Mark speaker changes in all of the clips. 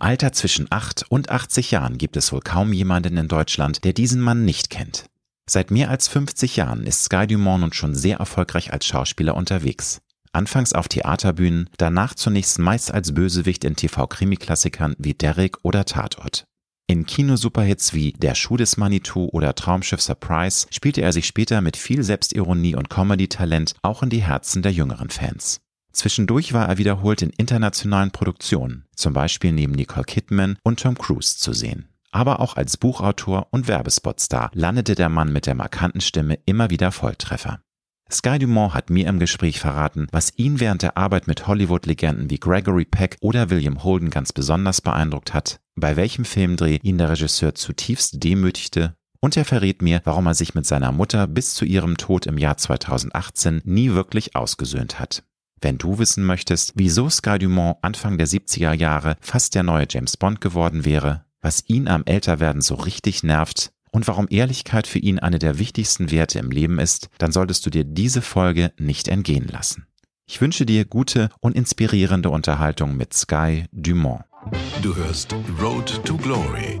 Speaker 1: Alter zwischen 8 und 80 Jahren gibt es wohl kaum jemanden in Deutschland, der diesen Mann nicht kennt. Seit mehr als 50 Jahren ist Sky Dumont nun schon sehr erfolgreich als Schauspieler unterwegs. Anfangs auf Theaterbühnen, danach zunächst meist als Bösewicht in TV-Krimi-Klassikern wie Derrick oder Tatort. In Kinosuperhits wie Der Schuh des Manitou oder Traumschiff Surprise spielte er sich später mit viel Selbstironie und Comedy-Talent auch in die Herzen der jüngeren Fans. Zwischendurch war er wiederholt in internationalen Produktionen, zum Beispiel neben Nicole Kidman und Tom Cruise zu sehen. Aber auch als Buchautor und Werbespotstar landete der Mann mit der markanten Stimme immer wieder Volltreffer. Sky Dumont hat mir im Gespräch verraten, was ihn während der Arbeit mit Hollywood-Legenden wie Gregory Peck oder William Holden ganz besonders beeindruckt hat, bei welchem Filmdreh ihn der Regisseur zutiefst demütigte und er verrät mir, warum er sich mit seiner Mutter bis zu ihrem Tod im Jahr 2018 nie wirklich ausgesöhnt hat. Wenn du wissen möchtest, wieso Sky Dumont Anfang der 70er Jahre fast der neue James Bond geworden wäre, was ihn am Älterwerden so richtig nervt und warum Ehrlichkeit für ihn eine der wichtigsten Werte im Leben ist, dann solltest du dir diese Folge nicht entgehen lassen. Ich wünsche dir gute und inspirierende Unterhaltung mit Sky Dumont.
Speaker 2: Du hörst Road to Glory.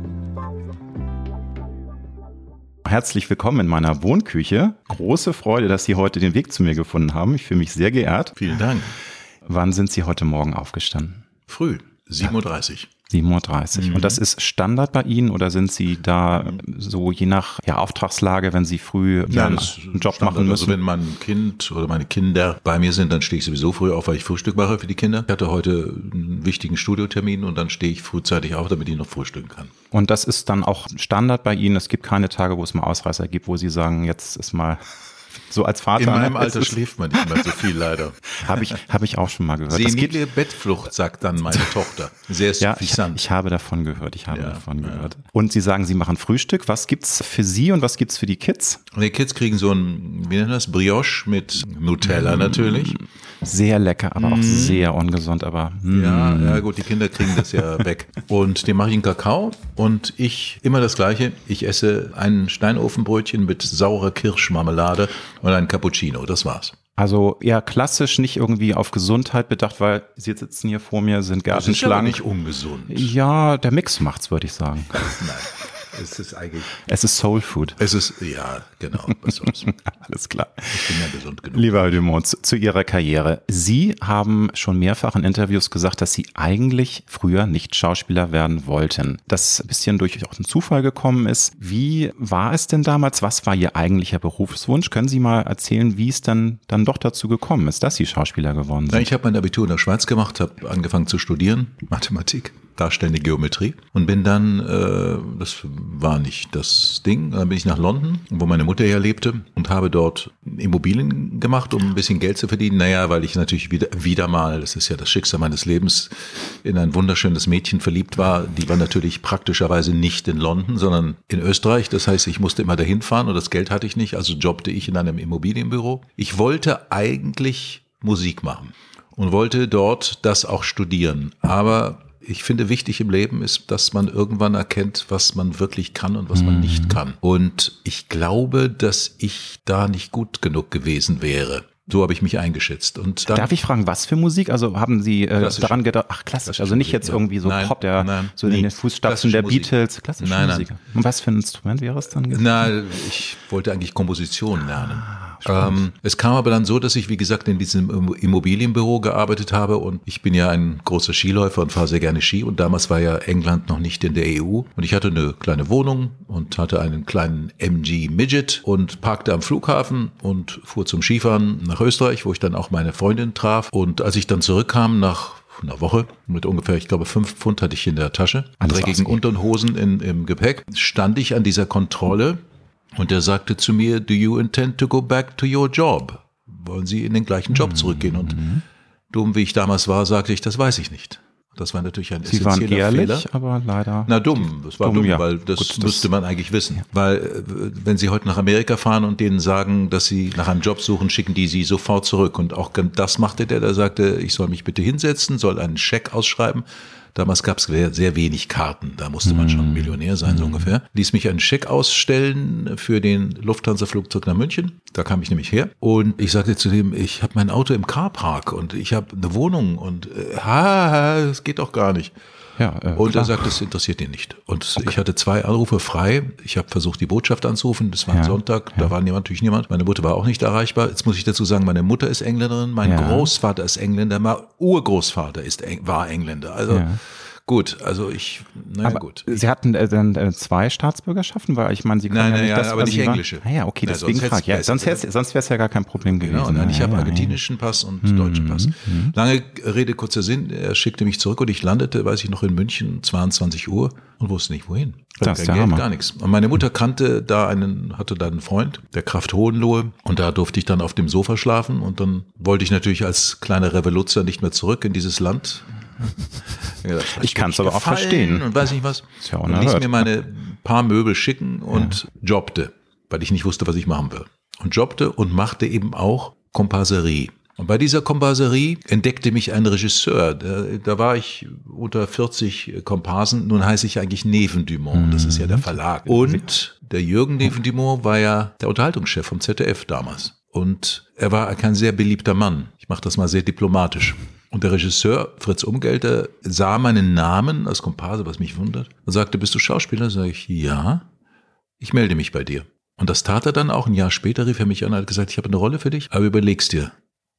Speaker 1: Herzlich willkommen in meiner Wohnküche. Große Freude, dass Sie heute den Weg zu mir gefunden haben. Ich fühle mich sehr geehrt.
Speaker 2: Vielen Dank.
Speaker 1: Wann sind Sie heute Morgen aufgestanden?
Speaker 2: Früh, 7.30 Uhr.
Speaker 1: 7.30 Uhr. Mhm. Und das ist Standard bei Ihnen oder sind Sie da so je nach ja, Auftragslage, wenn Sie früh
Speaker 2: ja, einen Job Standard. machen also müssen? Also wenn mein Kind oder meine Kinder bei mir sind, dann stehe ich sowieso früh auf, weil ich Frühstück mache für die Kinder. Ich hatte heute einen wichtigen Studiotermin und dann stehe ich frühzeitig auf, damit ich noch frühstücken kann.
Speaker 1: Und das ist dann auch Standard bei Ihnen? Es gibt keine Tage, wo es mal Ausreißer gibt, wo Sie sagen, jetzt ist mal so als Vater. In
Speaker 2: meinem Alter schläft man nicht mehr so viel, leider.
Speaker 1: Habe ich, hab ich auch schon mal gehört.
Speaker 2: Senile Bettflucht, sagt dann meine Tochter. Sehr
Speaker 1: ja, ich, ich, habe davon gehört. Ich habe ja, davon gehört. Und Sie sagen, Sie machen Frühstück. Was gibt's für Sie und was gibt's für die Kids?
Speaker 2: Die Kids kriegen so ein, wie nennt das, Brioche mit Nutella natürlich.
Speaker 1: Sehr lecker, aber mm. auch sehr ungesund, aber.
Speaker 2: Mm. Ja, ja, gut, die Kinder kriegen das ja weg. Und dem mache ich einen Kakao und ich immer das Gleiche. Ich esse ein Steinofenbrötchen mit saurer Kirschmarmelade und ein Cappuccino. Das war's.
Speaker 1: Also eher klassisch, nicht irgendwie auf Gesundheit bedacht, weil Sie sitzen hier vor mir, sind gartenschlank.
Speaker 2: Das ist ja nicht ungesund.
Speaker 1: Ja, der Mix macht's, würde ich sagen.
Speaker 2: Nein. Es ist eigentlich.
Speaker 1: Es ist Soul Food.
Speaker 2: Es ist, ja, genau.
Speaker 1: Alles klar.
Speaker 2: Ich bin ja gesund genug.
Speaker 1: Lieber Dumont, zu, zu, Ihrer Karriere. Sie haben schon mehrfach in Interviews gesagt, dass Sie eigentlich früher nicht Schauspieler werden wollten. Das ein bisschen durch auch einen Zufall gekommen ist. Wie war es denn damals? Was war Ihr eigentlicher Berufswunsch? Können Sie mal erzählen, wie es dann, dann doch dazu gekommen ist, dass Sie Schauspieler geworden sind?
Speaker 2: ich habe mein Abitur in der Schweiz gemacht, habe angefangen zu studieren, Mathematik darstellende Geometrie und bin dann, äh, das war nicht das Ding, dann bin ich nach London, wo meine Mutter ja lebte und habe dort Immobilien gemacht, um ein bisschen Geld zu verdienen. Naja, weil ich natürlich wieder, wieder mal, das ist ja das Schicksal meines Lebens, in ein wunderschönes Mädchen verliebt war. Die war natürlich praktischerweise nicht in London, sondern in Österreich. Das heißt, ich musste immer dahin fahren und das Geld hatte ich nicht, also jobbte ich in einem Immobilienbüro. Ich wollte eigentlich Musik machen und wollte dort das auch studieren. Aber ich finde, wichtig im Leben ist, dass man irgendwann erkennt, was man wirklich kann und was man nicht mhm. kann. Und ich glaube, dass ich da nicht gut genug gewesen wäre. So habe ich mich eingeschätzt. Und
Speaker 1: dann, Darf ich fragen, was für Musik? Also haben Sie äh, daran gedacht, ach klassisch, also nicht jetzt ja. irgendwie so nein, Pop, der nein, so in den Fußstapfen der Musik. Beatles, klassische nein, Musik. Nein. Und was für ein Instrument wäre es dann?
Speaker 2: Gewesen? Na, ich wollte eigentlich Komposition lernen. Ah. Ähm, es kam aber dann so, dass ich, wie gesagt, in diesem Immobilienbüro gearbeitet habe und ich bin ja ein großer Skiläufer und fahre sehr gerne Ski und damals war ja England noch nicht in der EU und ich hatte eine kleine Wohnung und hatte einen kleinen MG Midget und parkte am Flughafen und fuhr zum Skifahren nach Österreich, wo ich dann auch meine Freundin traf und als ich dann zurückkam nach einer Woche mit ungefähr, ich glaube, fünf Pfund hatte ich in der Tasche, dreckigen Unterhosen in, im Gepäck, stand ich an dieser Kontrolle und er sagte zu mir, do you intend to go back to your job? Wollen Sie in den gleichen Job zurückgehen? Und mhm. dumm wie ich damals war, sagte ich, das weiß ich nicht. Das war natürlich ein
Speaker 1: Sie waren
Speaker 2: essentieller
Speaker 1: ehrlich,
Speaker 2: Fehler.
Speaker 1: aber leider.
Speaker 2: Na dumm, das war
Speaker 1: Dumm,
Speaker 2: dumm,
Speaker 1: ja.
Speaker 2: weil das
Speaker 1: Gut, das-
Speaker 2: müsste man eigentlich wissen. Weil äh, wenn Sie heute nach Amerika fahren und denen sagen, dass Sie nach einem Job suchen, schicken die Sie sofort zurück. Und auch das machte der, der sagte, ich soll mich bitte hinsetzen, soll einen Scheck ausschreiben. Damals gab es sehr, sehr wenig Karten, da musste man
Speaker 1: Mhm.
Speaker 2: schon Millionär sein, so ungefähr. Ließ mich einen Scheck ausstellen für den Lufthansa-Flugzeug nach München. Da kam ich nämlich her. Und ich sagte zu dem, ich habe mein Auto im Carpark und ich habe eine Wohnung und äh, ha, das geht doch gar nicht.
Speaker 1: Ja, äh,
Speaker 2: Und
Speaker 1: klar.
Speaker 2: er sagt, das interessiert ihn nicht. Und ich hatte zwei Anrufe frei. Ich habe versucht, die Botschaft anzurufen. Das war ein
Speaker 1: Ja,
Speaker 2: Sonntag. Da war niemand, natürlich niemand. Meine Mutter war auch nicht erreichbar. Jetzt muss ich dazu sagen, meine Mutter ist Engländerin. Mein
Speaker 1: Ja.
Speaker 2: Großvater ist Engländer. Mein Urgroßvater ist, war Engländer. Also
Speaker 1: Ja.
Speaker 2: Gut. Also ich, naja
Speaker 1: aber
Speaker 2: gut.
Speaker 1: Sie hatten äh, dann äh, zwei Staatsbürgerschaften, weil ich meine, Sie können
Speaker 2: Nein,
Speaker 1: ja
Speaker 2: nein,
Speaker 1: nicht
Speaker 2: ja,
Speaker 1: das,
Speaker 2: aber nicht
Speaker 1: waren-
Speaker 2: englische.
Speaker 1: Ah ja, okay,
Speaker 2: Na,
Speaker 1: deswegen frage ich. Ja, sonst wäre es wär's ja gar kein Problem gewesen.
Speaker 2: Genau, nein,
Speaker 1: Ja,
Speaker 2: ich habe
Speaker 1: ja, ja.
Speaker 2: argentinischen Pass und deutschen Pass. Lange Rede, kurzer Sinn. Er schickte mich zurück und ich landete, weiß ich noch, in München, 22 Uhr und wusste nicht wohin.
Speaker 1: Das ist
Speaker 2: kein
Speaker 1: der
Speaker 2: Geld,
Speaker 1: Hammer.
Speaker 2: gar nichts. Und meine Mutter kannte da einen, hatte da einen Freund, der Kraft Hohenlohe. Und da durfte ich dann auf dem Sofa schlafen. Und dann wollte ich natürlich als kleiner Revoluzzer nicht mehr zurück in dieses Land. Ja, hat
Speaker 1: Ich kann's
Speaker 2: mir
Speaker 1: aber auch verstehen.
Speaker 2: Und weiß nicht was.
Speaker 1: Ist ja
Speaker 2: und ließ mir meine paar Möbel schicken und jobbte, weil ich nicht wusste, was ich machen will. Und jobbte und machte eben auch Komparserie. Und bei dieser Komparserie entdeckte mich ein Regisseur. Da, da war ich unter 40 Komparsen. Nun heiße ich eigentlich Neven Dumont. Das ist ja der Verlag. Und der Jürgen Neven Dumont war ja der Unterhaltungschef vom ZDF damals. Und er war kein sehr beliebter Mann. Ich mache das mal sehr diplomatisch. Und der Regisseur Fritz Umgelter sah meinen Namen als Komparse, was mich wundert, und sagte, bist du Schauspieler? Sag ich, ja. Ich melde mich bei dir. Und das tat er dann auch. Ein Jahr später rief er mich an und hat gesagt, ich habe eine Rolle für dich, aber überlegst dir.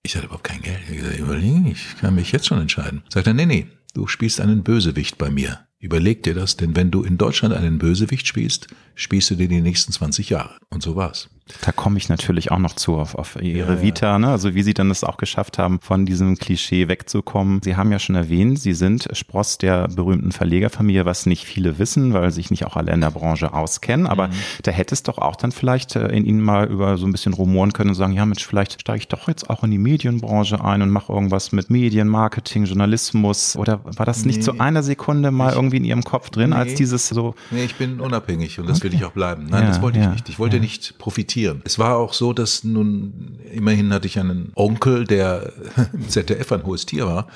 Speaker 2: Ich hatte überhaupt kein Geld. Ich habe gesagt, überlegen, ich kann mich jetzt schon entscheiden. Sagt er, nee, nee, du spielst einen Bösewicht bei mir. Überleg dir das, denn wenn du in Deutschland einen Bösewicht spielst, spielst du dir die nächsten 20 Jahre. Und so war's.
Speaker 1: Da komme ich natürlich auch noch zu, auf, auf Ihre Vita, ne? also wie Sie dann das auch geschafft haben, von diesem Klischee wegzukommen. Sie haben ja schon erwähnt, Sie sind Spross der berühmten Verlegerfamilie, was nicht viele wissen, weil sich nicht auch alle in der Branche auskennen. Aber da hätte es doch auch dann vielleicht äh, in Ihnen mal über so ein bisschen rumoren können und sagen, ja Mensch, vielleicht steige ich doch jetzt auch in die Medienbranche ein und mache irgendwas mit Medien, Marketing, Journalismus. Oder war das nicht
Speaker 2: Nee.
Speaker 1: zu einer Sekunde mal irgendwie in Ihrem Kopf drin, als
Speaker 2: Nee.
Speaker 1: dieses so,
Speaker 2: Nee, ich bin unabhängig und das will ich auch bleiben. Nein,
Speaker 1: Ja,
Speaker 2: das wollte
Speaker 1: ja,
Speaker 2: ich nicht. Ich wollte
Speaker 1: ja.
Speaker 2: nicht profitieren. Es war auch so, dass nun, immerhin hatte ich einen Onkel, der im ZDF ein hohes Tier war.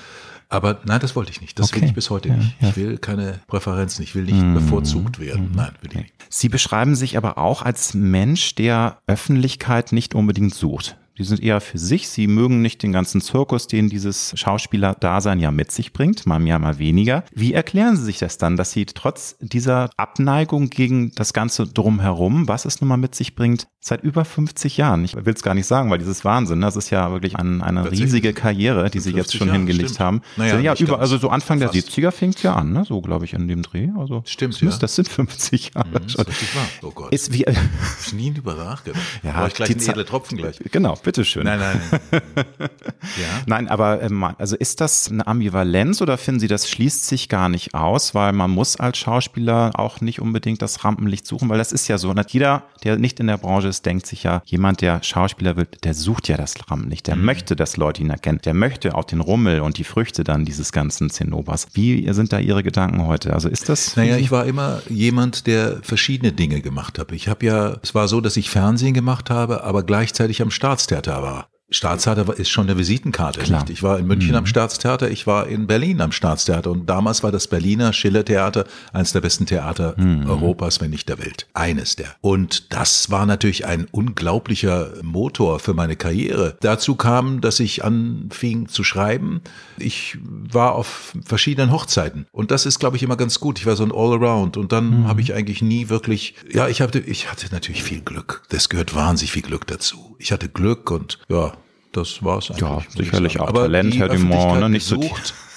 Speaker 2: Aber nein, das wollte ich nicht. Das will
Speaker 1: Okay.
Speaker 2: ich bis heute
Speaker 1: Ja,
Speaker 2: nicht.
Speaker 1: ja.
Speaker 2: Ich will keine Präferenzen. Ich will nicht bevorzugt werden. Nein, will ich nicht.
Speaker 1: Sie beschreiben sich aber auch als Mensch, der Öffentlichkeit nicht unbedingt sucht. Die sind eher für sich. Sie mögen nicht den ganzen Zirkus, den dieses Schauspieler-Dasein ja mit sich bringt, mal mehr, mal weniger. Wie erklären Sie sich das dann, dass Sie trotz dieser Abneigung gegen das Ganze drumherum, was es nun mal mit sich bringt, seit über 50 Jahren, ich will es gar nicht sagen, weil dieses Wahnsinn, das ist ja wirklich ein, eine riesige Karriere, die Sie jetzt
Speaker 2: 50
Speaker 1: schon
Speaker 2: Jahre,
Speaker 1: hingelegt
Speaker 2: stimmt.
Speaker 1: haben.
Speaker 2: Naja,
Speaker 1: ja, ja über, also so Anfang der
Speaker 2: Fast.
Speaker 1: 70er fängt ja an, ne? so glaube ich in dem Dreh. Also
Speaker 2: Stimmt,
Speaker 1: das,
Speaker 2: ja.
Speaker 1: das sind 50 Jahre
Speaker 2: Das ist
Speaker 1: schon.
Speaker 2: wahr. Oh Gott.
Speaker 1: Ist wie,
Speaker 2: ich nie drüber nachgedacht.
Speaker 1: Ja,
Speaker 2: Brauche ich gleich
Speaker 1: die
Speaker 2: einen edle Tropfen gleich.
Speaker 1: Genau, bitteschön.
Speaker 2: Nein, nein. ja.
Speaker 1: Nein, aber ähm, also ist das eine Ambivalenz oder finden Sie, das schließt sich gar nicht aus, weil man muss als Schauspieler auch nicht unbedingt das Rampenlicht suchen, weil das ist ja so, nicht jeder, der nicht in der Branche ist, denkt sich ja, jemand, der Schauspieler wird, der sucht ja das Rampenlicht, der möchte, dass Leute ihn erkennen, der möchte auch den Rummel und die Früchte dann dieses ganzen Zinnobers. Wie sind da Ihre Gedanken heute? Also ist das?
Speaker 2: Naja, ich war immer jemand, der verschiedene Dinge gemacht habe. Ich habe ja, es war so, dass ich Fernsehen gemacht habe, aber gleichzeitig am Staatstheater war. Staatstheater ist schon eine Visitenkarte.
Speaker 1: Klar.
Speaker 2: Nicht? Ich war in München am Staatstheater, ich war in Berlin am Staatstheater und damals war das Berliner Schillertheater eines der besten Theater Europas, wenn nicht der Welt. Eines der. Und das war natürlich ein unglaublicher Motor für meine Karriere. Dazu kam, dass ich anfing zu schreiben. Ich war auf verschiedenen Hochzeiten und das ist, glaube ich, immer ganz gut. Ich war so ein Allround und dann habe ich eigentlich nie wirklich, ja, ich hatte, ich hatte natürlich viel Glück. Das gehört wahnsinnig viel Glück dazu. Ich hatte Glück und ja, das war's eigentlich.
Speaker 1: Ja, sicherlich auch
Speaker 2: Aber
Speaker 1: Talent, Herr Dumont, ne? Nicht so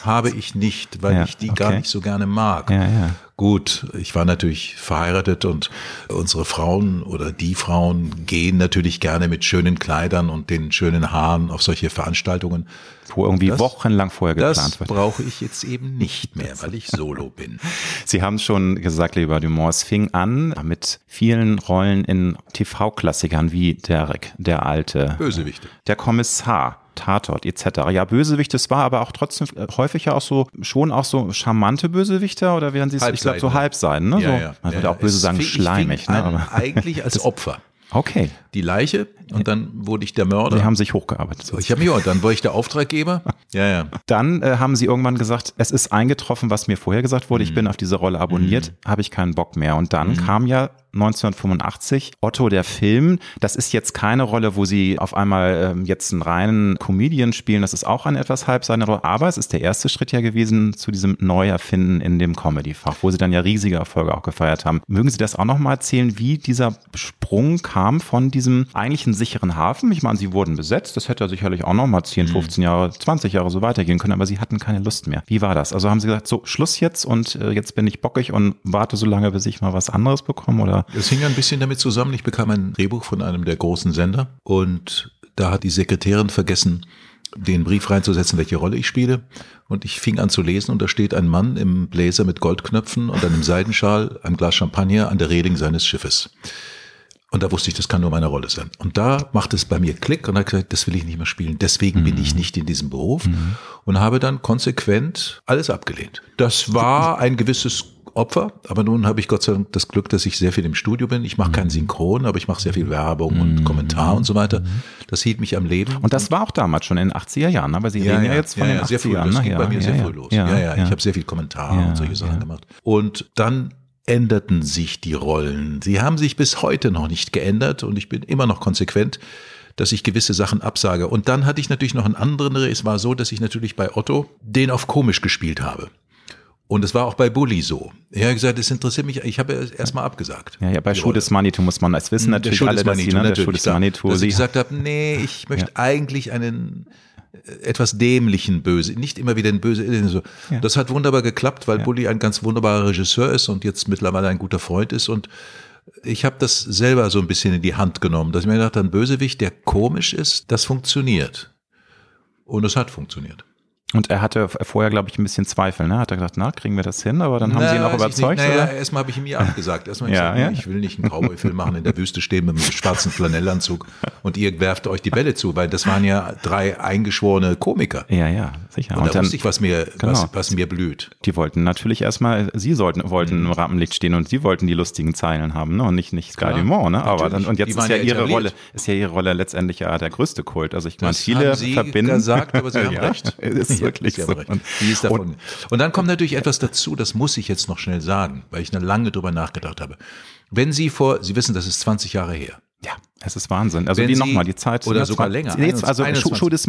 Speaker 2: habe ich nicht, weil
Speaker 1: Ja,
Speaker 2: ich die gar
Speaker 1: okay.
Speaker 2: nicht so gerne mag.
Speaker 1: Ja, ja.
Speaker 2: Gut, ich war natürlich verheiratet und unsere Frauen oder die Frauen gehen natürlich gerne mit schönen Kleidern und den schönen Haaren auf solche Veranstaltungen.
Speaker 1: wo irgendwie
Speaker 2: Das-
Speaker 1: wochenlang vorher
Speaker 2: Das
Speaker 1: geplant wird.
Speaker 2: brauche ich jetzt eben nicht mehr, weil ich solo bin.
Speaker 1: Sie haben schon gesagt, lieber Dumont, es fing an mit vielen Rollen in TV-Klassikern wie Derek, der Alte,
Speaker 2: Bösewichte.
Speaker 1: der Kommissar. Tatort etc. Ja, Bösewicht, das war aber auch trotzdem äh, häufig ja auch so, schon auch so charmante Bösewichter oder werden sie es, ich glaube, so Halbseiten, ne?
Speaker 2: Ja,
Speaker 1: so,
Speaker 2: ja.
Speaker 1: man
Speaker 2: ja,
Speaker 1: würde auch böse sagen,
Speaker 2: ich
Speaker 1: schleimig, ne?
Speaker 2: eigentlich als Opfer.
Speaker 1: okay,
Speaker 2: Die Leiche und dann wurde ich der Mörder.
Speaker 1: sie haben sich hochgearbeitet.
Speaker 2: So, ich habe mich auch, dann war ich der Auftraggeber. Ja, ja.
Speaker 1: Dann äh, haben sie irgendwann gesagt, es ist eingetroffen, was mir vorher gesagt wurde, ich
Speaker 2: Mhm.
Speaker 1: bin auf diese Rolle abonniert, habe ich keinen Bock mehr. Und dann kam ja 1985 Otto der Film. Das ist jetzt keine Rolle, wo sie auf einmal ähm, jetzt einen reinen Comedian spielen. Das ist auch eine etwas halbseine Rolle. Aber es ist der erste Schritt ja gewesen zu diesem Neuerfinden in dem Comedy-Fach, wo sie dann ja riesige Erfolge auch gefeiert haben. Mögen Sie das auch nochmal erzählen, wie dieser Sprung kam von diesem eigentlichen sicheren Hafen? Ich meine, sie wurden besetzt. Das hätte ja sicherlich auch nochmal 10, 15 Jahre, 20 Jahre so weitergehen können. Aber sie hatten keine Lust mehr. Wie war das? Also haben sie gesagt, so Schluss jetzt und äh, jetzt bin ich bockig und warte so lange, bis ich mal was anderes bekomme? Oder
Speaker 2: Es hing ein bisschen damit zusammen. Ich bekam ein Drehbuch von einem der großen Sender und da hat die Sekretärin vergessen, den Brief reinzusetzen, welche Rolle ich spiele. Und ich fing an zu lesen und da steht ein Mann im Bläser mit Goldknöpfen und einem Seidenschal, einem Glas Champagner an der Reling seines Schiffes. Und da wusste ich, das kann nur meine Rolle sein. Und da macht es bei mir Klick und habe gesagt, das will ich nicht mehr spielen. Deswegen bin ich nicht in diesem Beruf und habe dann konsequent alles abgelehnt. Das war ein gewisses Opfer, aber nun habe ich Gott sei Dank das Glück, dass ich sehr viel im Studio bin. Ich mache kein Synchron, aber ich mache sehr viel Werbung und Kommentar und so weiter. Das hielt mich am Leben.
Speaker 1: Und das war auch damals schon in den 80er Jahren, aber Sie reden ja, jetzt von den 80ern.
Speaker 2: sehr früh. Das
Speaker 1: ne?
Speaker 2: ging
Speaker 1: Ja,
Speaker 2: bei mir
Speaker 1: ja,
Speaker 2: sehr
Speaker 1: ja.
Speaker 2: früh los.
Speaker 1: Ja,
Speaker 2: Ja, ja,
Speaker 1: ja.
Speaker 2: ich habe sehr viel Kommentar
Speaker 1: Ja,
Speaker 2: und solche Sachen
Speaker 1: ja.
Speaker 2: gemacht. Und dann änderten sich die Rollen. Sie haben sich bis heute noch nicht geändert und ich bin immer noch konsequent, dass ich gewisse Sachen absage. Und dann hatte ich natürlich noch einen anderen. Es war so, dass ich natürlich bei Otto den auf komisch gespielt habe. Und es war auch bei Bully so. Er hat gesagt, es interessiert mich, ich habe erstmal abgesagt.
Speaker 1: Ja, ja, bei
Speaker 2: Die
Speaker 1: Schuh des Manitou muss man, das wissen
Speaker 2: Der
Speaker 1: natürlich alle, dass
Speaker 2: Manitou,
Speaker 1: ne, der
Speaker 2: natürlich,
Speaker 1: Schuh des
Speaker 2: klar.
Speaker 1: Manitou,
Speaker 2: Dass ich gesagt habe, nee, ich möchte eigentlich einen äh, etwas dämlichen Böse, nicht immer wieder ein Böse. äh, So.
Speaker 1: Ja.
Speaker 2: Das hat wunderbar geklappt, weil
Speaker 1: Ja.
Speaker 2: Bully ein ganz wunderbarer Regisseur ist und jetzt mittlerweile ein guter Freund ist und ich habe das selber so ein bisschen in die Hand genommen, dass ich mir gedacht habe, ein Bösewicht, der komisch ist, das funktioniert. Und es hat funktioniert.
Speaker 1: Und er hatte vorher, glaube ich, ein bisschen Zweifel, ne? Hat er gesagt, na, kriegen wir das hin? Aber dann haben sie ihn auch überzeugt,
Speaker 2: Naja, erstmal habe ich ihm ja abgesagt. Erstmal
Speaker 1: Ja,
Speaker 2: gesagt,
Speaker 1: ja.
Speaker 2: ich will nicht einen Cowboy-Film machen, in der Wüste stehen mit einem schwarzen Flanellanzug und ihr werft euch die Bälle zu, weil das waren ja drei eingeschworene Komiker.
Speaker 1: Ja, ja, sicher.
Speaker 2: Und,
Speaker 1: Und,
Speaker 2: da wusste ich, was mir,
Speaker 1: Genau.
Speaker 2: was, was mir blüht.
Speaker 1: die wollten natürlich erstmal, sie sollten, wollten im Rampenlicht stehen und sie wollten die lustigen Zeilen haben, ne? Und nicht, nicht Sky Dumont, ne? Aber dann, und jetzt ist ja
Speaker 2: ja
Speaker 1: ihre. Rolle, ist ja ihre Rolle letztendlich ja der größte Kult. Also ich meine, viele
Speaker 2: haben Sie
Speaker 1: verbinden.
Speaker 2: gesagt, aber Sie haben
Speaker 1: ja,
Speaker 2: recht.
Speaker 1: Ist
Speaker 2: Ja,
Speaker 1: wirklich
Speaker 2: Sie
Speaker 1: so.
Speaker 2: haben recht.
Speaker 1: Und,
Speaker 2: Die ist davon. Und dann kommt natürlich etwas dazu, das muss ich jetzt noch schnell sagen, weil ich da lange drüber nachgedacht habe. Wenn Sie vor, Sie wissen, das ist 20 Jahre her.
Speaker 1: Ja, es ist Wahnsinn. Also
Speaker 2: Wenn
Speaker 1: die nochmal, die Zeit.
Speaker 2: oder sogar
Speaker 1: zwei-
Speaker 2: länger,
Speaker 1: Jetzt, also
Speaker 2: 21.
Speaker 1: Schuh, des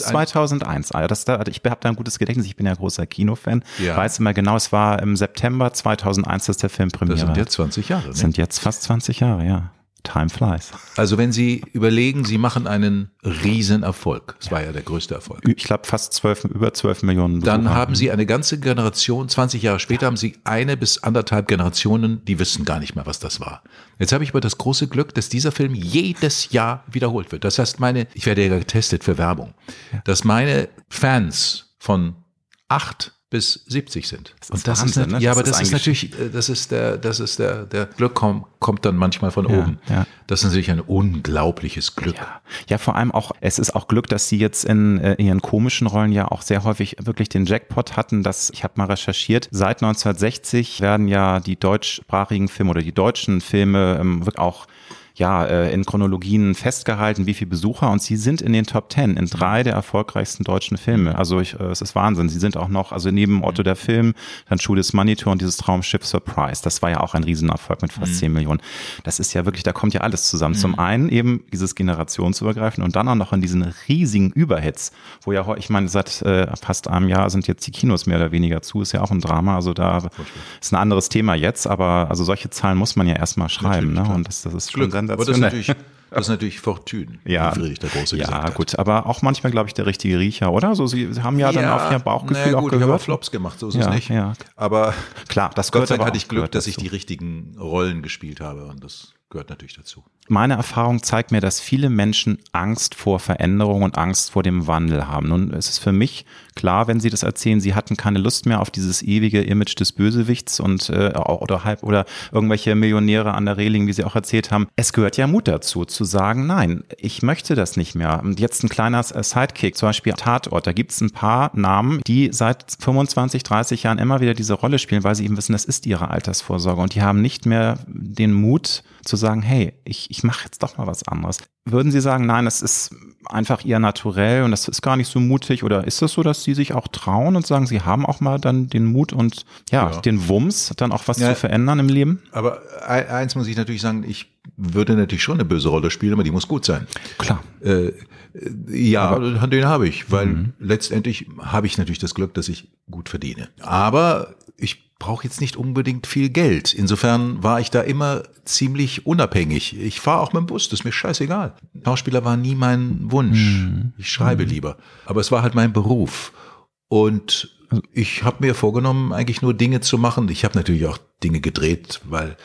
Speaker 1: Ist
Speaker 2: ein-
Speaker 1: 2001. Ah, das, da, ich habe da ein gutes Gedächtnis. Ich bin ja großer Kinofan.
Speaker 2: Ja.
Speaker 1: Weiß immer genau, es war im September 2001, dass der Film Premiere
Speaker 2: Das sind jetzt 20 Jahre. Ne?
Speaker 1: sind jetzt fast 20 Jahre, ja. Time flies.
Speaker 2: Also wenn Sie überlegen, Sie machen einen Riesenerfolg. Das war ja der größte Erfolg.
Speaker 1: Ich glaube fast 12, über 12 Millionen Besucher.
Speaker 2: Dann haben Sie eine ganze Generation, 20 Jahre später haben Sie eine bis anderthalb Generationen, die wissen gar nicht mehr, was das war. Jetzt habe ich aber das große Glück, dass dieser Film jedes Jahr wiederholt wird. Das heißt, meine, ich werde ja getestet für Werbung, dass meine Fans von acht bis 70 sind.
Speaker 1: ist
Speaker 2: Und das
Speaker 1: Wahnsinn,
Speaker 2: ist,
Speaker 1: ne?
Speaker 2: ja,
Speaker 1: Das
Speaker 2: aber das ist natürlich, äh, das ist der, das ist der, der Glück kommt, kommt dann manchmal von
Speaker 1: Ja,
Speaker 2: oben.
Speaker 1: ja.
Speaker 2: Das ist natürlich ein unglaubliches Glück.
Speaker 1: Ja. ja, vor allem auch, es ist auch Glück, dass sie jetzt in äh, ihren komischen Rollen ja auch sehr häufig wirklich den Jackpot hatten, dass, ich habe mal recherchiert, seit 1960 werden ja die deutschsprachigen Filme oder die deutschen Filme ähm, wirklich auch ja, äh, in Chronologien festgehalten, wie viele Besucher und sie sind in den Top Ten in drei der erfolgreichsten deutschen Filme. Also ich, äh, es ist Wahnsinn. Sie sind auch noch, also neben Otto der Film, dann Schuh des Manitou und dieses Traumschiff Surprise. Das war ja auch ein Riesenerfolg mit fast 10 Millionen. Das ist ja wirklich, da kommt ja alles zusammen. Zum einen eben dieses generationsübergreifende und dann auch noch in diesen riesigen Überhits, wo ja, ich meine, seit äh, fast einem Jahr sind jetzt die Kinos mehr oder weniger zu, ist ja auch ein Drama. Also da ist ein anderes Thema jetzt, aber also solche Zahlen muss man ja erstmal schreiben. Ne? Und das, das ist schon
Speaker 2: Glück.
Speaker 1: Sensationell.
Speaker 2: Aber das ist natürlich, das ist natürlich Fortune,
Speaker 1: Ja,
Speaker 2: wie Friedrich der Große
Speaker 1: ja
Speaker 2: gesagt hat.
Speaker 1: gut, aber auch manchmal, glaube ich, der richtige Riecher, oder? So, Sie haben ja, dann auf Ihr Bauchgefühl
Speaker 2: na
Speaker 1: auch
Speaker 2: gut, Ich habe
Speaker 1: gehört.
Speaker 2: Flops gemacht, so ist
Speaker 1: Ja,
Speaker 2: es nicht.
Speaker 1: ja.
Speaker 2: Aber
Speaker 1: Klar, das
Speaker 2: Gott
Speaker 1: gehört
Speaker 2: sei Dank hatte ich Glück,
Speaker 1: gehört
Speaker 2: dass ich die richtigen Rollen gespielt habe und das gehört natürlich dazu.
Speaker 1: Meine Erfahrung zeigt mir, dass viele Menschen Angst vor Veränderung und Angst vor dem Wandel haben. Nun ist es für mich klar, wenn Sie das erzählen, Sie hatten keine Lust mehr auf dieses ewige Image des Bösewichts und äh, oder halb oder irgendwelche Millionäre an der Reling, wie Sie auch erzählt haben. Es gehört ja Mut dazu, zu sagen, nein, ich möchte das nicht mehr. Und jetzt ein kleiner äh, Sidekick, zum Beispiel Tatort. Da gibt es ein paar Namen, die seit 25, 30 Jahren immer wieder diese Rolle spielen, weil sie eben wissen, das ist ihre Altersvorsorge und die haben nicht mehr den Mut zu sagen, hey, ich, ich mache jetzt doch mal was anderes. Würden Sie sagen, nein, das ist einfach Ihr Naturell und das ist gar nicht so mutig oder ist es so, dass Sie sich auch trauen und sagen, Sie haben auch mal dann den Mut und ja, ja. den Wumms, dann auch was ja, zu verändern im Leben?
Speaker 2: Aber eins muss ich natürlich sagen, ich würde natürlich schon eine böse Rolle spielen, aber die muss gut sein.
Speaker 1: Klar.
Speaker 2: Äh, ja, aber, den habe ich, weil mhm. letztendlich habe ich natürlich das Glück, dass ich gut verdiene. Aber ich brauche jetzt nicht unbedingt viel Geld. Insofern war ich da immer ziemlich unabhängig. Ich fahre auch mit dem Bus, das ist mir scheißegal. Schauspieler war nie mein Wunsch. Mhm. Ich schreibe mhm. lieber. Aber es war halt mein Beruf. Und ich habe mir vorgenommen, eigentlich nur Dinge zu machen. Ich habe natürlich auch Dinge gedreht, weil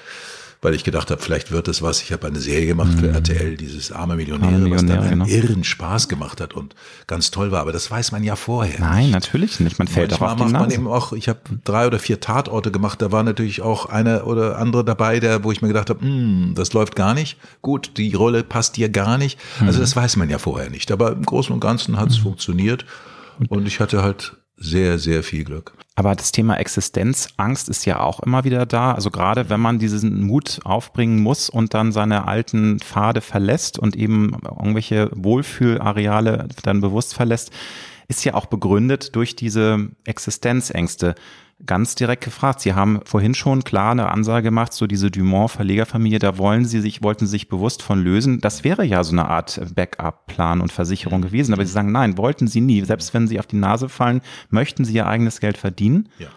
Speaker 2: weil ich gedacht habe, vielleicht wird es was. Ich habe eine Serie gemacht mhm. für RTL, dieses arme Millionäre, arme Millionäre, was dann einen genau. irren Spaß gemacht hat und ganz toll war. Aber das weiß man ja vorher.
Speaker 1: Nein, nicht. natürlich nicht. Man fällt Manchmal auch auf die macht man eben
Speaker 2: auch. Ich habe drei oder vier Tatorte gemacht. Da war natürlich auch einer oder andere dabei, der, wo ich mir gedacht habe, hm, das läuft gar nicht. Gut, die Rolle passt dir gar nicht. Also mhm. das weiß man ja vorher nicht. Aber im Großen und Ganzen hat es mhm. funktioniert. Und ich hatte halt sehr, sehr viel Glück.
Speaker 1: Aber das Thema Existenzangst ist ja auch immer wieder da. Also gerade wenn man diesen Mut aufbringen muss und dann seine alten Pfade verlässt und eben irgendwelche Wohlfühlareale dann bewusst verlässt, ist ja auch begründet durch diese Existenzängste ganz direkt gefragt. Sie haben vorhin schon klar eine Ansage gemacht, so diese Dumont-Verlegerfamilie, da wollen Sie sich, wollten Sie sich bewusst von lösen. Das wäre ja so eine Art Backup-Plan und Versicherung gewesen. Aber Sie sagen, nein, wollten Sie nie. Selbst wenn Sie auf die Nase fallen, möchten Sie Ihr eigenes Geld verdienen. Ja.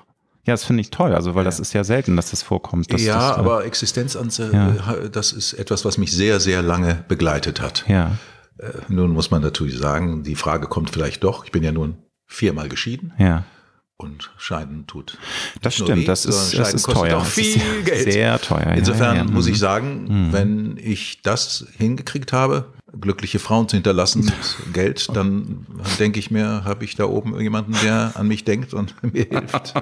Speaker 1: Ja, das finde ich toll, also weil ja. das ist ja selten, dass das vorkommt. Dass
Speaker 2: ja,
Speaker 1: das,
Speaker 2: äh, aber Existenzanze, ja. Äh, das ist etwas, was mich sehr, sehr lange begleitet hat.
Speaker 1: Ja.
Speaker 2: Äh, nun muss man natürlich sagen, die Frage kommt vielleicht doch, ich bin ja nun viermal geschieden.
Speaker 1: Ja
Speaker 2: und Scheiden tut.
Speaker 1: Das stimmt, weh, das ist, das ist teuer.
Speaker 2: Auch viel Geld.
Speaker 1: Sehr teuer.
Speaker 2: Insofern
Speaker 1: ja,
Speaker 2: ja. muss ich sagen, mhm. wenn ich das hingekriegt habe, glückliche Frauen zu hinterlassen mit Geld, dann denke ich mir, habe ich da oben jemanden, der an mich denkt und mir hilft.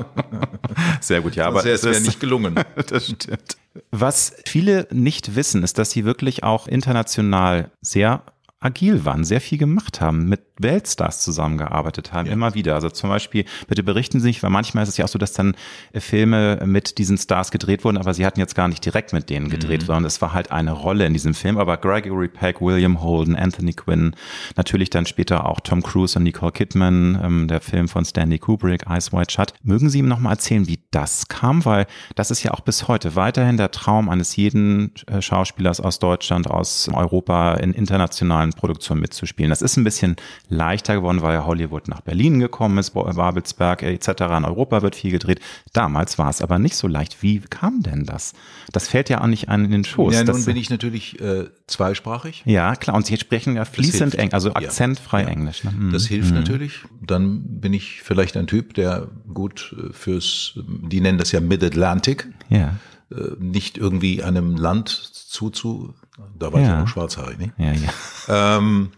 Speaker 1: Sehr gut, ja, aber
Speaker 2: es wäre nicht gelungen.
Speaker 1: das stimmt. Was viele nicht wissen, ist, dass sie wirklich auch international sehr agil waren, sehr viel gemacht haben, mit Weltstars zusammengearbeitet haben, ja. immer wieder. Also zum Beispiel, bitte berichten Sie nicht, weil manchmal ist es ja auch so, dass dann äh, Filme mit diesen Stars gedreht wurden, aber sie hatten jetzt gar nicht direkt mit denen gedreht, mhm. sondern es war halt eine Rolle in diesem Film. Aber Gregory Peck, William Holden, Anthony Quinn, natürlich dann später auch Tom Cruise und Nicole Kidman, ähm, der Film von Stanley Kubrick, Ice White Shut. Mögen Sie ihm nochmal erzählen, wie das kam? Weil das ist ja auch bis heute weiterhin der Traum eines jeden äh, Schauspielers aus Deutschland, aus Europa in internationalen Produktionen mitzuspielen. Das ist ein bisschen leichter geworden, weil ja Hollywood nach Berlin gekommen ist, Babelsberg etc. In Europa wird viel gedreht. Damals war es aber nicht so leicht. Wie kam denn das? Das fällt ja auch nicht an in den Schoß.
Speaker 2: Ja, nun
Speaker 1: das,
Speaker 2: bin ich natürlich äh, zweisprachig.
Speaker 1: Ja, klar. Und Sie sprechen ja fließend Englisch, also akzentfrei ja. Englisch. Ne?
Speaker 2: Mhm. Das hilft mhm. natürlich. Dann bin ich vielleicht ein Typ, der gut äh, fürs, die nennen das ja Mid-Atlantic.
Speaker 1: Ja
Speaker 2: äh, nicht irgendwie einem Land zuzu da war ja. ich ja noch schwarzhaarig, ne?
Speaker 1: Ja,
Speaker 2: ja. Ähm,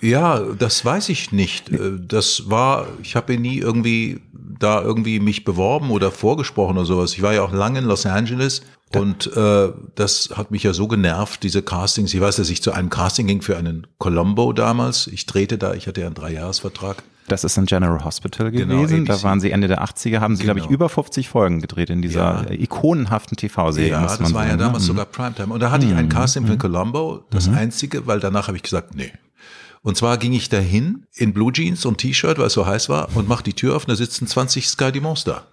Speaker 2: ja, das weiß ich nicht. Äh, das war, ich habe nie irgendwie da irgendwie mich beworben oder vorgesprochen oder sowas. Ich war ja auch lange in Los Angeles und äh, das hat mich ja so genervt, diese Castings. Ich weiß, dass ich zu einem Casting ging für einen Colombo damals. Ich drehte da, ich hatte ja einen Dreijahresvertrag.
Speaker 1: Das ist ein General Hospital genau, gewesen. Genau, da waren sie Ende der 80er, haben sie, genau. glaube ich, über 50 Folgen gedreht in dieser ja. ikonenhaften TV-Serie.
Speaker 2: Ja, das war sagen, ja ne? damals ne? sogar Primetime. Und da hatte mhm. ich ein mhm. Casting für mhm. Colombo, das mhm. einzige, weil danach habe ich gesagt, nee. Und zwar ging ich dahin in Blue Jeans und T-Shirt, weil es so heiß war, und mach die Tür auf und da sitzen 20 Sky Monster.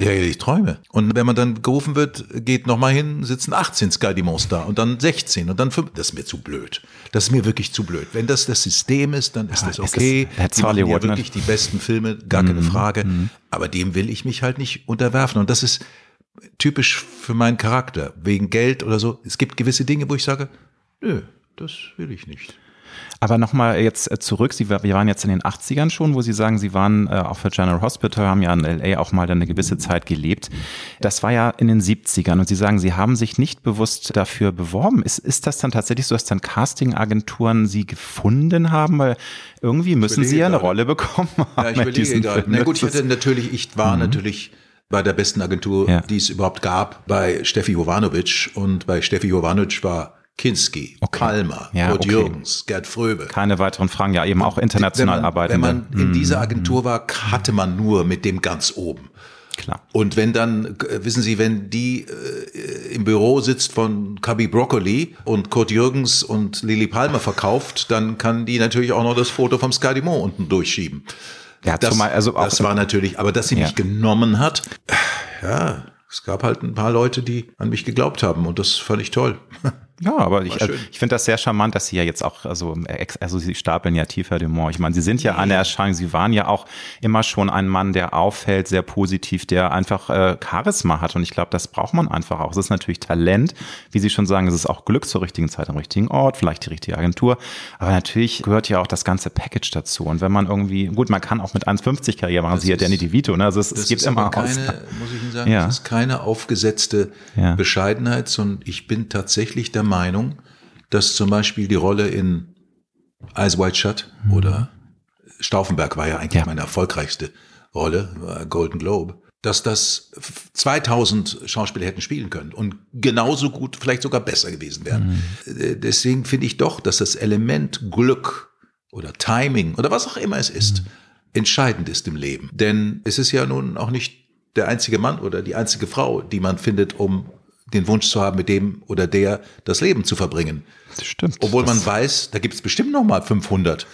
Speaker 2: Ja, ich träume. Und wenn man dann gerufen wird, geht nochmal hin, sitzen 18 Sky Demons da und dann 16 und dann 5. Das ist mir zu blöd. Das ist mir wirklich zu blöd. Wenn das das System ist, dann ist ja, das okay.
Speaker 1: Ist die machen
Speaker 2: ja wirklich die besten Filme, gar keine mhm. Frage. Mhm. Aber dem will ich mich halt nicht unterwerfen. Und das ist typisch für meinen Charakter. Wegen Geld oder so. Es gibt gewisse Dinge, wo ich sage, nö, das will ich nicht.
Speaker 1: Aber nochmal jetzt äh, zurück, Sie, wir waren jetzt in den 80ern schon, wo Sie sagen, Sie waren äh, auch für General Hospital, haben ja in LA auch mal dann eine gewisse Zeit gelebt. Das war ja in den 70ern und Sie sagen, Sie haben sich nicht bewusst dafür beworben. Ist, ist das dann tatsächlich so, dass dann Castingagenturen Sie gefunden haben? Weil irgendwie müssen Sie ja eine Rolle bekommen
Speaker 2: haben. Ja, ich überlege gerade. Na gut, ich hatte natürlich, ich war mhm. natürlich bei der besten Agentur, ja. die es überhaupt gab, bei Steffi Jovanovic und bei Steffi Jovanovic war Kinski, okay. Palmer, ja, Kurt okay. Jürgens, Gerd Fröbe.
Speaker 1: Keine weiteren Fragen, ja eben auch international
Speaker 2: wenn man,
Speaker 1: arbeiten.
Speaker 2: Wenn man in mhm. dieser Agentur war, hatte man nur mit dem ganz oben.
Speaker 1: Klar.
Speaker 2: Und wenn dann, äh, wissen Sie, wenn die äh, im Büro sitzt von Cubby Broccoli und Kurt Jürgens und Lili Palmer verkauft, dann kann die natürlich auch noch das Foto vom Sky Dumont unten durchschieben. Ja, das, zumal, also auch das war natürlich, aber dass sie ja. mich genommen hat, ja, es gab halt ein paar Leute, die an mich geglaubt haben und das fand ich toll.
Speaker 1: Ja, aber ich, also, ich finde das sehr charmant, dass Sie ja jetzt auch, also, also Sie stapeln ja tiefer Dumont. Ich meine, Sie sind ja eine Erscheinung, Sie waren ja auch immer schon ein Mann, der auffällt, sehr positiv, der einfach äh, Charisma hat. Und ich glaube, das braucht man einfach auch. Es ist natürlich Talent, wie Sie schon sagen, es ist auch Glück zur richtigen Zeit am richtigen Ort, vielleicht die richtige Agentur. Aber natürlich gehört ja auch das ganze Package dazu. Und wenn man irgendwie, gut, man kann auch mit 1,50 Karriere machen, Sie ja Danny DeVito, ne? Also es, es gibt immer
Speaker 2: keine, muss ich Ihnen sagen, ja. das ist keine aufgesetzte ja. Bescheidenheit, sondern ich bin tatsächlich der Meinung, dass zum Beispiel die Rolle in Eyes White Shut mhm. oder Stauffenberg war ja eigentlich ja. meine erfolgreichste Rolle, Golden Globe, dass das 2000 Schauspieler hätten spielen können und genauso gut, vielleicht sogar besser gewesen wären. Mhm. Deswegen finde ich doch, dass das Element Glück oder Timing oder was auch immer es ist, mhm. entscheidend ist im Leben. Denn es ist ja nun auch nicht der einzige Mann oder die einzige Frau, die man findet, um den Wunsch zu haben, mit dem oder der das Leben zu verbringen.
Speaker 1: Das stimmt.
Speaker 2: Obwohl man weiß, da gibt es bestimmt noch mal 500.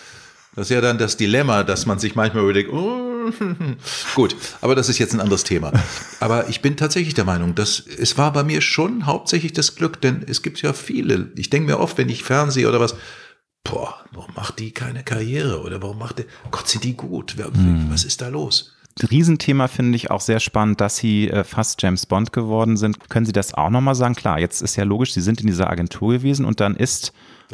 Speaker 2: Das ist ja dann das Dilemma, dass man sich manchmal überlegt, oh, gut, aber das ist jetzt ein anderes Thema. Aber ich bin tatsächlich der Meinung, dass es war bei mir schon hauptsächlich das Glück, denn es gibt ja viele. Ich denke mir oft, wenn ich Fernsehe oder was, boah, warum macht die keine Karriere oder warum macht der, Gott, sind die gut? Hm. Was ist da los?
Speaker 1: Riesenthema finde ich auch sehr spannend, dass Sie äh, fast James Bond geworden sind. Können Sie das auch nochmal sagen? Klar, jetzt ist ja logisch, Sie sind in dieser Agentur gewesen und dann ist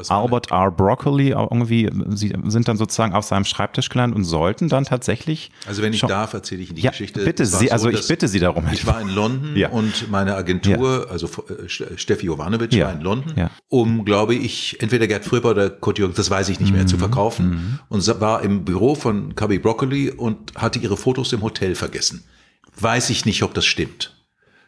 Speaker 1: Albert R. Broccoli irgendwie, sie sind dann sozusagen auf seinem Schreibtisch gelandet und sollten dann tatsächlich.
Speaker 2: Also wenn ich darf, erzähle ich Ihnen die ja, Geschichte.
Speaker 1: Bitte Sie, so, also ich bitte Sie darum.
Speaker 2: Ich war in London ja. und meine Agentur, ja. also äh, Steffi Jovanovic war in London, um, glaube ich, entweder Gerd Fröber oder Kurt Jürgens, das weiß ich nicht mehr, mhm. zu verkaufen. Mhm. Und war im Büro von Cubby Broccoli und hatte ihre Fotos im Hotel vergessen. Weiß ich nicht, ob das stimmt.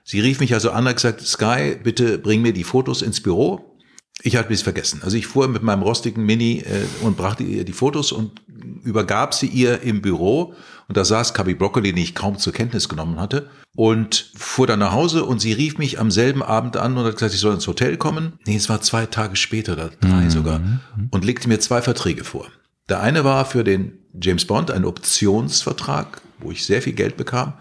Speaker 2: Sie rief mich also an und hat gesagt, Sky, bitte bring mir die Fotos ins Büro. Ich hatte es vergessen. Also ich fuhr mit meinem rostigen Mini äh, und brachte ihr die Fotos und übergab sie ihr im Büro. Und da saß Cubby Broccoli, den ich kaum zur Kenntnis genommen hatte. Und fuhr dann nach Hause und sie rief mich am selben Abend an und hat gesagt, ich soll ins Hotel kommen. Nee, es war zwei Tage später oder drei mhm. sogar. Und legte mir zwei Verträge vor. Der eine war für den James Bond ein Optionsvertrag, wo ich sehr viel Geld bekam.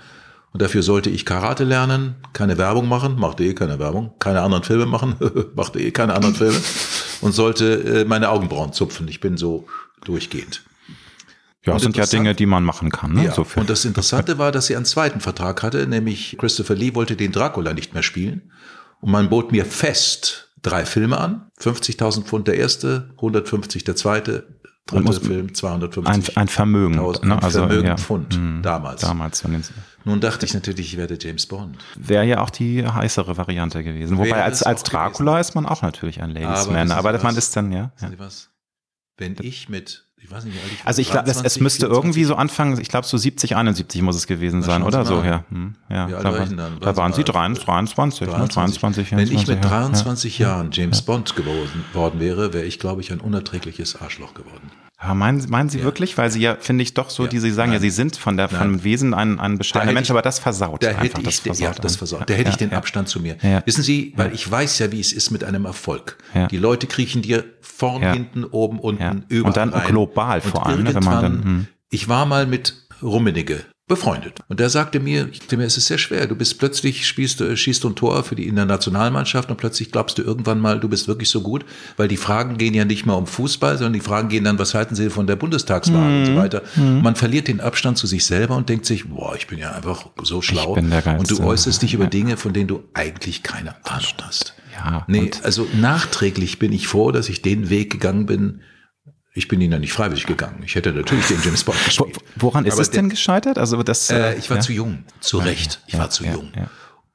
Speaker 2: Und dafür sollte ich Karate lernen, keine Werbung machen, machte eh keine Werbung, keine anderen Filme machen, machte eh keine anderen Filme und sollte äh, meine Augenbrauen zupfen. Ich bin so durchgehend.
Speaker 1: Ja, das sind ja Dinge, die man machen kann. Ne?
Speaker 2: Ja. So und das Interessante war, dass sie einen zweiten Vertrag hatte, nämlich Christopher Lee wollte den Dracula nicht mehr spielen. Und man bot mir fest drei Filme an. 50.000 Pfund der erste, 150 der zweite, dritte Film 250.
Speaker 1: Ein, ein Vermögen.
Speaker 2: ne? Ein also, Vermögen ja. Pfund,
Speaker 1: mhm. damals. Damals.
Speaker 2: Nun dachte ich natürlich, ich werde James Bond.
Speaker 1: Wäre ja auch die heißere Variante gewesen. Wobei als, als Dracula gewesen. ist man auch natürlich ein Ladiesman. Aber, aber man ist dann, ja. ja.
Speaker 2: Was? Wenn ich mit ich weiß nicht,
Speaker 1: ich also ich glaube, es, müsste 24. irgendwie so anfangen, ich glaube so 70, 71 muss es gewesen Na, sein, oder so, ja. Hm, ja
Speaker 2: Wie alt
Speaker 1: da,
Speaker 2: war dann?
Speaker 1: da waren Sie 23, 23, 23,
Speaker 2: 23 Wenn ich mit 23 ja. Jahren James ja. Bond geworden worden wäre, wäre ich, glaube ich, ein unerträgliches Arschloch geworden.
Speaker 1: Aber meinen, meinen Sie ja. wirklich? Weil Sie ja, finde ich, doch so, ja. die Sie sagen, Nein. ja, Sie sind von der, von Wesen ein, ein bescheidener Mensch, aber das versaut.
Speaker 2: Da hätte ich, das versaut ja, das versaut. Da hätte ich den Abstand zu mir. Wissen Sie, weil ich weiß ja, wie es ist mit einem Erfolg. Die Leute kriechen dir vorn, hinten, oben, unten, überall
Speaker 1: Und dann
Speaker 2: rein.
Speaker 1: global vor allem, ne, wenn man dann, hm.
Speaker 2: Ich war mal mit Rummenigge befreundet. Und der sagte mir, ich mir, es ist sehr schwer. Du bist plötzlich, spielst, du, schießt du ein Tor für die in der Nationalmannschaft und plötzlich glaubst du irgendwann mal, du bist wirklich so gut, weil die Fragen gehen ja nicht mehr um Fußball, sondern die Fragen gehen dann, was halten sie von der Bundestagswahl mhm. und so mhm. weiter. Mhm. Man verliert den Abstand zu sich selber und denkt sich, boah, ich bin ja einfach so schlau. und du äußerst dich über Dinge, von denen du eigentlich keine Ahnung hast.
Speaker 1: Ja.
Speaker 2: Nee, also nachträglich bin ich froh, dass ich den Weg gegangen bin, Ich bin ihn ja nicht freiwillig gegangen. Ich hätte natürlich den James Bond gespielt.
Speaker 1: Woran ist Aber es denn gescheitert? Also das,
Speaker 2: äh, ich war ja. zu jung, zu Recht. Ich war zu jung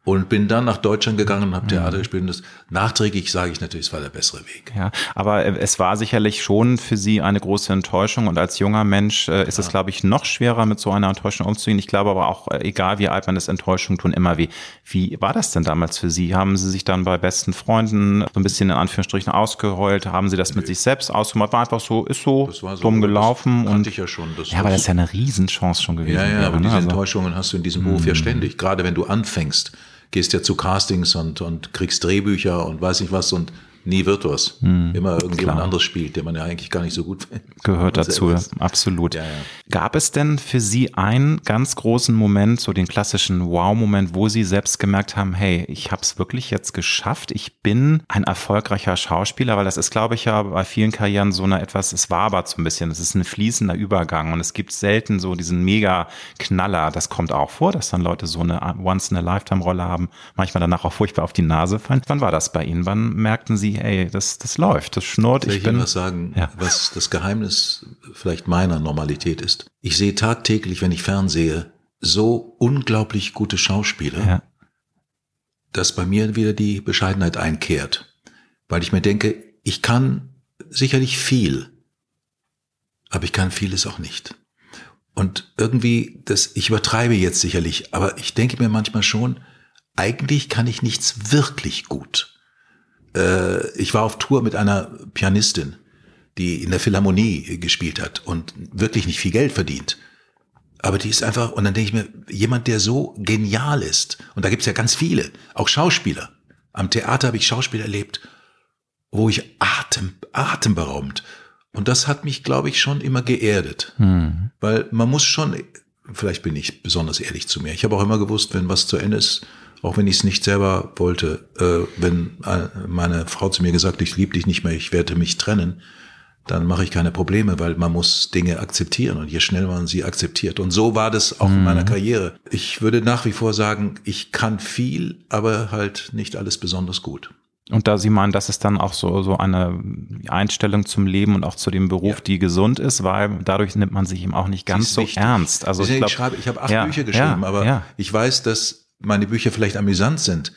Speaker 2: und bin dann nach Deutschland gegangen und habe mhm. Theater gespielt. Und das, nachträglich sage ich natürlich, es war der bessere Weg.
Speaker 1: Ja, aber äh, es war sicherlich schon für Sie eine große Enttäuschung und als junger Mensch äh, ist ja. es, glaube ich, noch schwerer, mit so einer Enttäuschung umzugehen. Ich glaube aber auch, äh, egal wie alt man ist, Enttäuschungen tun immer weh. Wie war das denn damals für Sie? Haben Sie sich dann bei besten Freunden so ein bisschen in Anführungsstrichen ausgeheult? Haben Sie das mit sich selbst ausgemacht? War einfach so, ist so, so dumm gelaufen.
Speaker 2: Das und, ich ja schon.
Speaker 1: Das ja, aber das ist ja eine Riesenchance schon gewesen.
Speaker 2: Ja, ja, aber ne? diese also Enttäuschungen hast du in diesem Beruf ja mhm. ständig. Gerade wenn du anfängst gehst ja zu Castings und, und kriegst Drehbücher und weiß nicht was und nie wird was. Hm, Immer irgendjemand klar. anderes spielt, den man ja eigentlich gar nicht so gut
Speaker 1: findet. Gehört dazu, absolut. Ja, ja. Gab es denn für Sie einen ganz großen Moment, so den klassischen Wow-Moment, wo Sie selbst gemerkt haben, hey, ich habe es wirklich jetzt geschafft, ich bin ein erfolgreicher Schauspieler, weil das ist, glaube ich, ja bei vielen Karrieren so eine etwas, es war aber so ein bisschen, es ist ein fließender Übergang und es gibt selten so diesen Mega-Knaller. Das kommt auch vor, dass dann Leute so eine Once-in-a-Lifetime-Rolle haben, manchmal danach auch furchtbar auf die Nase fallen. Wann war das bei Ihnen? Wann merkten Sie, ey, das, das läuft, das schnurrt.
Speaker 2: Soll ich, ich bin, Ihnen was sagen, ja. was das Geheimnis vielleicht meiner Normalität ist? Ich sehe tagtäglich, wenn ich fernsehe, so unglaublich gute Schauspieler, ja. dass bei mir wieder die Bescheidenheit einkehrt. Weil ich mir denke, ich kann sicherlich viel, aber ich kann vieles auch nicht. Und irgendwie, das, ich übertreibe jetzt sicherlich, aber ich denke mir manchmal schon, eigentlich kann ich nichts wirklich gut äh, ich war auf Tour mit einer Pianistin, die in der Philharmonie gespielt hat und wirklich nicht viel Geld verdient. Aber die ist einfach, und dann denke ich mir, jemand, der so genial ist, und da gibt's ja ganz viele, auch Schauspieler. Am Theater habe ich Schauspieler erlebt, wo ich atem, atemberaubend. Und das hat mich, glaube ich, schon immer geerdet. Hm. Weil man muss schon, vielleicht bin ich besonders ehrlich zu mir. Ich habe auch immer gewusst, wenn was zu Ende ist, auch wenn ich es nicht selber wollte, äh, wenn äh, meine Frau zu mir gesagt, ich liebe dich nicht mehr, ich werde mich trennen, dann mache ich keine Probleme, weil man muss Dinge akzeptieren und je schneller man sie akzeptiert. Und so war das auch mhm. in meiner mhm. Karriere. Ich würde nach wie vor sagen, ich kann viel, aber halt nicht alles besonders gut.
Speaker 1: Und da Sie meinen, das ist dann auch so, so eine Einstellung zum Leben und auch zu dem Beruf, ja. die gesund ist, weil dadurch nimmt man sich eben auch nicht ganz so wichtig. ernst.
Speaker 2: Also ich, ich, ich habe acht ja, Bücher geschrieben, ja, aber ich weiß, dass meine Bücher vielleicht amüsant sind,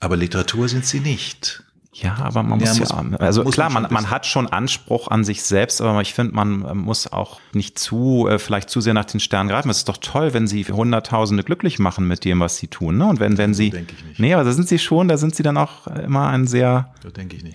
Speaker 2: aber Literatur sind sie nicht.
Speaker 1: Ja, aber man muss ja, muss, also muss klar, man, man hat schon Anspruch an sich selbst, aber ich finde, man äh, muss auch nicht zu, äh, vielleicht zu sehr nach den Sternen greifen. Es ist doch toll, wenn sie Hunderttausende glücklich machen mit dem, was sie tun. Ne? Und wenn, wenn sie, denke ich nicht. nee, aber da sind sie schon, da sind sie dann auch immer ein sehr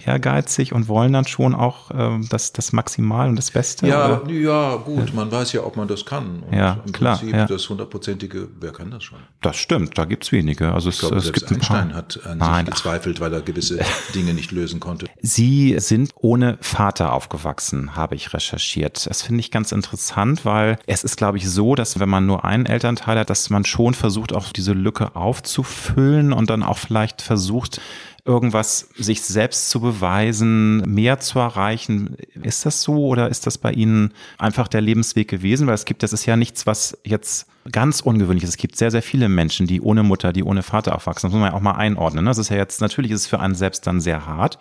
Speaker 1: ehrgeizig und wollen dann schon auch äh, das, das Maximal und das Beste.
Speaker 2: Ja, oder? ja, gut, ja. man weiß ja, ob man das kann.
Speaker 1: Und ja,
Speaker 2: im
Speaker 1: klar.
Speaker 2: Prinzip
Speaker 1: ja.
Speaker 2: das hundertprozentige, wer kann das schon?
Speaker 1: Das stimmt, da gibt's wenige. Also
Speaker 2: ich es, glaube, es gibt Einstein ein hat an Nein, sich gezweifelt, weil er gewisse Dinge nicht lösen konnte.
Speaker 1: Sie sind ohne Vater aufgewachsen, habe ich recherchiert. Das finde ich ganz interessant, weil es ist, glaube ich, so, dass wenn man nur einen Elternteil hat, dass man schon versucht, auch diese Lücke aufzufüllen und dann auch vielleicht versucht, irgendwas sich selbst zu beweisen, mehr zu erreichen. Ist das so oder ist das bei Ihnen einfach der Lebensweg gewesen? Weil es gibt, das ist ja nichts, was jetzt ganz ungewöhnlich ist. Es gibt sehr, sehr viele Menschen, die ohne Mutter, die ohne Vater aufwachsen. Das muss man ja auch mal einordnen. Ne? Das ist ja jetzt, natürlich ist es für einen selbst dann sehr hart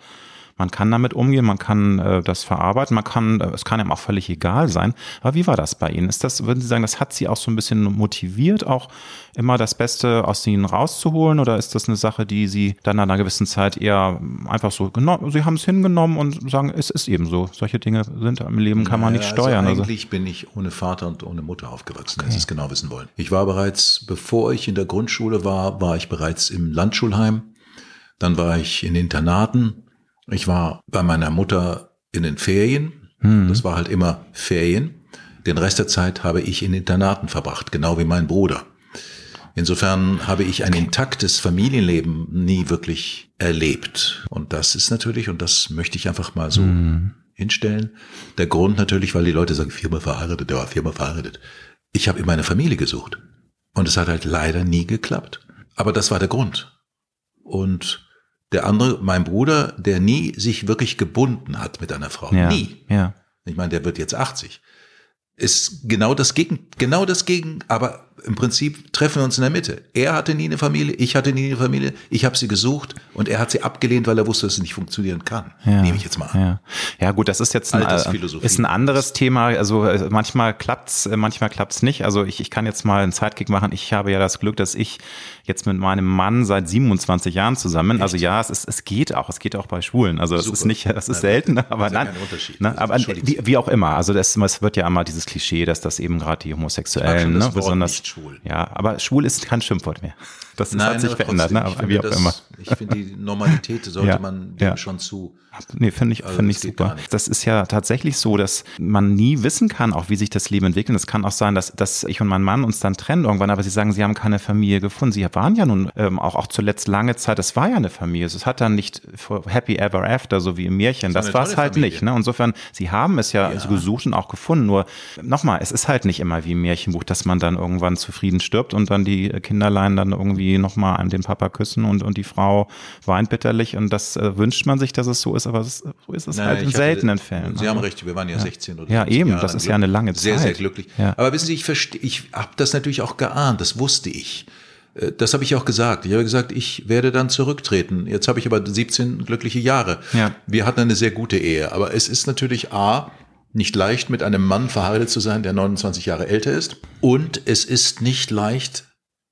Speaker 1: man kann damit umgehen, man kann äh, das verarbeiten, man kann, äh, es kann einem auch völlig egal sein. Aber wie war das bei Ihnen? Ist das, würden Sie sagen, das hat Sie auch so ein bisschen motiviert, auch immer das Beste aus Ihnen rauszuholen? Oder ist das eine Sache, die Sie dann nach einer gewissen Zeit eher einfach so genommen, Sie haben es hingenommen und sagen, es ist eben so. Solche Dinge sind im Leben, kann man nicht also steuern.
Speaker 2: Also eigentlich also. bin ich ohne Vater und ohne Mutter aufgewachsen, okay. wenn Sie es genau wissen wollen. Ich war bereits, bevor ich in der Grundschule war, war ich bereits im Landschulheim. Dann war ich in Internaten ich war bei meiner Mutter in den Ferien. Hm. Das war halt immer Ferien. Den Rest der Zeit habe ich in Internaten verbracht, genau wie mein Bruder. Insofern habe ich ein intaktes Familienleben nie wirklich erlebt. Und das ist natürlich, und das möchte ich einfach mal so hm. hinstellen, der Grund natürlich, weil die Leute sagen, viermal verheiratet, der war viermal verheiratet. Ich habe immer eine Familie gesucht. Und es hat halt leider nie geklappt. Aber das war der Grund. Und der andere, mein Bruder, der nie sich wirklich gebunden hat mit einer Frau. Ja, nie.
Speaker 1: Ja.
Speaker 2: Ich meine, der wird jetzt 80. Ist genau das Gegen, genau das Gegen, aber im Prinzip treffen wir uns in der Mitte. Er hatte nie eine Familie, ich hatte nie eine Familie, ich habe sie gesucht und er hat sie abgelehnt, weil er wusste, dass es nicht funktionieren kann.
Speaker 1: Ja.
Speaker 2: Nehme ich jetzt mal an.
Speaker 1: Ja. ja, gut, das ist jetzt ein, ist ein anderes Thema. Also äh, manchmal klappt's, äh, manchmal klappt's nicht. Also ich, ich kann jetzt mal einen Sidekick machen. Ich habe ja das Glück, dass ich jetzt mit meinem Mann seit 27 Jahren zusammen. Also ja, es ist, es geht auch, es geht auch bei Schwulen. Also es
Speaker 2: Super.
Speaker 1: ist nicht, es ist selten,
Speaker 2: das
Speaker 1: aber nein.
Speaker 2: kein Unterschied.
Speaker 1: Ne,
Speaker 2: Das
Speaker 1: aber wie, wie auch immer. Also das, es wird ja immer dieses Klischee, dass das eben gerade die Homosexuellen, ne, besonders.
Speaker 2: Nicht schwul.
Speaker 1: Ja, aber schwul ist kein Schimpfwort mehr. Das, das hat sich
Speaker 2: aber
Speaker 1: verändert,
Speaker 2: trotzdem,
Speaker 1: ne?
Speaker 2: ich
Speaker 1: Aber wie auch
Speaker 2: das-
Speaker 1: immer.
Speaker 2: Ich finde, die Normalität sollte
Speaker 1: Ja,
Speaker 2: man dem
Speaker 1: ja.
Speaker 2: schon zu.
Speaker 1: Nee, finde ich,
Speaker 2: Also
Speaker 1: finde ich super. Das ist ja tatsächlich so, dass man nie wissen kann, auch wie sich das Leben entwickelt. Es kann auch sein, dass, dass ich und mein Mann uns dann trennen irgendwann, aber sie sagen, sie haben keine Familie gefunden. Sie waren ja nun ähm, auch, auch zuletzt lange Zeit, es war ja eine Familie. Es hat dann nicht Happy Ever After, so wie im Märchen.
Speaker 2: Das
Speaker 1: Das
Speaker 2: war
Speaker 1: es halt
Speaker 2: Familie.
Speaker 1: nicht. Ne? Insofern, sie haben es ja,
Speaker 2: Ja.
Speaker 1: Also gesucht und auch gefunden. Nur nochmal, es ist halt nicht immer wie im Märchenbuch, dass man dann irgendwann zufrieden stirbt und dann die Kinderlein dann irgendwie nochmal an den Papa küssen und, und die Frau weint bitterlich. Und das äh, wünscht man sich, dass es so ist, aber es, so ist es
Speaker 2: Nein,
Speaker 1: halt in
Speaker 2: ich hatte-
Speaker 1: seltenen Fällen.
Speaker 2: Sie haben
Speaker 1: Also-
Speaker 2: recht, wir waren ja, 16 oder
Speaker 1: Ja,
Speaker 2: 17
Speaker 1: eben,
Speaker 2: Jahre
Speaker 1: das ist ja eine lange
Speaker 2: Sehr, sehr
Speaker 1: Zeit.
Speaker 2: glücklich.
Speaker 1: Ja.
Speaker 2: Aber wissen Sie, ich verstehe, ich habe das natürlich auch geahnt, das wusste ich. Äh, Das habe ich auch gesagt. Ich habe gesagt, ich werde dann zurücktreten. Jetzt habe ich aber 17 glückliche Jahre.
Speaker 1: Ja.
Speaker 2: Wir hatten eine sehr gute Ehe. Aber es ist natürlich A, nicht leicht, mit einem Mann verheiratet zu sein, der 29 Jahre älter ist. Und es ist nicht leicht,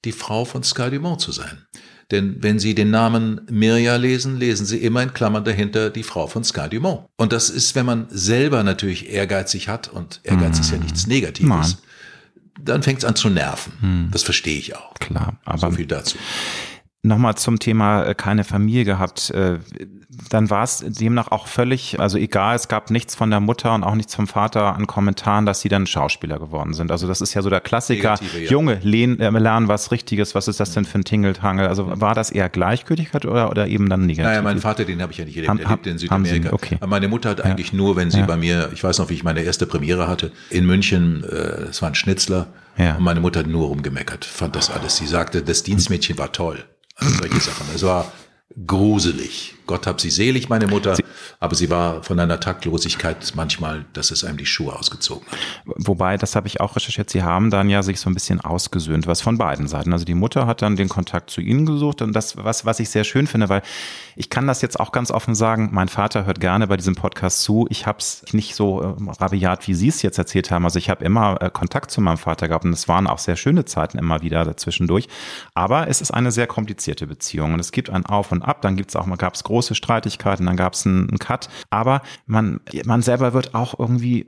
Speaker 2: die Frau von Sky Dumont zu sein. Denn wenn Sie den Namen Mirja lesen, lesen Sie immer in Klammern dahinter die Frau von Sky Dumont. Und das ist, wenn man selber natürlich ehrgeizig hat, und Ehrgeiz ist ja nichts Negatives,
Speaker 1: Nein.
Speaker 2: dann fängt es an zu nerven. Das verstehe ich auch.
Speaker 1: Klar, aber
Speaker 2: So viel dazu.
Speaker 1: Nochmal zum Thema äh, keine Familie gehabt. Äh, Dann war es demnach auch völlig, also egal, es gab nichts von der Mutter und auch nichts vom Vater an Kommentaren, dass sie dann Schauspieler geworden sind. Also das ist ja so der Klassiker.
Speaker 2: Negative, ja.
Speaker 1: Junge, lehn, äh, lernen was Richtiges, was ist das denn für ein Tingeltangel? Also war das eher Gleichgültigkeit oder, oder eben dann negativ?
Speaker 2: Naja, mein Vater, den habe ich ja nicht erlebt.
Speaker 1: Haben-
Speaker 2: er lebte in
Speaker 1: haben Sie,
Speaker 2: Südamerika.
Speaker 1: okay.
Speaker 2: Aber meine Mutter hat eigentlich nur, wenn sie
Speaker 1: Ja.
Speaker 2: bei mir, ich weiß noch, wie ich meine erste Premiere hatte, in München, äh, es war ein Schnitzler,
Speaker 1: Ja.
Speaker 2: und meine Mutter hat nur rumgemeckert, fand das alles. Sie sagte, das Dienstmädchen war toll. Also solche Sachen. Es war gruselig. Gott hab sie selig, meine Mutter. aber sie war von einer Taktlosigkeit manchmal, dass es einem die Schuhe ausgezogen hat.
Speaker 1: Wobei, das habe ich auch recherchiert, sie haben dann ja sich so ein bisschen ausgesöhnt, was von beiden Seiten. Also die Mutter hat dann den Kontakt zu ihnen gesucht und das, was, was ich sehr schön finde, weil ich kann das jetzt auch ganz offen sagen, mein Vater hört gerne bei diesem Podcast zu. Ich habe es nicht so äh, rabiat, wie Sie es jetzt erzählt haben. Also ich habe immer äh, Kontakt zu meinem Vater gehabt und es waren auch sehr schöne Zeiten immer wieder dazwischendurch. Aber es ist eine sehr komplizierte Beziehung und es gibt ein Auf und Ab, dann gibt's auch mal, gab es große Streitigkeiten, dann gab es einen, einen Cut. Aber man, man selber wird auch irgendwie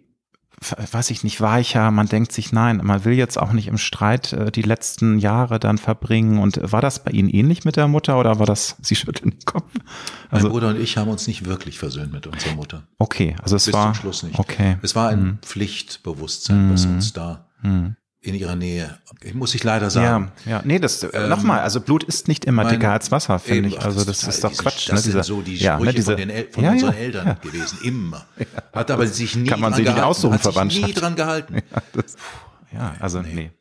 Speaker 1: weiß ich nicht, weicher, man denkt sich, nein, man will jetzt auch nicht im Streit äh, die letzten Jahre dann verbringen. Und war das bei Ihnen ähnlich mit der Mutter oder war das, Sie schütteln den Kopf?
Speaker 2: Mein
Speaker 1: Also,
Speaker 2: Bruder und ich haben uns nicht wirklich versöhnt mit unserer Mutter.
Speaker 1: okay, also es
Speaker 2: Bis
Speaker 1: war,
Speaker 2: zum Schluss nicht.
Speaker 1: okay,
Speaker 2: Es war ein Pflichtbewusstsein, was
Speaker 1: Mhm.
Speaker 2: uns da
Speaker 1: hm.
Speaker 2: In ihrer Nähe, ich muss ich leider
Speaker 1: ja,
Speaker 2: sagen,
Speaker 1: ja, nee, das, äh, nochmal, also Blut ist nicht immer dicker als Wasser, finde ich, also das
Speaker 2: total
Speaker 1: ist doch
Speaker 2: diese-
Speaker 1: Quatsch,
Speaker 2: Das
Speaker 1: ne,
Speaker 2: sind so die Sprüche
Speaker 1: ja, ne, diese,
Speaker 2: von, den El von
Speaker 1: ja,
Speaker 2: unseren
Speaker 1: ja,
Speaker 2: Eltern
Speaker 1: ja.
Speaker 2: gewesen, immer. Hat aber sich nie
Speaker 1: Kann man
Speaker 2: dran
Speaker 1: sich nicht aussuchen,
Speaker 2: hat sich nie dran gehalten.
Speaker 1: Ja, also nee.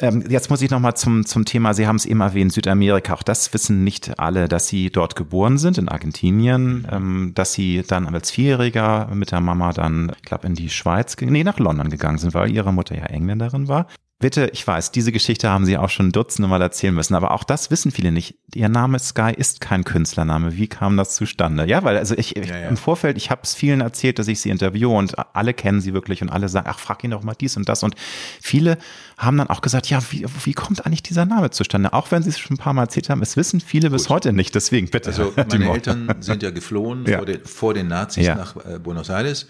Speaker 1: Ähm, jetzt muss ich noch mal zum, zum Thema, Sie haben es eben erwähnt, Südamerika. Auch das wissen nicht alle, dass Sie dort geboren sind, in Argentinien, ähm, dass Sie dann als Vierjähriger mit der Mama dann, ich glaube, in die Schweiz, nee, nach London gegangen sind, weil Ihre Mutter ja Engländerin war. Bitte, ich weiß, diese Geschichte haben Sie auch schon dutzende Mal erzählen müssen, aber auch das wissen viele nicht. Ihr Name Sky ist kein Künstlername. Wie kam das zustande? Ja, weil also ich,
Speaker 2: Ja, ja.
Speaker 1: im Vorfeld, ich habe es vielen erzählt, dass ich sie interviewe und alle kennen sie wirklich und alle sagen, ach, frag ihn doch mal dies und das. Und viele haben dann auch gesagt, ja, wie, wie kommt eigentlich dieser Name zustande? Auch wenn sie es schon ein paar Mal erzählt haben, es wissen viele bis heute nicht. Deswegen bitte.
Speaker 2: Also meine. Eltern sind ja geflohen
Speaker 1: Ja.
Speaker 2: Vor, den, vor den Nazis nach äh, Buenos Aires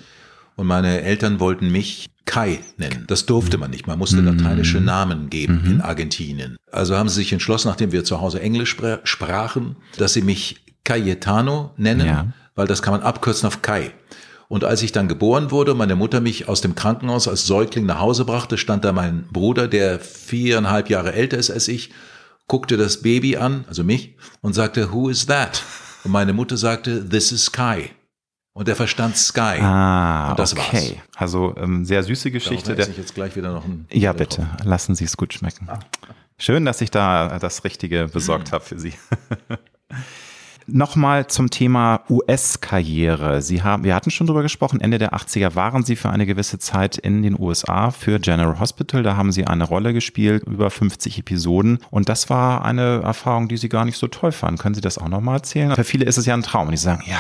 Speaker 2: und meine Eltern wollten mich Kai nennen. Das durfte man nicht. Man musste lateinische
Speaker 1: Mhm.
Speaker 2: Namen geben in Argentinien. Also haben sie sich entschlossen, nachdem wir zu Hause Englisch spra- sprachen, dass sie mich Cayetano nennen,
Speaker 1: Ja.
Speaker 2: weil das kann man abkürzen auf Kai. Und als ich dann geboren wurde, meine Mutter mich aus dem Krankenhaus als Säugling nach Hause brachte, stand da mein Bruder, der viereinhalb Jahre älter ist als ich, guckte das Baby an, also mich, und sagte, who is that? Und meine Mutter sagte, this is Kai. Und er verstand Sky.
Speaker 1: Ah,
Speaker 2: das
Speaker 1: okay. Also ähm, sehr süße Geschichte. Der,
Speaker 2: ich jetzt gleich wieder noch ein
Speaker 1: ja, bitte, lassen Sie es gut schmecken. Schön, dass ich da das Richtige besorgt
Speaker 2: Mhm.
Speaker 1: habe für Sie. Nochmal zum Thema US-Karriere. Sie haben, wir hatten schon drüber gesprochen, Ende der 80er waren Sie für eine gewisse Zeit in den USA für General Hospital. Da haben Sie eine Rolle gespielt, über 50 Episoden. Und das war eine Erfahrung, die Sie gar nicht so toll fanden. Können Sie das auch nochmal erzählen? Für viele ist es ja ein Traum. Und die sagen, ja,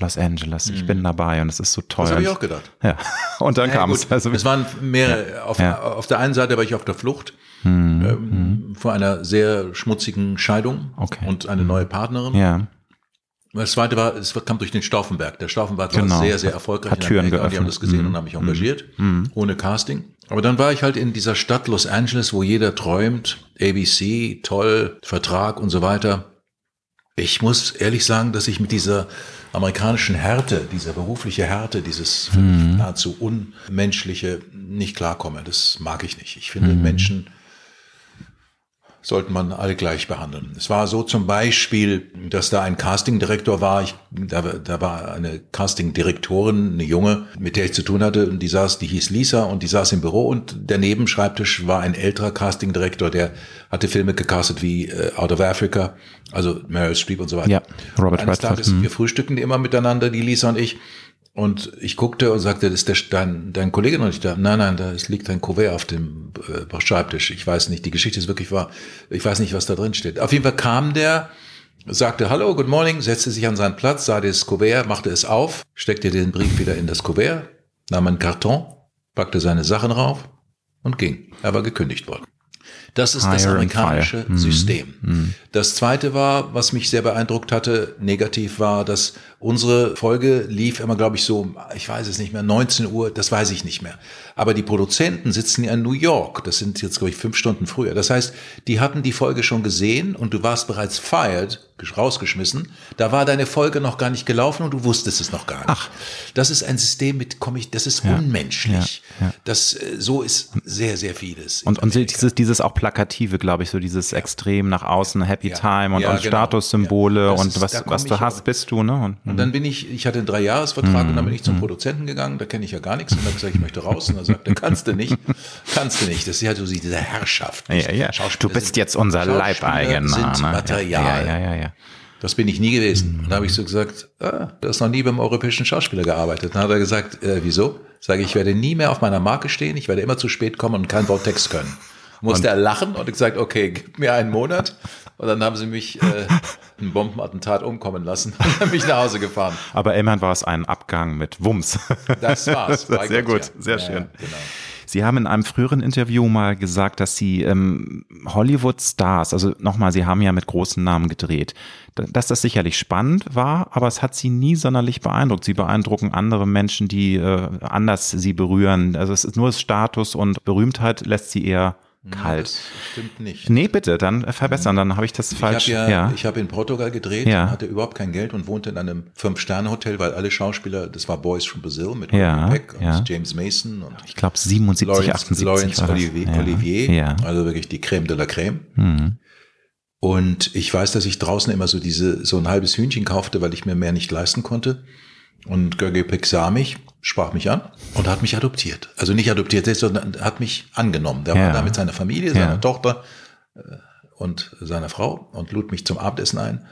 Speaker 1: Los Angeles, ich bin dabei und es ist so toll. Das
Speaker 2: habe ich auch gedacht.
Speaker 1: Ja, und dann naja, kam es.
Speaker 2: Also, es waren mehrere. Ja. Auf, ja. auf der einen Seite war ich auf der Flucht hm. ähm, hm. vor einer sehr schmutzigen Scheidung okay. und eine neue Partnerin.
Speaker 1: Ja.
Speaker 2: Das zweite war, es kam durch den Stauffenberg. Der Stauffenberg
Speaker 1: genau.
Speaker 2: war sehr, sehr erfolgreich.
Speaker 1: Hat Türen geöffnet.
Speaker 2: Die haben das gesehen mhm. und haben mich engagiert, mhm. ohne Casting. Aber dann war ich halt in dieser Stadt Los Angeles, wo jeder träumt, ABC, toll, Vertrag und so weiter. Ich muss ehrlich sagen, dass ich mit dieser amerikanischen Härte, dieser berufliche Härte, dieses mhm. nahezu unmenschliche nicht klarkomme. Das mag ich nicht. Ich finde mhm. Menschen sollte man alle gleich behandeln. Es war so zum Beispiel, dass da ein Castingdirektor war. Ich, da, da war eine Castingdirektorin, eine Junge, mit der ich zu tun hatte, und die saß, die hieß Lisa und die saß im Büro und der Nebenschreibtisch war ein älterer Castingdirektor, der hatte Filme gecastet wie äh, Out of Africa, also Meryl Streep und so weiter.
Speaker 1: Ja, Robert
Speaker 2: Eines Redford. Tages, mhm. wir frühstückten immer miteinander, die Lisa und ich. Und ich guckte und sagte, ist der, dein, dein Kollege noch nicht da? Nein, nein, da liegt ein Kuvert auf dem äh, Schreibtisch. Ich weiß nicht, die Geschichte ist wirklich wahr. Ich weiß nicht, was da drin steht. Auf jeden Fall kam der, sagte Hallo, good morning, setzte sich an seinen Platz, sah das Kuvert, machte es auf, steckte den Brief wieder in das Kuvert, nahm einen Karton, packte seine Sachen rauf und ging. Er war gekündigt worden. Das ist das amerikanische mhm. System. Mhm. Das zweite war, was mich sehr beeindruckt hatte, negativ war, dass unsere Folge lief immer, glaube ich, so, ich weiß es nicht mehr, 19 Uhr, das weiß ich nicht mehr. Aber die Produzenten sitzen ja in New York. Das sind jetzt, glaube ich, fünf Stunden früher. Das heißt, die hatten die Folge schon gesehen und du warst bereits fired, rausgeschmissen. Da war deine Folge noch gar nicht gelaufen und du wusstest es noch gar nicht. Ach. Das ist ein System mit, komm ich, das ist ja. unmenschlich. Ja. Ja. Das, äh, so ist sehr, sehr vieles.
Speaker 1: Und, und dieses, dieses auch plakative, glaube ich, so dieses extrem nach außen Happy Time und, und genau. Statussymbole und ist, was, was du hast, bist du, ne?
Speaker 2: Und, und dann bin ich, ich hatte einen Dreijahresvertrag mhm. und dann bin ich zum mhm. Produzenten gegangen, da kenne ich ja gar nichts und dann gesagt, ich möchte raus und dann sagt er, kannst du nicht, kannst du nicht. Das ist halt so diese Herrschaft.
Speaker 1: Ja, ja. Du bist jetzt unser Leibeigener.
Speaker 2: Sind ne? Material.
Speaker 1: Ja, ja, ja, ja.
Speaker 2: Das bin ich nie gewesen. Mhm. Und da habe ich so gesagt, ah, du hast noch nie beim europäischen Schauspieler gearbeitet. Dann hat er gesagt, äh, wieso? Sage ich, ich werde nie mehr auf meiner Marke stehen, ich werde immer zu spät kommen und kein Wort Text können. Musste er lachen und gesagt, okay, gib mir einen Monat. Und dann haben sie mich äh, ein Bombenattentat umkommen lassen und dann bin ich nach Hause gefahren.
Speaker 1: Aber immerhin war es ein Abgang mit Wumms.
Speaker 2: Das war's.
Speaker 1: sehr Gott, gut, ja. sehr schön. Ja, genau. Sie haben in einem früheren Interview mal gesagt, dass Sie ähm, Hollywood-Stars, also nochmal, Sie haben ja mit großen Namen gedreht, dass das sicherlich spannend war, aber es hat Sie nie sonderlich beeindruckt. Sie beeindrucken andere Menschen, die äh, anders Sie berühren. Also es ist nur das Status und Berühmtheit lässt Sie eher kalt. Das
Speaker 2: stimmt nicht.
Speaker 1: Nee, bitte, dann verbessern, dann habe ich das falsch.
Speaker 2: Ich habe ja, ja, ich habe in Portugal gedreht, ja. hatte überhaupt kein Geld und wohnte in einem Fünf-Sterne-Hotel, weil alle Schauspieler, das war Boys from Brazil mit
Speaker 1: ja,
Speaker 2: Peck
Speaker 1: ja.
Speaker 2: und James Mason und
Speaker 1: ich glaube 77, Lawrence, 78
Speaker 2: Lawrence Olivier, ja. Olivier
Speaker 1: ja.
Speaker 2: also wirklich die Creme de la Creme.
Speaker 1: Mhm.
Speaker 2: Und ich weiß, dass ich draußen immer so diese so ein halbes Hühnchen kaufte, weil ich mir mehr nicht leisten konnte. Und Görge mich sprach mich an und hat mich adoptiert. Also nicht adoptiert, sondern hat mich angenommen. Der ja. war da mit seiner Familie, seiner ja. Tochter äh, und seiner Frau und lud mich zum Abendessen ein.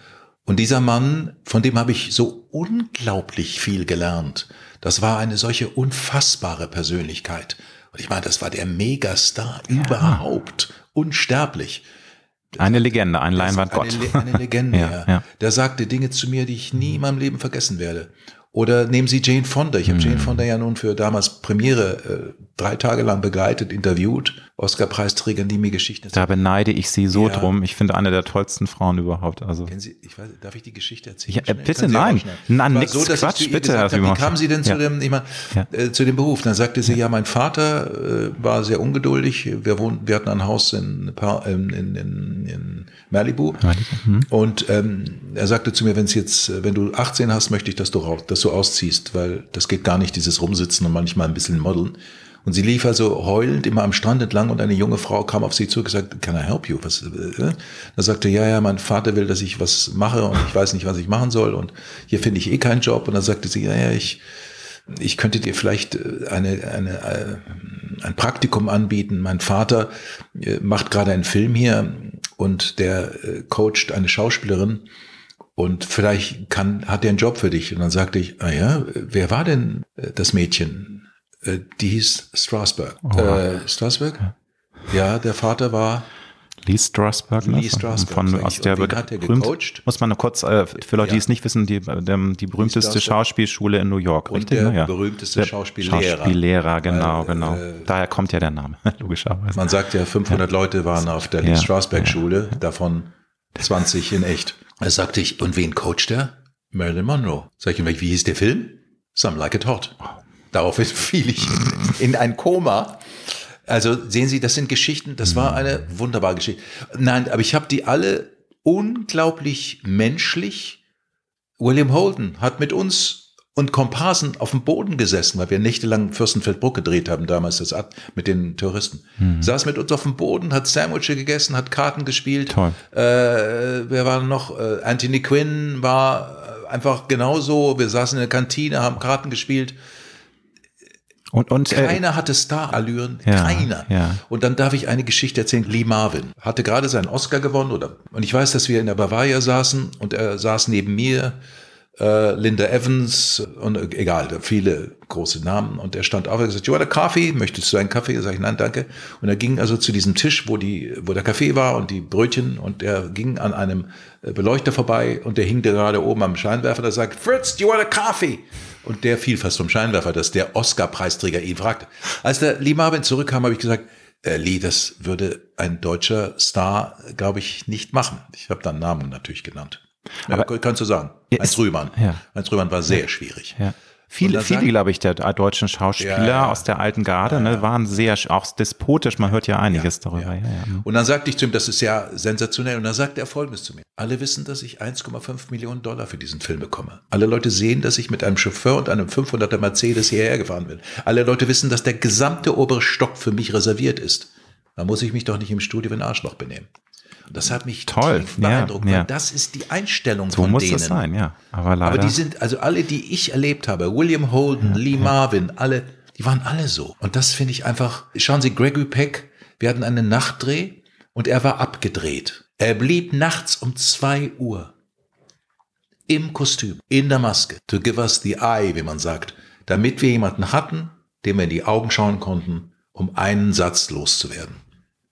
Speaker 2: Und dieser Mann, von dem habe ich so unglaublich viel gelernt. Das war eine solche unfassbare Persönlichkeit. Und ich meine, das war der Megastar ja. überhaupt, unsterblich.
Speaker 1: Eine Legende, ein Leinwandgott.
Speaker 2: Eine, eine Legende, ja, ja. Der sagte Dinge zu mir, die ich nie in meinem Leben vergessen werde. Oder nehmen Sie Jane Fonda. Ich habe mhm. Jane Fonda ja nun für damals Premiere äh, drei Tage lang begleitet, interviewt. Oscar-Preisträger, die mir Geschichten
Speaker 1: erzählen. Da beneide ich Sie so ja. drum. Ich finde eine der tollsten Frauen überhaupt. Also.
Speaker 2: Kennen Sie, ich weiß, darf ich die Geschichte erzählen?
Speaker 1: Ja, bitte nein. Nein, nix so, Quatsch, bitte.
Speaker 2: Hab, wie kamen Sie denn zu dem, ich meine, äh, zu dem Beruf? Dann sagte sie, ja, mein Vater äh, war sehr ungeduldig. Wir wohnten, wir hatten ein Haus in, in, in, in Malibu. Malibu. Mhm. Und ähm, er sagte zu mir, wenn es jetzt, wenn du 18 hast, möchte ich, dass du raus, dass du ausziehst, weil das geht gar nicht, dieses Rumsitzen und manchmal ein bisschen modeln. Und sie lief also heulend immer am Strand entlang und eine junge Frau kam auf sie zu und gesagt, can I help you? Was, äh? Da sagte, ja, ja, mein Vater will, dass ich was mache und ich weiß nicht, was ich machen soll und hier finde ich eh keinen Job. Und dann sagte sie, ja, ja, ich, ich könnte dir vielleicht äh, eine, eine, äh, ein Praktikum anbieten. Mein Vater macht gerade einen Film hier und der coacht eine Schauspielerin und vielleicht kann, hat der einen Job für dich. Und dann sagte ich, ah ja, wer war denn äh, das Mädchen? Äh, die hieß Strasberg. Oh. Äh, Strasberg? Ja, der Vater war
Speaker 1: Lee Strasberg,
Speaker 2: ne? Lee Strasberg
Speaker 1: von aus der
Speaker 2: hat er gecoacht?
Speaker 1: Muss man kurz äh, für Leute, ja. die es nicht wissen, die, die, die berühmteste Schauspielschule in New York,
Speaker 2: und
Speaker 1: richtig?
Speaker 2: Der
Speaker 1: ne? ja.
Speaker 2: berühmteste Schauspiellehrer.
Speaker 1: Schauspiellehrer, genau, Weil, genau. Äh, Daher kommt ja der Name, logischerweise.
Speaker 2: Man sagt ja, 500 ja. Leute waren auf der Lee Strasberg Schule, davon 20 in echt. Da sagte ich, und wen coacht er? Marilyn Monroe. Sag ich, wie hieß der Film? Some Like It Hot. Daraufhin fiel ich in ein Koma also sehen Sie, das sind Geschichten, das war eine wunderbare Geschichte. Nein, aber ich habe die alle unglaublich menschlich. William Holden hat mit uns und Komparsen auf dem Boden gesessen, weil wir nächtelang Fürstenfeldbruck gedreht haben, damals das Ad mit den Touristen. Mhm. Saß mit uns auf dem Boden, hat Sandwiches gegessen, hat Karten gespielt.
Speaker 1: Toll.
Speaker 2: Äh, wer war noch? Äh, Anthony Quinn war einfach genauso. Wir saßen in der Kantine, haben Karten gespielt. Und, und, äh, keiner äh, hatte Star-Allüren, ja, keiner. Ja. Und dann darf ich eine Geschichte erzählen. Lee Marvin hatte gerade seinen Oscar gewonnen oder und ich weiß, dass wir in der Bavaria saßen und er saß neben mir, äh, Linda Evans und äh, egal, viele große Namen und er stand auf und gesagt, you want a coffee? Möchtest du einen Kaffee? Sag ich, nein, danke. Und er ging also zu diesem Tisch, wo die, wo der Kaffee war und die Brötchen und er ging an einem äh, Beleuchter vorbei und der hing gerade oben am Scheinwerfer, der sagt, Fritz, do you want a coffee? Und der fiel fast vom Scheinwerfer, dass der Oscar-Preisträger ihn fragte. Als der Lee Marvin zurückkam, habe ich gesagt, äh, Lee, das würde ein deutscher Star, glaube ich, nicht machen. Ich habe dann Namen natürlich genannt. Aber ja, kannst du sagen. Heinz Rühmann. Ja. Heinz Rühmann war sehr ja. schwierig.
Speaker 1: Ja. Viele, viele, glaube ich, der deutschen Schauspieler ja, ja. aus der alten Garde ja, ne, waren sehr auch despotisch. Man hört ja einiges darüber.
Speaker 2: Und dann sagte ich zu ihm, das ist ja sensationell. Und dann sagte er Folgendes zu mir. Alle wissen, dass ich 1,5 Millionen Dollar für diesen Film bekomme. Alle Leute sehen, dass ich mit einem Chauffeur und einem 500er Mercedes hierher gefahren bin. Alle Leute wissen, dass der gesamte obere Stock für mich reserviert ist. Da muss ich mich doch nicht im Studio wie ein Arschloch benehmen. Das hat mich
Speaker 1: Toll.
Speaker 2: tief beeindruckt, ja, ja. das ist die Einstellung
Speaker 1: so
Speaker 2: von
Speaker 1: muss
Speaker 2: denen.
Speaker 1: Das sein, ja. Aber, leider.
Speaker 2: Aber die sind, also alle, die ich erlebt habe, William Holden, ja, Lee Marvin, alle, die waren alle so. Und das finde ich einfach, schauen Sie, Gregory Peck, wir hatten einen Nachtdreh und er war abgedreht. Er blieb nachts um zwei Uhr im Kostüm, in der Maske, to give us the eye, wie man sagt, damit wir jemanden hatten, dem wir in die Augen schauen konnten, um einen Satz loszuwerden.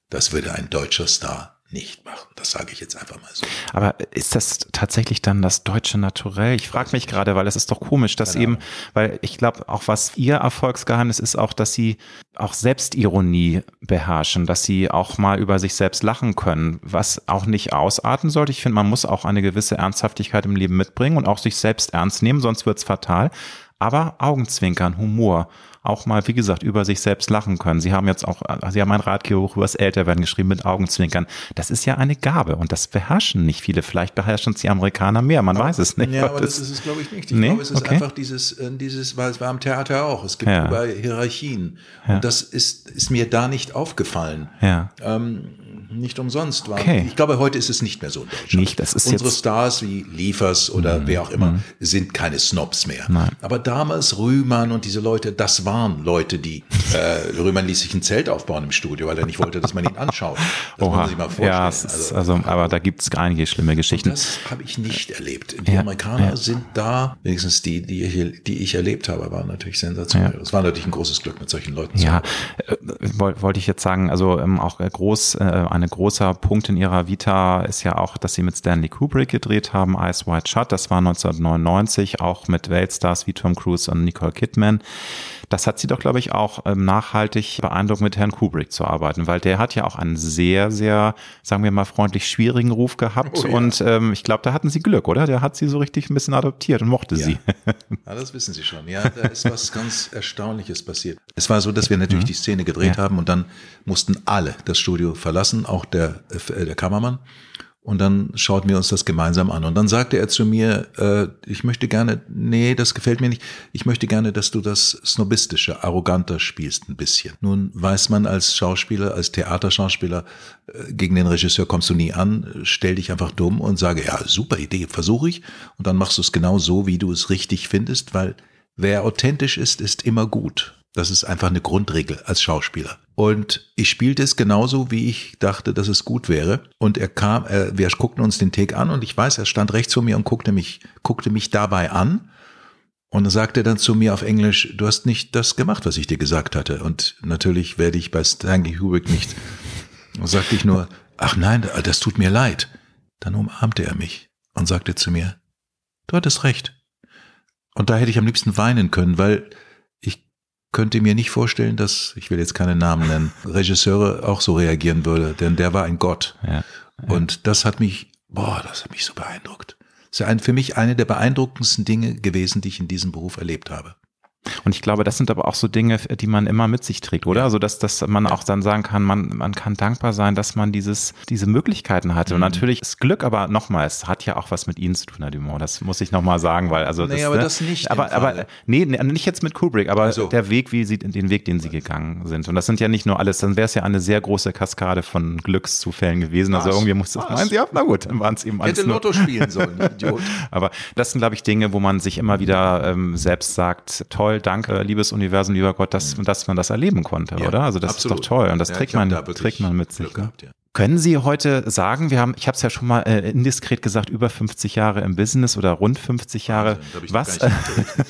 Speaker 2: Das würde ein deutscher Star nicht machen. Das sage ich jetzt einfach mal so.
Speaker 1: Aber ist das tatsächlich dann das deutsche Naturell? Ich frage mich gerade, weil es ist doch komisch, dass genau. eben, weil ich glaube, auch was ihr Erfolgsgeheimnis ist, auch, dass sie auch Selbstironie beherrschen, dass sie auch mal über sich selbst lachen können, was auch nicht ausarten sollte. Ich finde, man muss auch eine gewisse Ernsthaftigkeit im Leben mitbringen und auch sich selbst ernst nehmen, sonst wird's fatal. Aber Augenzwinkern, Humor, auch mal, wie gesagt, über sich selbst lachen können. Sie haben jetzt auch, Sie haben ein Ratgeber über das Älterwerden geschrieben mit Augenzwinkern. Das ist ja eine Gabe und das beherrschen nicht viele. Vielleicht beherrschen es die Amerikaner mehr, man weiß es nicht.
Speaker 2: Ja, aber das, das ist es, glaube ich, nicht. Ich nee? glaube, es ist okay. einfach dieses, äh, dieses, weil es war am Theater auch. Es gibt ja. über Hierarchien. Ja. Und das ist, ist mir da nicht aufgefallen.
Speaker 1: Ja.
Speaker 2: Ähm, nicht umsonst war. Okay. Ich glaube, heute ist es nicht mehr so in Deutschland.
Speaker 1: Nicht, das ist
Speaker 2: Unsere Stars wie Liefers oder mhm. wer auch immer mhm. sind keine Snobs mehr.
Speaker 1: Nein.
Speaker 2: Aber damals Rühmann und diese Leute, das waren Leute, die äh, Rühmann ließ sich ein Zelt aufbauen im Studio, weil er nicht wollte, dass man ihn anschaut. Das
Speaker 1: Oha. muss man sich mal vorstellen. Ja, also, also, aber da gibt es einige schlimme Geschichten.
Speaker 2: Das habe ich nicht erlebt. Die ja, Amerikaner ja. sind da, wenigstens die, die ich, die ich erlebt habe, waren natürlich sensationell. Es ja. war natürlich ein großes Glück, mit solchen Leuten
Speaker 1: zu. Ja, äh, wollte ich jetzt sagen, also ähm, auch groß, äh, eine großer Punkt in ihrer Vita ist ja auch, dass sie mit Stanley Kubrick gedreht haben, Eyes Wide Shut. Das war 1999, auch mit Weltstars wie Tom Cruise und Nicole Kidman. Das hat sie doch, glaube ich, auch ähm, nachhaltig beeindruckt, mit Herrn Kubrick zu arbeiten, weil der hat ja auch einen sehr, sehr, sagen wir mal, freundlich schwierigen Ruf gehabt. Oh, ja. Und ähm, ich glaube, da hatten sie Glück, oder? Der hat sie so richtig ein bisschen adoptiert und mochte
Speaker 2: ja.
Speaker 1: sie.
Speaker 2: ja, das wissen Sie schon. Ja, da ist was ganz Erstaunliches passiert. Es war so, dass wir natürlich mhm. die Szene gedreht ja. haben und dann mussten alle das Studio verlassen, auch der, äh, der Kameramann. Und dann schauten wir uns das gemeinsam an. Und dann sagte er zu mir, äh, ich möchte gerne, nee, das gefällt mir nicht, ich möchte gerne, dass du das snobistische, arroganter spielst ein bisschen. Nun weiß man als Schauspieler, als Theaterschauspieler, äh, gegen den Regisseur kommst du nie an, stell dich einfach dumm und sage, ja, super Idee, versuche ich. Und dann machst du es genau so, wie du es richtig findest, weil wer authentisch ist, ist immer gut. Das ist einfach eine Grundregel als Schauspieler. Und ich spielte es genauso, wie ich dachte, dass es gut wäre. Und er kam, äh, wir guckten uns den Take an und ich weiß, er stand rechts vor mir und guckte mich, guckte mich dabei an. Und dann sagte er dann zu mir auf Englisch, du hast nicht das gemacht, was ich dir gesagt hatte. Und natürlich werde ich bei Stanley Kubrick nicht. Und sagte ich nur, ach nein, das tut mir leid. Dann umarmte er mich und sagte zu mir, du hattest recht. Und da hätte ich am liebsten weinen können, weil könnte mir nicht vorstellen, dass, ich will jetzt keine Namen nennen, Regisseure auch so reagieren würde, denn der war ein Gott. Ja, ja. Und das hat mich, boah, das hat mich so beeindruckt. Das ist für mich eine der beeindruckendsten Dinge gewesen, die ich in diesem Beruf erlebt habe.
Speaker 1: Und ich glaube, das sind aber auch so Dinge, die man immer mit sich trägt, oder? Ja. Also, dass, dass man auch dann sagen kann, man, man kann dankbar sein, dass man dieses, diese Möglichkeiten hatte. Mhm. Und natürlich ist Glück, aber nochmals, hat ja auch was mit Ihnen zu tun, Herr Dumont. Das muss ich nochmal sagen, weil, also.
Speaker 2: Nee, das, aber ne, das nicht.
Speaker 1: Aber, aber, nee, nicht jetzt mit Kubrick, aber so. der Weg, wie Sie, den Weg, den Sie gegangen sind. Und das sind ja nicht nur alles, dann wäre es ja eine sehr große Kaskade von Glückszufällen gewesen. Also was? Also irgendwie muss das meinen Sie, ja, na gut, dann waren es eben
Speaker 2: alles. Hätte Lotto spielen sollen, Idiot.
Speaker 1: aber das sind, glaube ich, Dinge, wo man sich immer wieder ähm, selbst sagt, toll, danke, liebes Universum, lieber Gott, dass, mhm. dass man das erleben konnte, ja, oder? Also das absolut. ist doch toll und das ja, trägt, man, da trägt man mit sich. Ne? Gehabt, ja. Können Sie heute sagen, wir haben, ich habe es ja schon mal äh, indiskret gesagt, über 50 Jahre im Business oder rund 50 Jahre. Wahnsinn, was?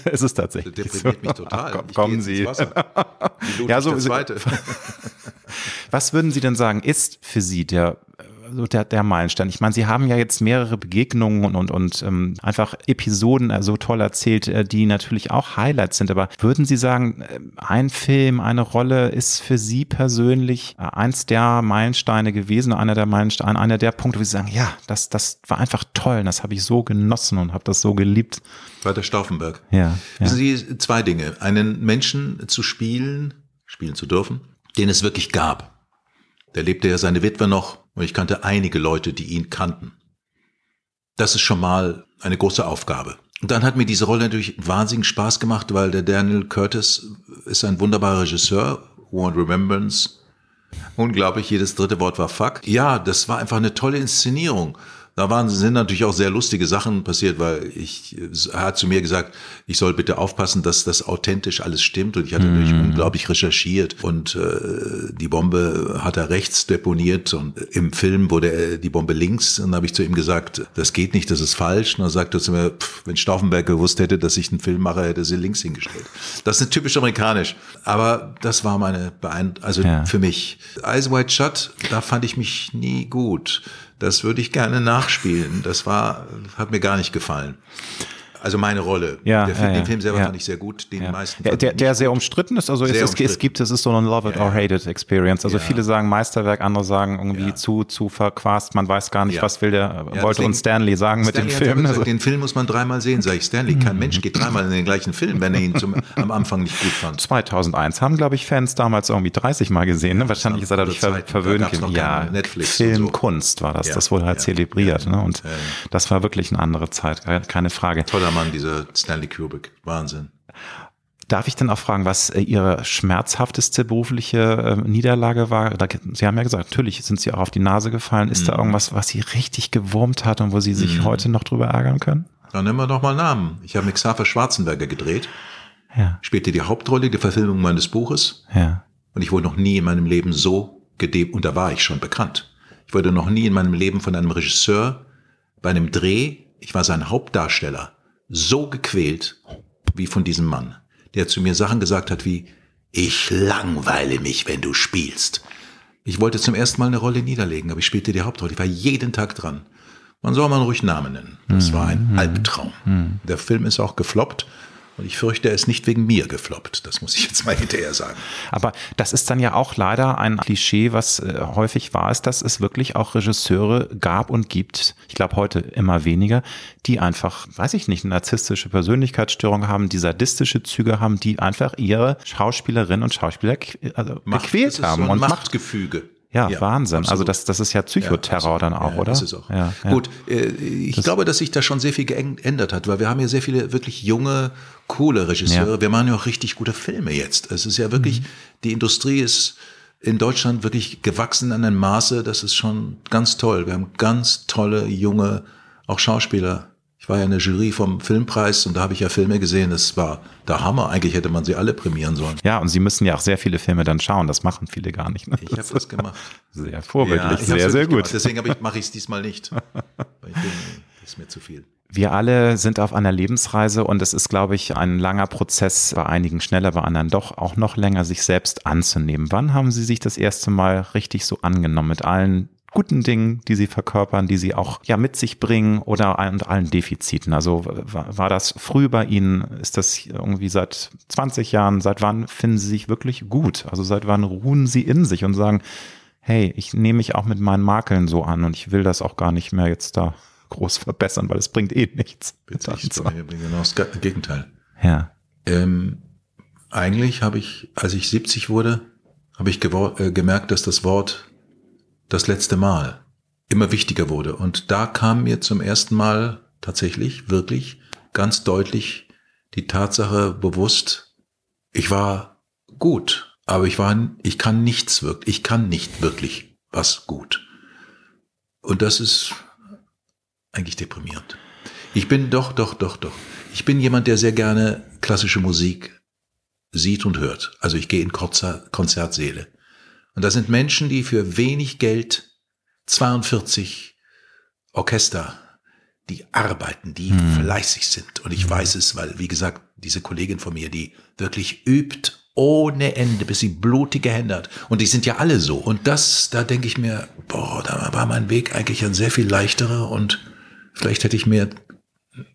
Speaker 1: es ist tatsächlich.
Speaker 2: Das deprimiert so. mich total.
Speaker 1: Ach, komm, kommen Sie.
Speaker 2: ja, so,
Speaker 1: was würden Sie denn sagen, ist für Sie der so der, der Meilenstein. Ich meine, Sie haben ja jetzt mehrere Begegnungen und, und, und ähm, einfach Episoden äh, so toll erzählt, äh, die natürlich auch Highlights sind. Aber würden Sie sagen, äh, ein Film, eine Rolle ist für Sie persönlich äh, eins der Meilensteine gewesen, einer der Meilensteine, einer der Punkte, wo Sie sagen, ja, das, das war einfach toll, das habe ich so genossen und habe das so geliebt.
Speaker 2: Walter Stauffenberg.
Speaker 1: Ja, ja.
Speaker 2: Wissen Sie, zwei Dinge. Einen Menschen zu spielen, spielen zu dürfen, den es wirklich gab. Der lebte ja seine Witwe noch und ich kannte einige Leute, die ihn kannten. Das ist schon mal eine große Aufgabe. Und dann hat mir diese Rolle natürlich wahnsinnig Spaß gemacht, weil der Daniel Curtis ist ein wunderbarer Regisseur. War Remembrance. Unglaublich, jedes dritte Wort war Fuck. Ja, das war einfach eine tolle Inszenierung. Da waren, sind natürlich auch sehr lustige Sachen passiert, weil ich, er hat zu mir gesagt, ich soll bitte aufpassen, dass das authentisch alles stimmt. Und ich hatte mm. natürlich unglaublich recherchiert und äh, die Bombe hat er rechts deponiert und im Film wurde er, die Bombe links. Und dann habe ich zu ihm gesagt, das geht nicht, das ist falsch. Und dann sagte er zu mir, pff, wenn Stauffenberg gewusst hätte, dass ich einen Film mache, hätte er sie links hingestellt. Das ist typisch amerikanisch. Aber das war meine Beeindruckung, also ja. für mich. Eyes Wide Shut, da fand ich mich nie gut. Das würde ich gerne nachspielen. Das war, hat mir gar nicht gefallen. Also meine Rolle.
Speaker 1: Ja, der Film,
Speaker 2: ja,
Speaker 1: ja.
Speaker 2: Den Film selber
Speaker 1: ja.
Speaker 2: fand ich sehr gut, den
Speaker 1: ja.
Speaker 2: meisten.
Speaker 1: Der, der, der sehr umstritten ist, also es, es, es, gibt, es ist so ein Love it or hate it Experience. Also viele sagen Meisterwerk, andere sagen irgendwie zu, zu verquast, man weiß gar nicht, was will der, wollte uns Stanley sagen Stanley mit dem Film.
Speaker 2: Gesagt, also. Den Film muss man dreimal sehen, sage ich. Stanley, kein mhm. Mensch geht dreimal in den gleichen Film, wenn er ihn zum, am Anfang nicht gut fand.
Speaker 1: 2001 haben, glaube ich, Fans damals irgendwie 30 Mal gesehen. Ne? Wahrscheinlich ist er dadurch ver verwöhnt.
Speaker 2: Da ja,
Speaker 1: Netflix Filmkunst so. war das, das wurde halt zelebriert. Ne? Und das war wirklich eine andere Zeit, keine Frage.
Speaker 2: Toller Mann, dieser Stanley Kubrick. Wahnsinn.
Speaker 1: Darf ich denn auch fragen, was äh, Ihre schmerzhafteste berufliche äh, Niederlage war? Sie haben ja gesagt, natürlich sind Sie auch auf die Nase gefallen. Ist mhm. da irgendwas, was Sie richtig gewurmt hat und wo Sie sich mhm. heute noch drüber ärgern können?
Speaker 2: Dann nennen wir doch mal Namen. Ich habe mit Xaver Schwarzenberger gedreht. Ja. Spielte die Hauptrolle, die Verfilmung meines Buches.
Speaker 1: Ja.
Speaker 2: Und ich wurde noch nie in meinem Leben so gedehnt, und da war ich schon bekannt. Ich wurde noch nie in meinem Leben von einem Regisseur bei einem Dreh, ich war sein Hauptdarsteller, so gequält wie von diesem Mann, der zu mir Sachen gesagt hat wie, ich langweile mich, wenn du spielst. Ich wollte zum ersten Mal eine Rolle niederlegen, aber ich spielte die Hauptrolle. Ich war jeden Tag dran. Man soll mal ruhig Namen nennen. Das war ein mhm. Albtraum. Mhm. Der Film ist auch gefloppt. Und ich fürchte, er ist nicht wegen mir gefloppt. Das muss ich jetzt mal hinterher sagen.
Speaker 1: Aber das ist dann ja auch leider ein Klischee, was äh, häufig war, ist, dass es wirklich auch Regisseure gab und gibt. Ich glaube heute immer weniger, die einfach, weiß ich nicht, eine narzisstische Persönlichkeitsstörung haben, die sadistische Züge haben, die einfach ihre Schauspielerinnen und Schauspieler also Macht, gequält haben.
Speaker 2: So und Machtgefüge.
Speaker 1: Ja, ja, Wahnsinn. Also absolut. Also das, das ist ja Psychoterror ja, dann auch, ja, oder? Das ist
Speaker 2: auch. Ja, Gut, äh, ich das glaube, dass sich da schon sehr viel geändert hat, weil wir haben ja sehr viele wirklich junge, coole Regisseure. Wir machen ja auch richtig gute Filme jetzt. Es ist ja wirklich, mhm. die Industrie ist in Deutschland wirklich gewachsen an einem Maße, das ist schon ganz toll. Wir haben ganz tolle, junge, auch Schauspieler. Ich war ja in der Jury vom Filmpreis und da habe ich ja Filme gesehen, das war der Hammer. Eigentlich hätte man sie alle prämieren sollen.
Speaker 1: Ja, und Sie müssen ja auch sehr viele Filme dann schauen. Das machen viele gar nicht. Ne?
Speaker 2: Ich habe das gemacht.
Speaker 1: Sehr vorbildlich,
Speaker 2: ich
Speaker 1: sehr, sehr gut.
Speaker 2: Gemacht. Deswegen ich, mache ich es diesmal nicht. Weil ich bin, das ist mir zu viel.
Speaker 1: Wir alle sind auf einer Lebensreise und es ist, glaube ich, ein langer Prozess, bei einigen schneller, bei anderen doch auch noch länger, sich selbst anzunehmen. Wann haben Sie sich das erste Mal richtig so angenommen mit allen guten Dingen, die sie verkörpern, die sie auch ja mit sich bringen oder allen, allen Defiziten. Also war, war das früh bei Ihnen? Ist das irgendwie seit 20 Jahren? Seit wann finden Sie sich wirklich gut? Also seit wann ruhen Sie in sich und sagen, hey, ich nehme mich auch mit meinen Makeln so an und ich will das auch gar nicht mehr jetzt da groß verbessern, weil es bringt eh nichts.
Speaker 2: Witzig, mir genau das Gegenteil.
Speaker 1: Ja.
Speaker 2: Ähm, eigentlich habe ich, als ich 70 wurde, habe ich äh, gemerkt, dass das Wort das letzte Mal immer wichtiger wurde. Und da kam mir zum ersten Mal tatsächlich wirklich ganz deutlich die Tatsache bewusst, ich war gut, aber ich war, ich kann nichts wirklich, ich kann nicht wirklich was gut. Und das ist eigentlich deprimierend. Ich bin doch, doch, doch, doch. Ich bin jemand, der sehr gerne klassische Musik sieht und hört. Also ich gehe in Konzertsäle. Und da sind Menschen, die für wenig Geld 42 Orchester, die arbeiten, die hm. fleißig sind. Und ich hm. weiß es, weil, wie gesagt, diese Kollegin von mir, die wirklich übt ohne Ende, bis sie blutige Hände hat. Und die sind ja alle so. Und das, da denke ich mir, boah, da war mein Weg eigentlich ein sehr viel leichterer und vielleicht hätte ich mehr,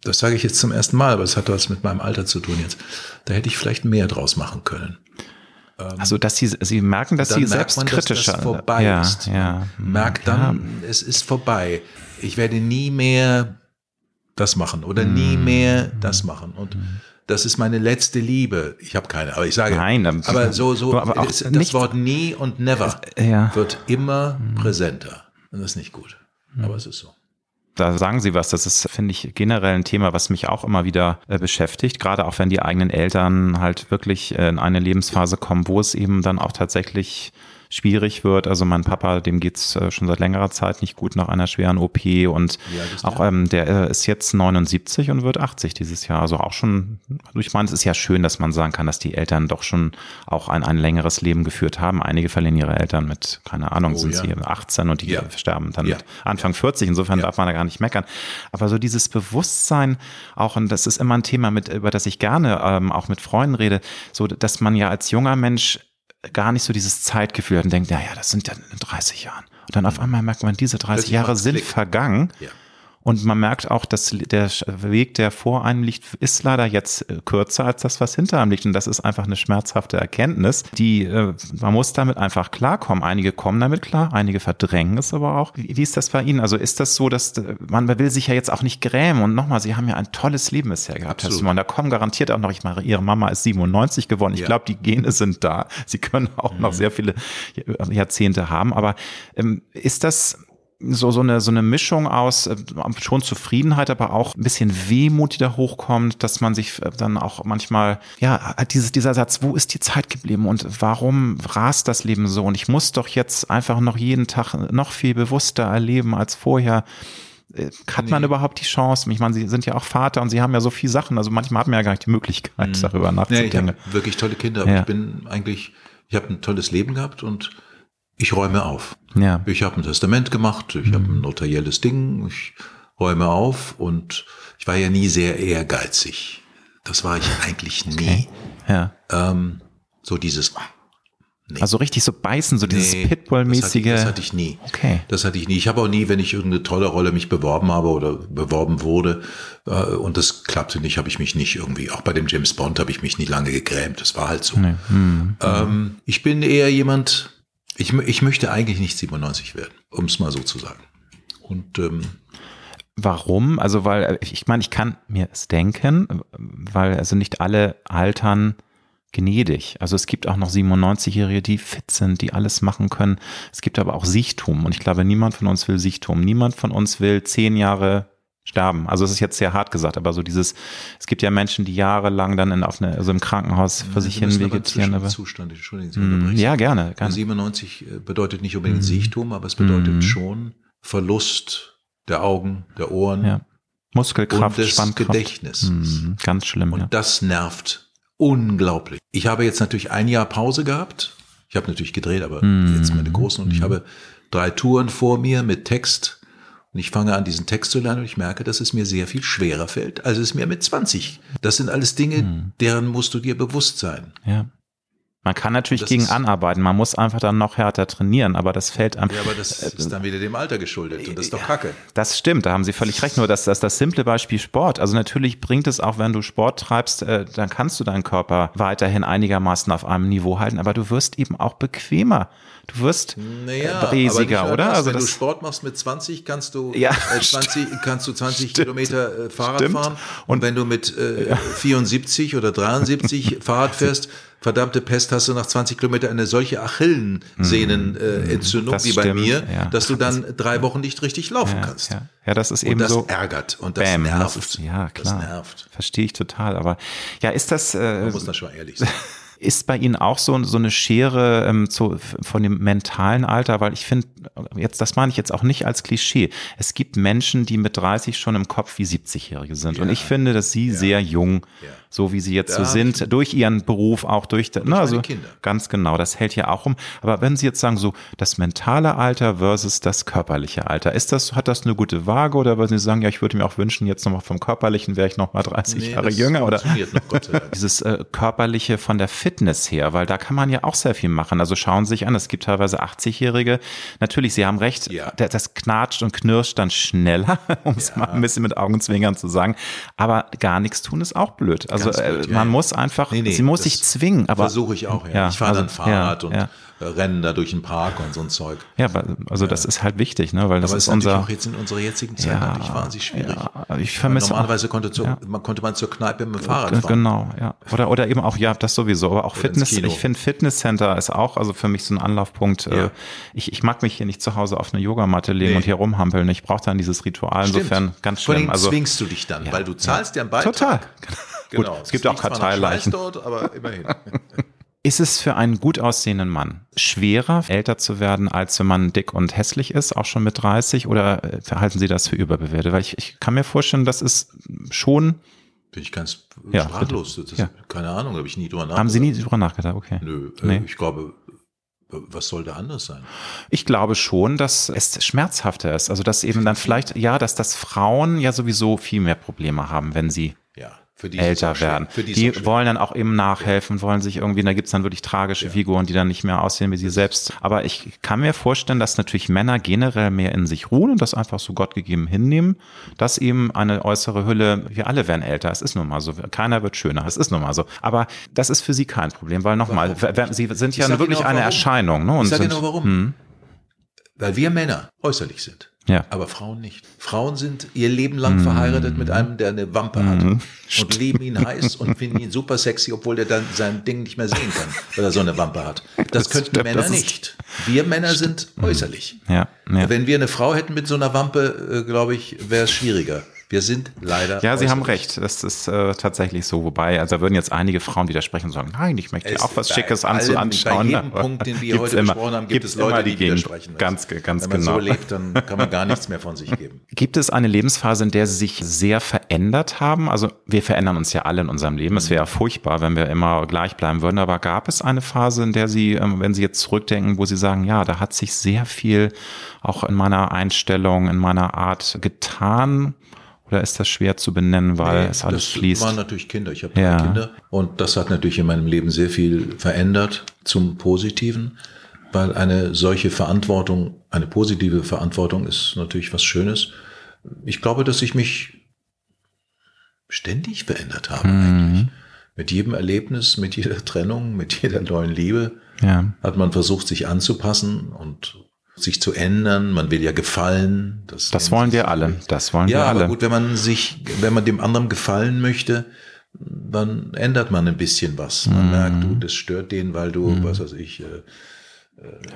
Speaker 2: das sage ich jetzt zum ersten Mal, aber es hat was mit meinem Alter zu tun jetzt, da hätte ich vielleicht mehr draus machen können.
Speaker 1: Ähm, also, dass sie, sie merken, dass sie selbstkritischer
Speaker 2: dass das vorbei
Speaker 1: ja,
Speaker 2: ist.
Speaker 1: Ja,
Speaker 2: merkt dann, ja. es ist vorbei. Ich werde nie mehr das machen oder nie hm. mehr das machen. Und das ist meine letzte Liebe. Ich habe keine, aber ich sage,
Speaker 1: Nein,
Speaker 2: aber so, so,
Speaker 1: aber auch
Speaker 2: das
Speaker 1: nicht,
Speaker 2: Wort nie und never
Speaker 1: ja.
Speaker 2: wird immer präsenter. Und das ist nicht gut. Aber es ist so
Speaker 1: da sagen Sie was. Das ist, finde ich, generell ein Thema, was mich auch immer wieder äh, beschäftigt. Gerade auch wenn die eigenen Eltern halt wirklich in eine Lebensphase kommen, wo es eben dann auch tatsächlich schwierig wird. Also mein Papa, dem geht's äh, schon seit längerer Zeit nicht gut nach einer schweren OP und auch ähm, der äh, ist jetzt 79 und wird 80 dieses Jahr. Also auch schon, also ich meine, es ist ja schön, dass man sagen kann, dass die Eltern doch schon auch ein, ein längeres Leben geführt haben. Einige verlieren ihre Eltern mit, keine Ahnung, oh, sind ja. sie 18 und die ja. sterben dann ja. mit Anfang 40. Insofern darf man da gar nicht meckern. Aber so dieses Bewusstsein auch, und das ist immer ein Thema, mit, über das ich gerne ähm, auch mit Freunden rede, so dass man ja als junger Mensch gar nicht so dieses Zeitgefühl hat und denkt, naja, das sind ja 30 Jahren. Und dann auf einmal merkt man, diese 30 Jahre sind vergangen. Ja. Und man merkt auch, dass der Weg, der vor einem liegt, ist leider jetzt äh, kürzer als das, was hinter einem liegt. Und das ist einfach eine schmerzhafte Erkenntnis, die, äh, man muss damit einfach klarkommen. Einige kommen damit klar, einige verdrängen es aber auch. Wie, ist das bei Ihnen? Also ist das so, dass äh, man will sich ja jetzt auch nicht grämen. Und nochmal, Sie haben ja ein tolles Leben bisher gehabt, Herr Simon. Da kommen garantiert auch noch, ich meine, Ihre Mama ist 97 geworden. Ich ja. glaube, die Gene sind da. Sie können auch mhm. noch sehr viele Jahrzehnte haben. Aber ähm, ist das, so, so, eine, so eine Mischung aus äh, schon Zufriedenheit, aber auch ein bisschen Wehmut, die da hochkommt, dass man sich äh, dann auch manchmal, ja, dieses, dieser Satz, wo ist die Zeit geblieben und warum rast das Leben so? Und ich muss doch jetzt einfach noch jeden Tag noch viel bewusster erleben als vorher. Äh, hat nee. man überhaupt die Chance? Ich meine, Sie sind ja auch Vater und Sie haben ja so viele Sachen. Also manchmal hat man ja gar nicht die Möglichkeit, mhm. darüber nachzudenken.
Speaker 2: Nee, ich habe wirklich tolle Kinder. Ja. ich bin eigentlich, ich habe ein tolles Leben gehabt und ich räume auf.
Speaker 1: Ja.
Speaker 2: Ich habe ein Testament gemacht, ich mhm. habe ein notarielles Ding, ich räume auf und ich war ja nie sehr ehrgeizig. Das war ich eigentlich nie. Okay.
Speaker 1: Ja.
Speaker 2: Ähm, so dieses.
Speaker 1: Nee. Also richtig so beißen, so dieses nee, Pitbull-mäßige.
Speaker 2: Das, das, hatte ich nie.
Speaker 1: Okay.
Speaker 2: Das hatte ich nie. Ich habe auch nie, wenn ich irgendeine tolle Rolle mich beworben habe oder beworben wurde äh, und das klappte nicht, habe ich mich nicht irgendwie, auch bei dem James Bond habe ich mich nie lange gegrämt. Das war halt so. Nee. Mhm. Ähm, ich bin eher jemand, ich, ich möchte eigentlich nicht 97 werden, um es mal so zu sagen. Und ähm,
Speaker 1: Warum? Also, weil äh, ich meine, ich kann mir es denken, weil also nicht alle altern gnädig. Also es gibt auch noch 97-Jährige, die fit sind, die alles machen können. Es gibt aber auch Sichtum und ich glaube, niemand von uns will Sichtum. Niemand von uns will zehn Jahre sterben. Also es ist jetzt sehr hart gesagt, aber so dieses, es gibt ja Menschen, die jahrelang dann in, auf eine, also im Krankenhaus für sich hin vegetieren. Aber
Speaker 2: Zustand, Entschuldigung,
Speaker 1: mm, ja, gerne,
Speaker 2: gerne. 97 äh, bedeutet nicht unbedingt mm. Sichtum, aber es bedeutet mm. schon Verlust der Augen, der Ohren,
Speaker 1: ja. Muskelkraft,
Speaker 2: und des
Speaker 1: Spannkraft.
Speaker 2: Gedächtnisses.
Speaker 1: Mhm, ganz schlimm,
Speaker 2: Und
Speaker 1: ja.
Speaker 2: das nervt unglaublich. Ich habe jetzt natürlich ein Jahr Pause gehabt. Ich habe natürlich gedreht, aber jetzt meine großen und ich habe drei Touren vor mir mit Text. Und ich fange an, diesen Text zu lernen und ich merke, dass es mir sehr viel schwerer fällt, als es mir mit 20. Das sind alles Dinge,
Speaker 1: Mhm.
Speaker 2: deren musst du dir bewusst sein.
Speaker 1: ja. Man kann natürlich
Speaker 2: Das
Speaker 1: gegen
Speaker 2: ist-
Speaker 1: anarbeiten, man muss einfach dann noch härter trainieren, aber das fällt einem.
Speaker 2: Ja, aber das ist dann wieder dem Alter geschuldet und das ist doch Kacke.
Speaker 1: Das stimmt, da haben Sie völlig recht. Nur das, das, das simple Beispiel Sport. Also natürlich bringt es auch, wenn du Sport treibst, äh, dann kannst du deinen Körper weiterhin einigermaßen auf einem Niveau halten, aber du wirst eben auch bequemer. Du wirst
Speaker 2: Naja,
Speaker 1: äh,
Speaker 2: nicht nur
Speaker 1: oder?
Speaker 2: Das.
Speaker 1: Also
Speaker 2: Wenn du Sport machst mit 20, kannst du
Speaker 1: Ja,
Speaker 2: äh, 20, kannst du 20 Kilometer äh, Fahrrad
Speaker 1: Stimmt.
Speaker 2: fahren. Und, wenn du mit äh, 74 oder 73 Fahrrad fährst, verdammte Pest, hast du nach 20 Kilometern eine solche Achillessehnenentzündung
Speaker 1: Mhm. Das
Speaker 2: wie bei
Speaker 1: stimmt,
Speaker 2: mir,
Speaker 1: ja.
Speaker 2: dass du dann drei Wochen nicht richtig laufen
Speaker 1: ja,
Speaker 2: kannst.
Speaker 1: ja, ja, das ist
Speaker 2: Und
Speaker 1: eben
Speaker 2: das
Speaker 1: so.
Speaker 2: ärgert und das
Speaker 1: Bam,
Speaker 2: nervt.
Speaker 1: das ist, ja, klar.
Speaker 2: Das nervt.
Speaker 1: Verstehe ich total. Aber ja, ist das, äh,
Speaker 2: Man muss da schon ehrlich sein.
Speaker 1: Ist bei Ihnen auch so, so eine Schere ähm, zu, von dem mentalen Alter? Weil ich finde, jetzt, das meine ich jetzt auch nicht als Klischee. Es gibt Menschen, die mit 30 schon im Kopf wie 70-Jährige sind. Und ich finde, dass Sie sehr jung,
Speaker 2: Ja.
Speaker 1: So wie Sie jetzt
Speaker 2: Da
Speaker 1: so sind, durch Ihren Beruf, auch durch, ne,
Speaker 2: meine
Speaker 1: also
Speaker 2: Kinder.
Speaker 1: ganz genau, das hält ja auch um. Aber wenn Sie jetzt sagen, so das mentale Alter versus das körperliche Alter, ist das, hat das eine gute Waage oder würden Sie sagen, ja, ich würde mir auch wünschen, jetzt nochmal vom körperlichen wäre ich nochmal 30
Speaker 2: Nee,
Speaker 1: Jahre jünger oder?
Speaker 2: noch,
Speaker 1: dieses äh, körperliche von der Fitness her, weil da kann man ja auch sehr viel machen. Also schauen Sie sich an, es gibt teilweise 80-Jährige. Natürlich, Sie haben recht,
Speaker 2: Ja.
Speaker 1: das knatscht und knirscht dann schneller, um es mal ein bisschen mit Augenzwinkern zu sagen. Aber gar nichts tun ist auch blöd. Also
Speaker 2: Blöd,
Speaker 1: äh,
Speaker 2: ja,
Speaker 1: man
Speaker 2: ja.
Speaker 1: muss einfach,
Speaker 2: Nee, nee,
Speaker 1: sie muss sich zwingen. Aber
Speaker 2: Versuche ich auch, ja.
Speaker 1: ja,
Speaker 2: ich fahre dann
Speaker 1: also,
Speaker 2: Fahrrad
Speaker 1: ja,
Speaker 2: und
Speaker 1: ja.
Speaker 2: äh, renne da durch den Park und so ein Zeug.
Speaker 1: ja, also das ist halt wichtig, ne? weil das
Speaker 2: Aber
Speaker 1: ist
Speaker 2: ist
Speaker 1: unser.
Speaker 2: auch jetzt in unserer jetzigen Zeit
Speaker 1: Ja,
Speaker 2: natürlich wahnsinnig schwierig.
Speaker 1: ja, ich
Speaker 2: Weil
Speaker 1: vermisse auch-
Speaker 2: Normalerweise konnte, zur,
Speaker 1: ja.
Speaker 2: man, konnte man zur Kneipe mit dem Fahrrad fahren.
Speaker 1: Genau, ja. Oder, oder eben auch, ja, das sowieso, aber auch
Speaker 2: Oder
Speaker 1: Fitness. Ich finde Fitnesscenter ist auch, also für mich so ein Anlaufpunkt. Äh,
Speaker 2: Ja.
Speaker 1: ich, ich mag mich hier nicht zu Hause auf eine Yogamatte legen
Speaker 2: Nee.
Speaker 1: und hier rumhampeln. Ich brauche dann dieses Ritual. Insofern ganz
Speaker 2: Vor
Speaker 1: schlimm.
Speaker 2: allem
Speaker 1: Also
Speaker 2: zwingst du dich dann,
Speaker 1: Ja,
Speaker 2: weil du zahlst ja, einen Beitrag.
Speaker 1: total.
Speaker 2: Genau.
Speaker 1: Gut, es gibt auch
Speaker 2: zwar nach
Speaker 1: Karteileichen.
Speaker 2: Dort, aber immerhin.
Speaker 1: Ist es für einen gut aussehenden Mann schwerer, älter zu werden, als wenn man dick und hässlich ist, auch schon mit 30? Oder äh, halten Sie das für überbewertet? Weil ich, ich kann mir vorstellen, das ist schon.
Speaker 2: Bin ich ganz
Speaker 1: Ja,
Speaker 2: sprachlos. Das,
Speaker 1: Ja.
Speaker 2: Keine Ahnung, habe ich nie drüber nachgedacht.
Speaker 1: Haben Sie nie drüber nachgedacht? Okay.
Speaker 2: Nö, äh,
Speaker 1: Nee.
Speaker 2: ich glaube, was soll da anders sein?
Speaker 1: Ich glaube schon, dass es schmerzhafter ist. Also, dass eben dann vielleicht, ja, dass das Frauen ja sowieso viel mehr Probleme haben, wenn sie
Speaker 2: die
Speaker 1: älter werden.
Speaker 2: Die,
Speaker 1: Die, wollen dann auch eben nachhelfen, wollen sich irgendwie, da gibt's dann wirklich tragische Figuren, die dann nicht mehr aussehen wie sie selbst. Aber ich kann mir vorstellen, dass natürlich Männer generell mehr in sich ruhen und das einfach so Gott gegeben hinnehmen, dass eben eine äußere Hülle, wir alle werden älter, es ist nun mal so, keiner wird schöner, es ist nun mal so. Aber das ist für sie kein Problem, weil nochmal, sie sind ja wirklich
Speaker 2: auch
Speaker 1: eine
Speaker 2: warum.
Speaker 1: Erscheinung. Ne? Und
Speaker 2: Ich sage genau warum. Weil wir Männer äußerlich sind.
Speaker 1: Ja.
Speaker 2: Aber Frauen nicht. Frauen sind ihr Leben lang verheiratet mit einem, der eine Wampe hat. Und lieben ihn heiß und finden ihn super sexy, obwohl der dann sein Ding nicht mehr sehen kann, weil er so eine Wampe hat. Das,
Speaker 1: Das
Speaker 2: könnten
Speaker 1: stimmt,
Speaker 2: Männer
Speaker 1: das
Speaker 2: nicht. Wir Männer sind äußerlich.
Speaker 1: Ja, ja.
Speaker 2: Wenn wir eine Frau hätten mit so einer Wampe, äh, glaube ich, wäre es schwieriger. Wir sind leider.
Speaker 1: Ja, Sie haben recht. Das ist äh, tatsächlich so. Wobei, also da würden jetzt einige Frauen widersprechen und sagen, nein, ich möchte
Speaker 2: Es-
Speaker 1: auch was
Speaker 2: bei
Speaker 1: Schickes anzu
Speaker 2: Bei
Speaker 1: anschauen.
Speaker 2: jedem
Speaker 1: aber
Speaker 2: Punkt, den wir heute
Speaker 1: immer-
Speaker 2: besprochen haben, gibt es Leute, die
Speaker 1: Gegend-
Speaker 2: widersprechen.
Speaker 1: Ganz, ganz
Speaker 2: Wenn man
Speaker 1: genau.
Speaker 2: so lebt, dann kann man gar nichts mehr von sich geben.
Speaker 1: Gibt es eine Lebensphase, in der Sie sich sehr verändert haben? Also wir verändern uns ja alle in unserem Leben. Es wäre furchtbar, wenn wir immer gleich bleiben würden. Aber gab es eine Phase, in der Sie, ähm, wenn Sie jetzt zurückdenken, wo Sie sagen, ja, da hat sich sehr viel auch in meiner Einstellung, in meiner Art getan? Oder ist das schwer zu benennen, weil es alles
Speaker 2: das
Speaker 1: fließt?
Speaker 2: waren natürlich Kinder. Ich habe drei
Speaker 1: Ja.
Speaker 2: Kinder. Und das hat natürlich in meinem Leben sehr viel verändert zum Positiven, weil eine solche Verantwortung, eine positive Verantwortung ist natürlich was Schönes. Ich glaube, dass ich mich ständig verändert habe eigentlich. Mit jedem Erlebnis, mit jeder Trennung, mit jeder neuen Liebe
Speaker 1: Ja.
Speaker 2: hat man versucht, sich anzupassen und sich zu ändern. Man will ja gefallen. Das,
Speaker 1: Das wollen wir alle. Das wollen
Speaker 2: ja,
Speaker 1: wir alle.
Speaker 2: aber gut, wenn man sich, wenn man dem anderen gefallen möchte, dann ändert man ein bisschen was. Man
Speaker 1: Mhm.
Speaker 2: merkt, du, das stört den, weil du, was weiß ich, äh,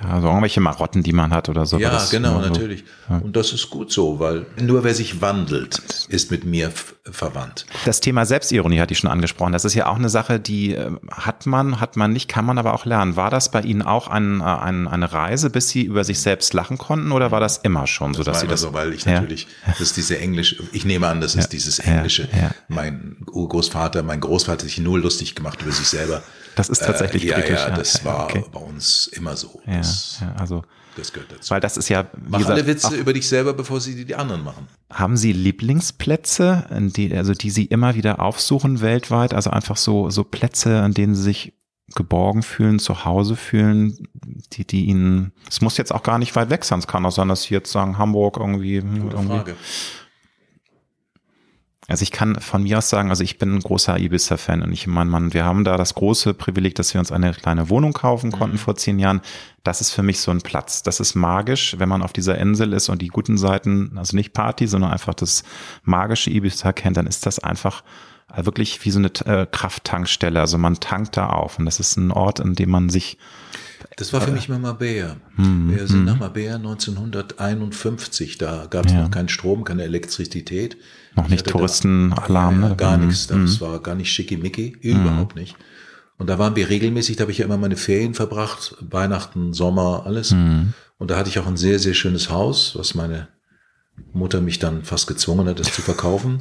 Speaker 1: also irgendwelche Marotten, die man hat oder so.
Speaker 2: Ja, genau, natürlich. Ja. Und das ist gut so, weil nur wer sich wandelt, ist mit mir verwandt.
Speaker 1: Das Thema Selbstironie hatte ich schon angesprochen. Das ist ja auch eine Sache, die äh, hat man, hat man nicht, kann man aber auch lernen. War das bei Ihnen auch ein, äh, ein, eine Reise, bis Sie über sich selbst lachen konnten oder war das immer schon so,
Speaker 2: das dass
Speaker 1: Sie
Speaker 2: das?
Speaker 1: So,
Speaker 2: weil ich natürlich, ja. das ist diese Englische, ich nehme an, das ist dieses Englische. Mein Urgroßvater, mein Großvater hat sich nur lustig gemacht über sich selber.
Speaker 1: Das ist tatsächlich
Speaker 2: äh, ja,
Speaker 1: kritisch.
Speaker 2: Ja, das ja, war okay. bei uns immer so. Das,
Speaker 1: ja, also
Speaker 2: das gehört dazu.
Speaker 1: Weil das ist ja.
Speaker 2: Mach gesagt, alle Witze über dich selber, bevor sie die, die anderen machen.
Speaker 1: Haben Sie Lieblingsplätze, die, also die Sie immer wieder aufsuchen weltweit? Also einfach so, so Plätze, an denen Sie sich geborgen fühlen, zu Hause fühlen, die, die Ihnen, es muss jetzt auch gar nicht weit weg sein, es kann auch sein, dass Sie jetzt sagen, Hamburg irgendwie.
Speaker 2: Gute
Speaker 1: irgendwie.
Speaker 2: Frage.
Speaker 1: Also ich kann von mir aus sagen, also ich bin ein großer Ibiza-Fan und ich meine, Mann, wir haben da das große Privileg, dass wir uns eine kleine Wohnung kaufen konnten mhm. vor zehn Jahren. Das ist für mich so ein Platz. Das ist magisch, wenn man auf dieser Insel ist und die guten Seiten, also nicht Party, sondern einfach das magische Ibiza kennt, dann ist das einfach wirklich wie so eine äh, Krafttankstelle. Also man tankt da auf und das ist ein Ort, in dem man sich
Speaker 2: das war für mich mal Mabea. Hm, wir sind hm. nach Mabea 1951. Da gab es ja. noch keinen Strom, keine Elektrizität.
Speaker 1: Noch nicht Touristenalarm.
Speaker 2: Ja, ne? gar mhm. nichts. Das war gar nicht schickimicki, überhaupt mhm. nicht. Und da waren wir regelmäßig, da habe ich ja immer meine Ferien verbracht, Weihnachten, Sommer, alles. Mhm. Und da hatte ich auch ein sehr, sehr schönes Haus, was meine Mutter mich dann fast gezwungen hat, das zu verkaufen.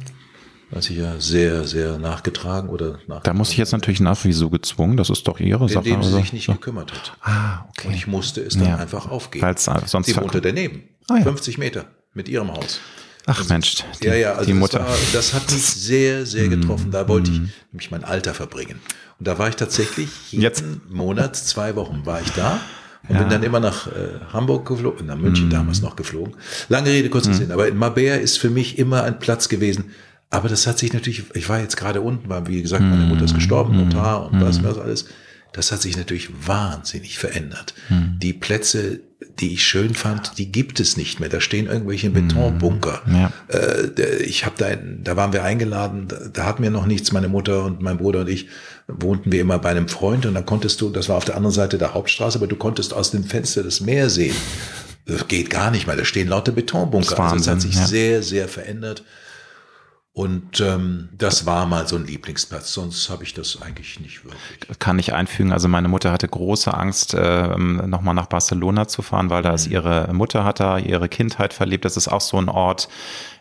Speaker 2: Was ich ja sehr, sehr nachgetragen oder nachgetragen
Speaker 1: Da muss ich jetzt natürlich nach, wieso gezwungen? Das ist doch ihre Sache.
Speaker 2: Indem sie sich nicht so. gekümmert hat.
Speaker 1: Ah, okay.
Speaker 2: Und ich musste es dann ja. einfach aufgeben.
Speaker 1: Weil's, sonst
Speaker 2: sie wohnte daneben. Ah, ja. 50 Meter mit ihrem Haus.
Speaker 1: Ach also, Mensch,
Speaker 2: die, ja, ja, also die Mutter. Das, war, das, hat mich sehr, sehr getroffen. Da wollte ich mhm. nämlich mein Alter verbringen. Und da war ich tatsächlich jeden Jetzt. Monat, zwei Wochen war ich da und ja. bin dann immer nach äh, Hamburg geflogen, nach München mm. damals noch geflogen. Lange Rede, kurzer mm. Sinn. Aber in Mabea ist für mich immer ein Platz gewesen. Aber das hat sich natürlich, ich war jetzt gerade unten, weil wie gesagt, meine Mutter ist gestorben, mhm. Notar und was, was alles. Das hat sich natürlich wahnsinnig verändert. Mhm. Die Plätze, die ich schön fand, die gibt es nicht mehr. Da stehen irgendwelche Betonbunker. Ja. Äh, ich habe da, da waren wir eingeladen, da, da hatten wir noch nichts. Meine Mutter und mein Bruder und ich wohnten wir immer bei einem Freund und da konntest du, das war auf der anderen Seite der Hauptstraße, aber du konntest aus dem Fenster das Meer sehen. Das geht gar nicht mehr. Da stehen lauter Betonbunker. Das, also das hat sich ja. sehr, sehr verändert. Und ähm, das war mal so ein Lieblingsplatz, sonst habe ich das eigentlich nicht wirklich.
Speaker 1: Kann ich einfügen. Also meine Mutter hatte große Angst, äh, nochmal nach Barcelona zu fahren, weil da mhm. ist ihre Mutter hat da ihre Kindheit verlebt. Das ist auch so ein Ort,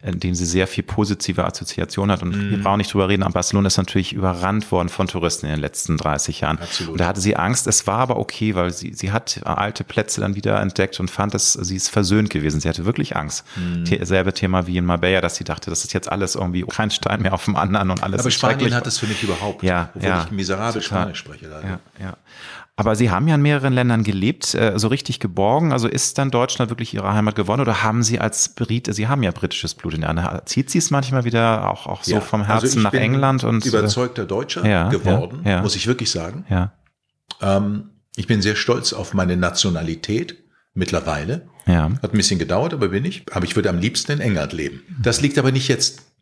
Speaker 1: in dem sie sehr viel positive Assoziation hat. Und mm. wir brauchen nicht drüber reden, aber Barcelona ist natürlich überrannt worden von Touristen in den letzten 30 Jahren. Absolut. Und da hatte sie Angst. Es war aber okay, weil sie, sie hat alte Plätze dann wieder entdeckt und fand es, sie ist versöhnt gewesen. Sie hatte wirklich Angst. Mm. Selbe Thema wie in Marbella, dass sie dachte, das ist jetzt alles irgendwie kein Stein mehr auf dem anderen und alles
Speaker 2: aber Spanien hat es für mich überhaupt.
Speaker 1: Ja,
Speaker 2: obwohl
Speaker 1: ja,
Speaker 2: ich miserabel Spanisch spreche.
Speaker 1: Leider. Ja, ja. Aber Sie haben ja in mehreren Ländern gelebt, äh, so richtig geborgen. Also ist dann Deutschland wirklich Ihre Heimat geworden oder haben Sie als Brit, Sie haben ja britisches Blut in der Hand, zieht Sie es manchmal wieder auch, auch so ja, vom also Herzen also nach England? und
Speaker 2: äh, überzeugter Deutscher ja, geworden, ja, muss ich wirklich sagen.
Speaker 1: Ja.
Speaker 2: Ähm, ich bin sehr stolz auf meine Nationalität mittlerweile.
Speaker 1: Ja.
Speaker 2: Hat ein bisschen gedauert, aber bin ich. Aber ich würde am liebsten in England leben. Das liegt aber nicht jetzt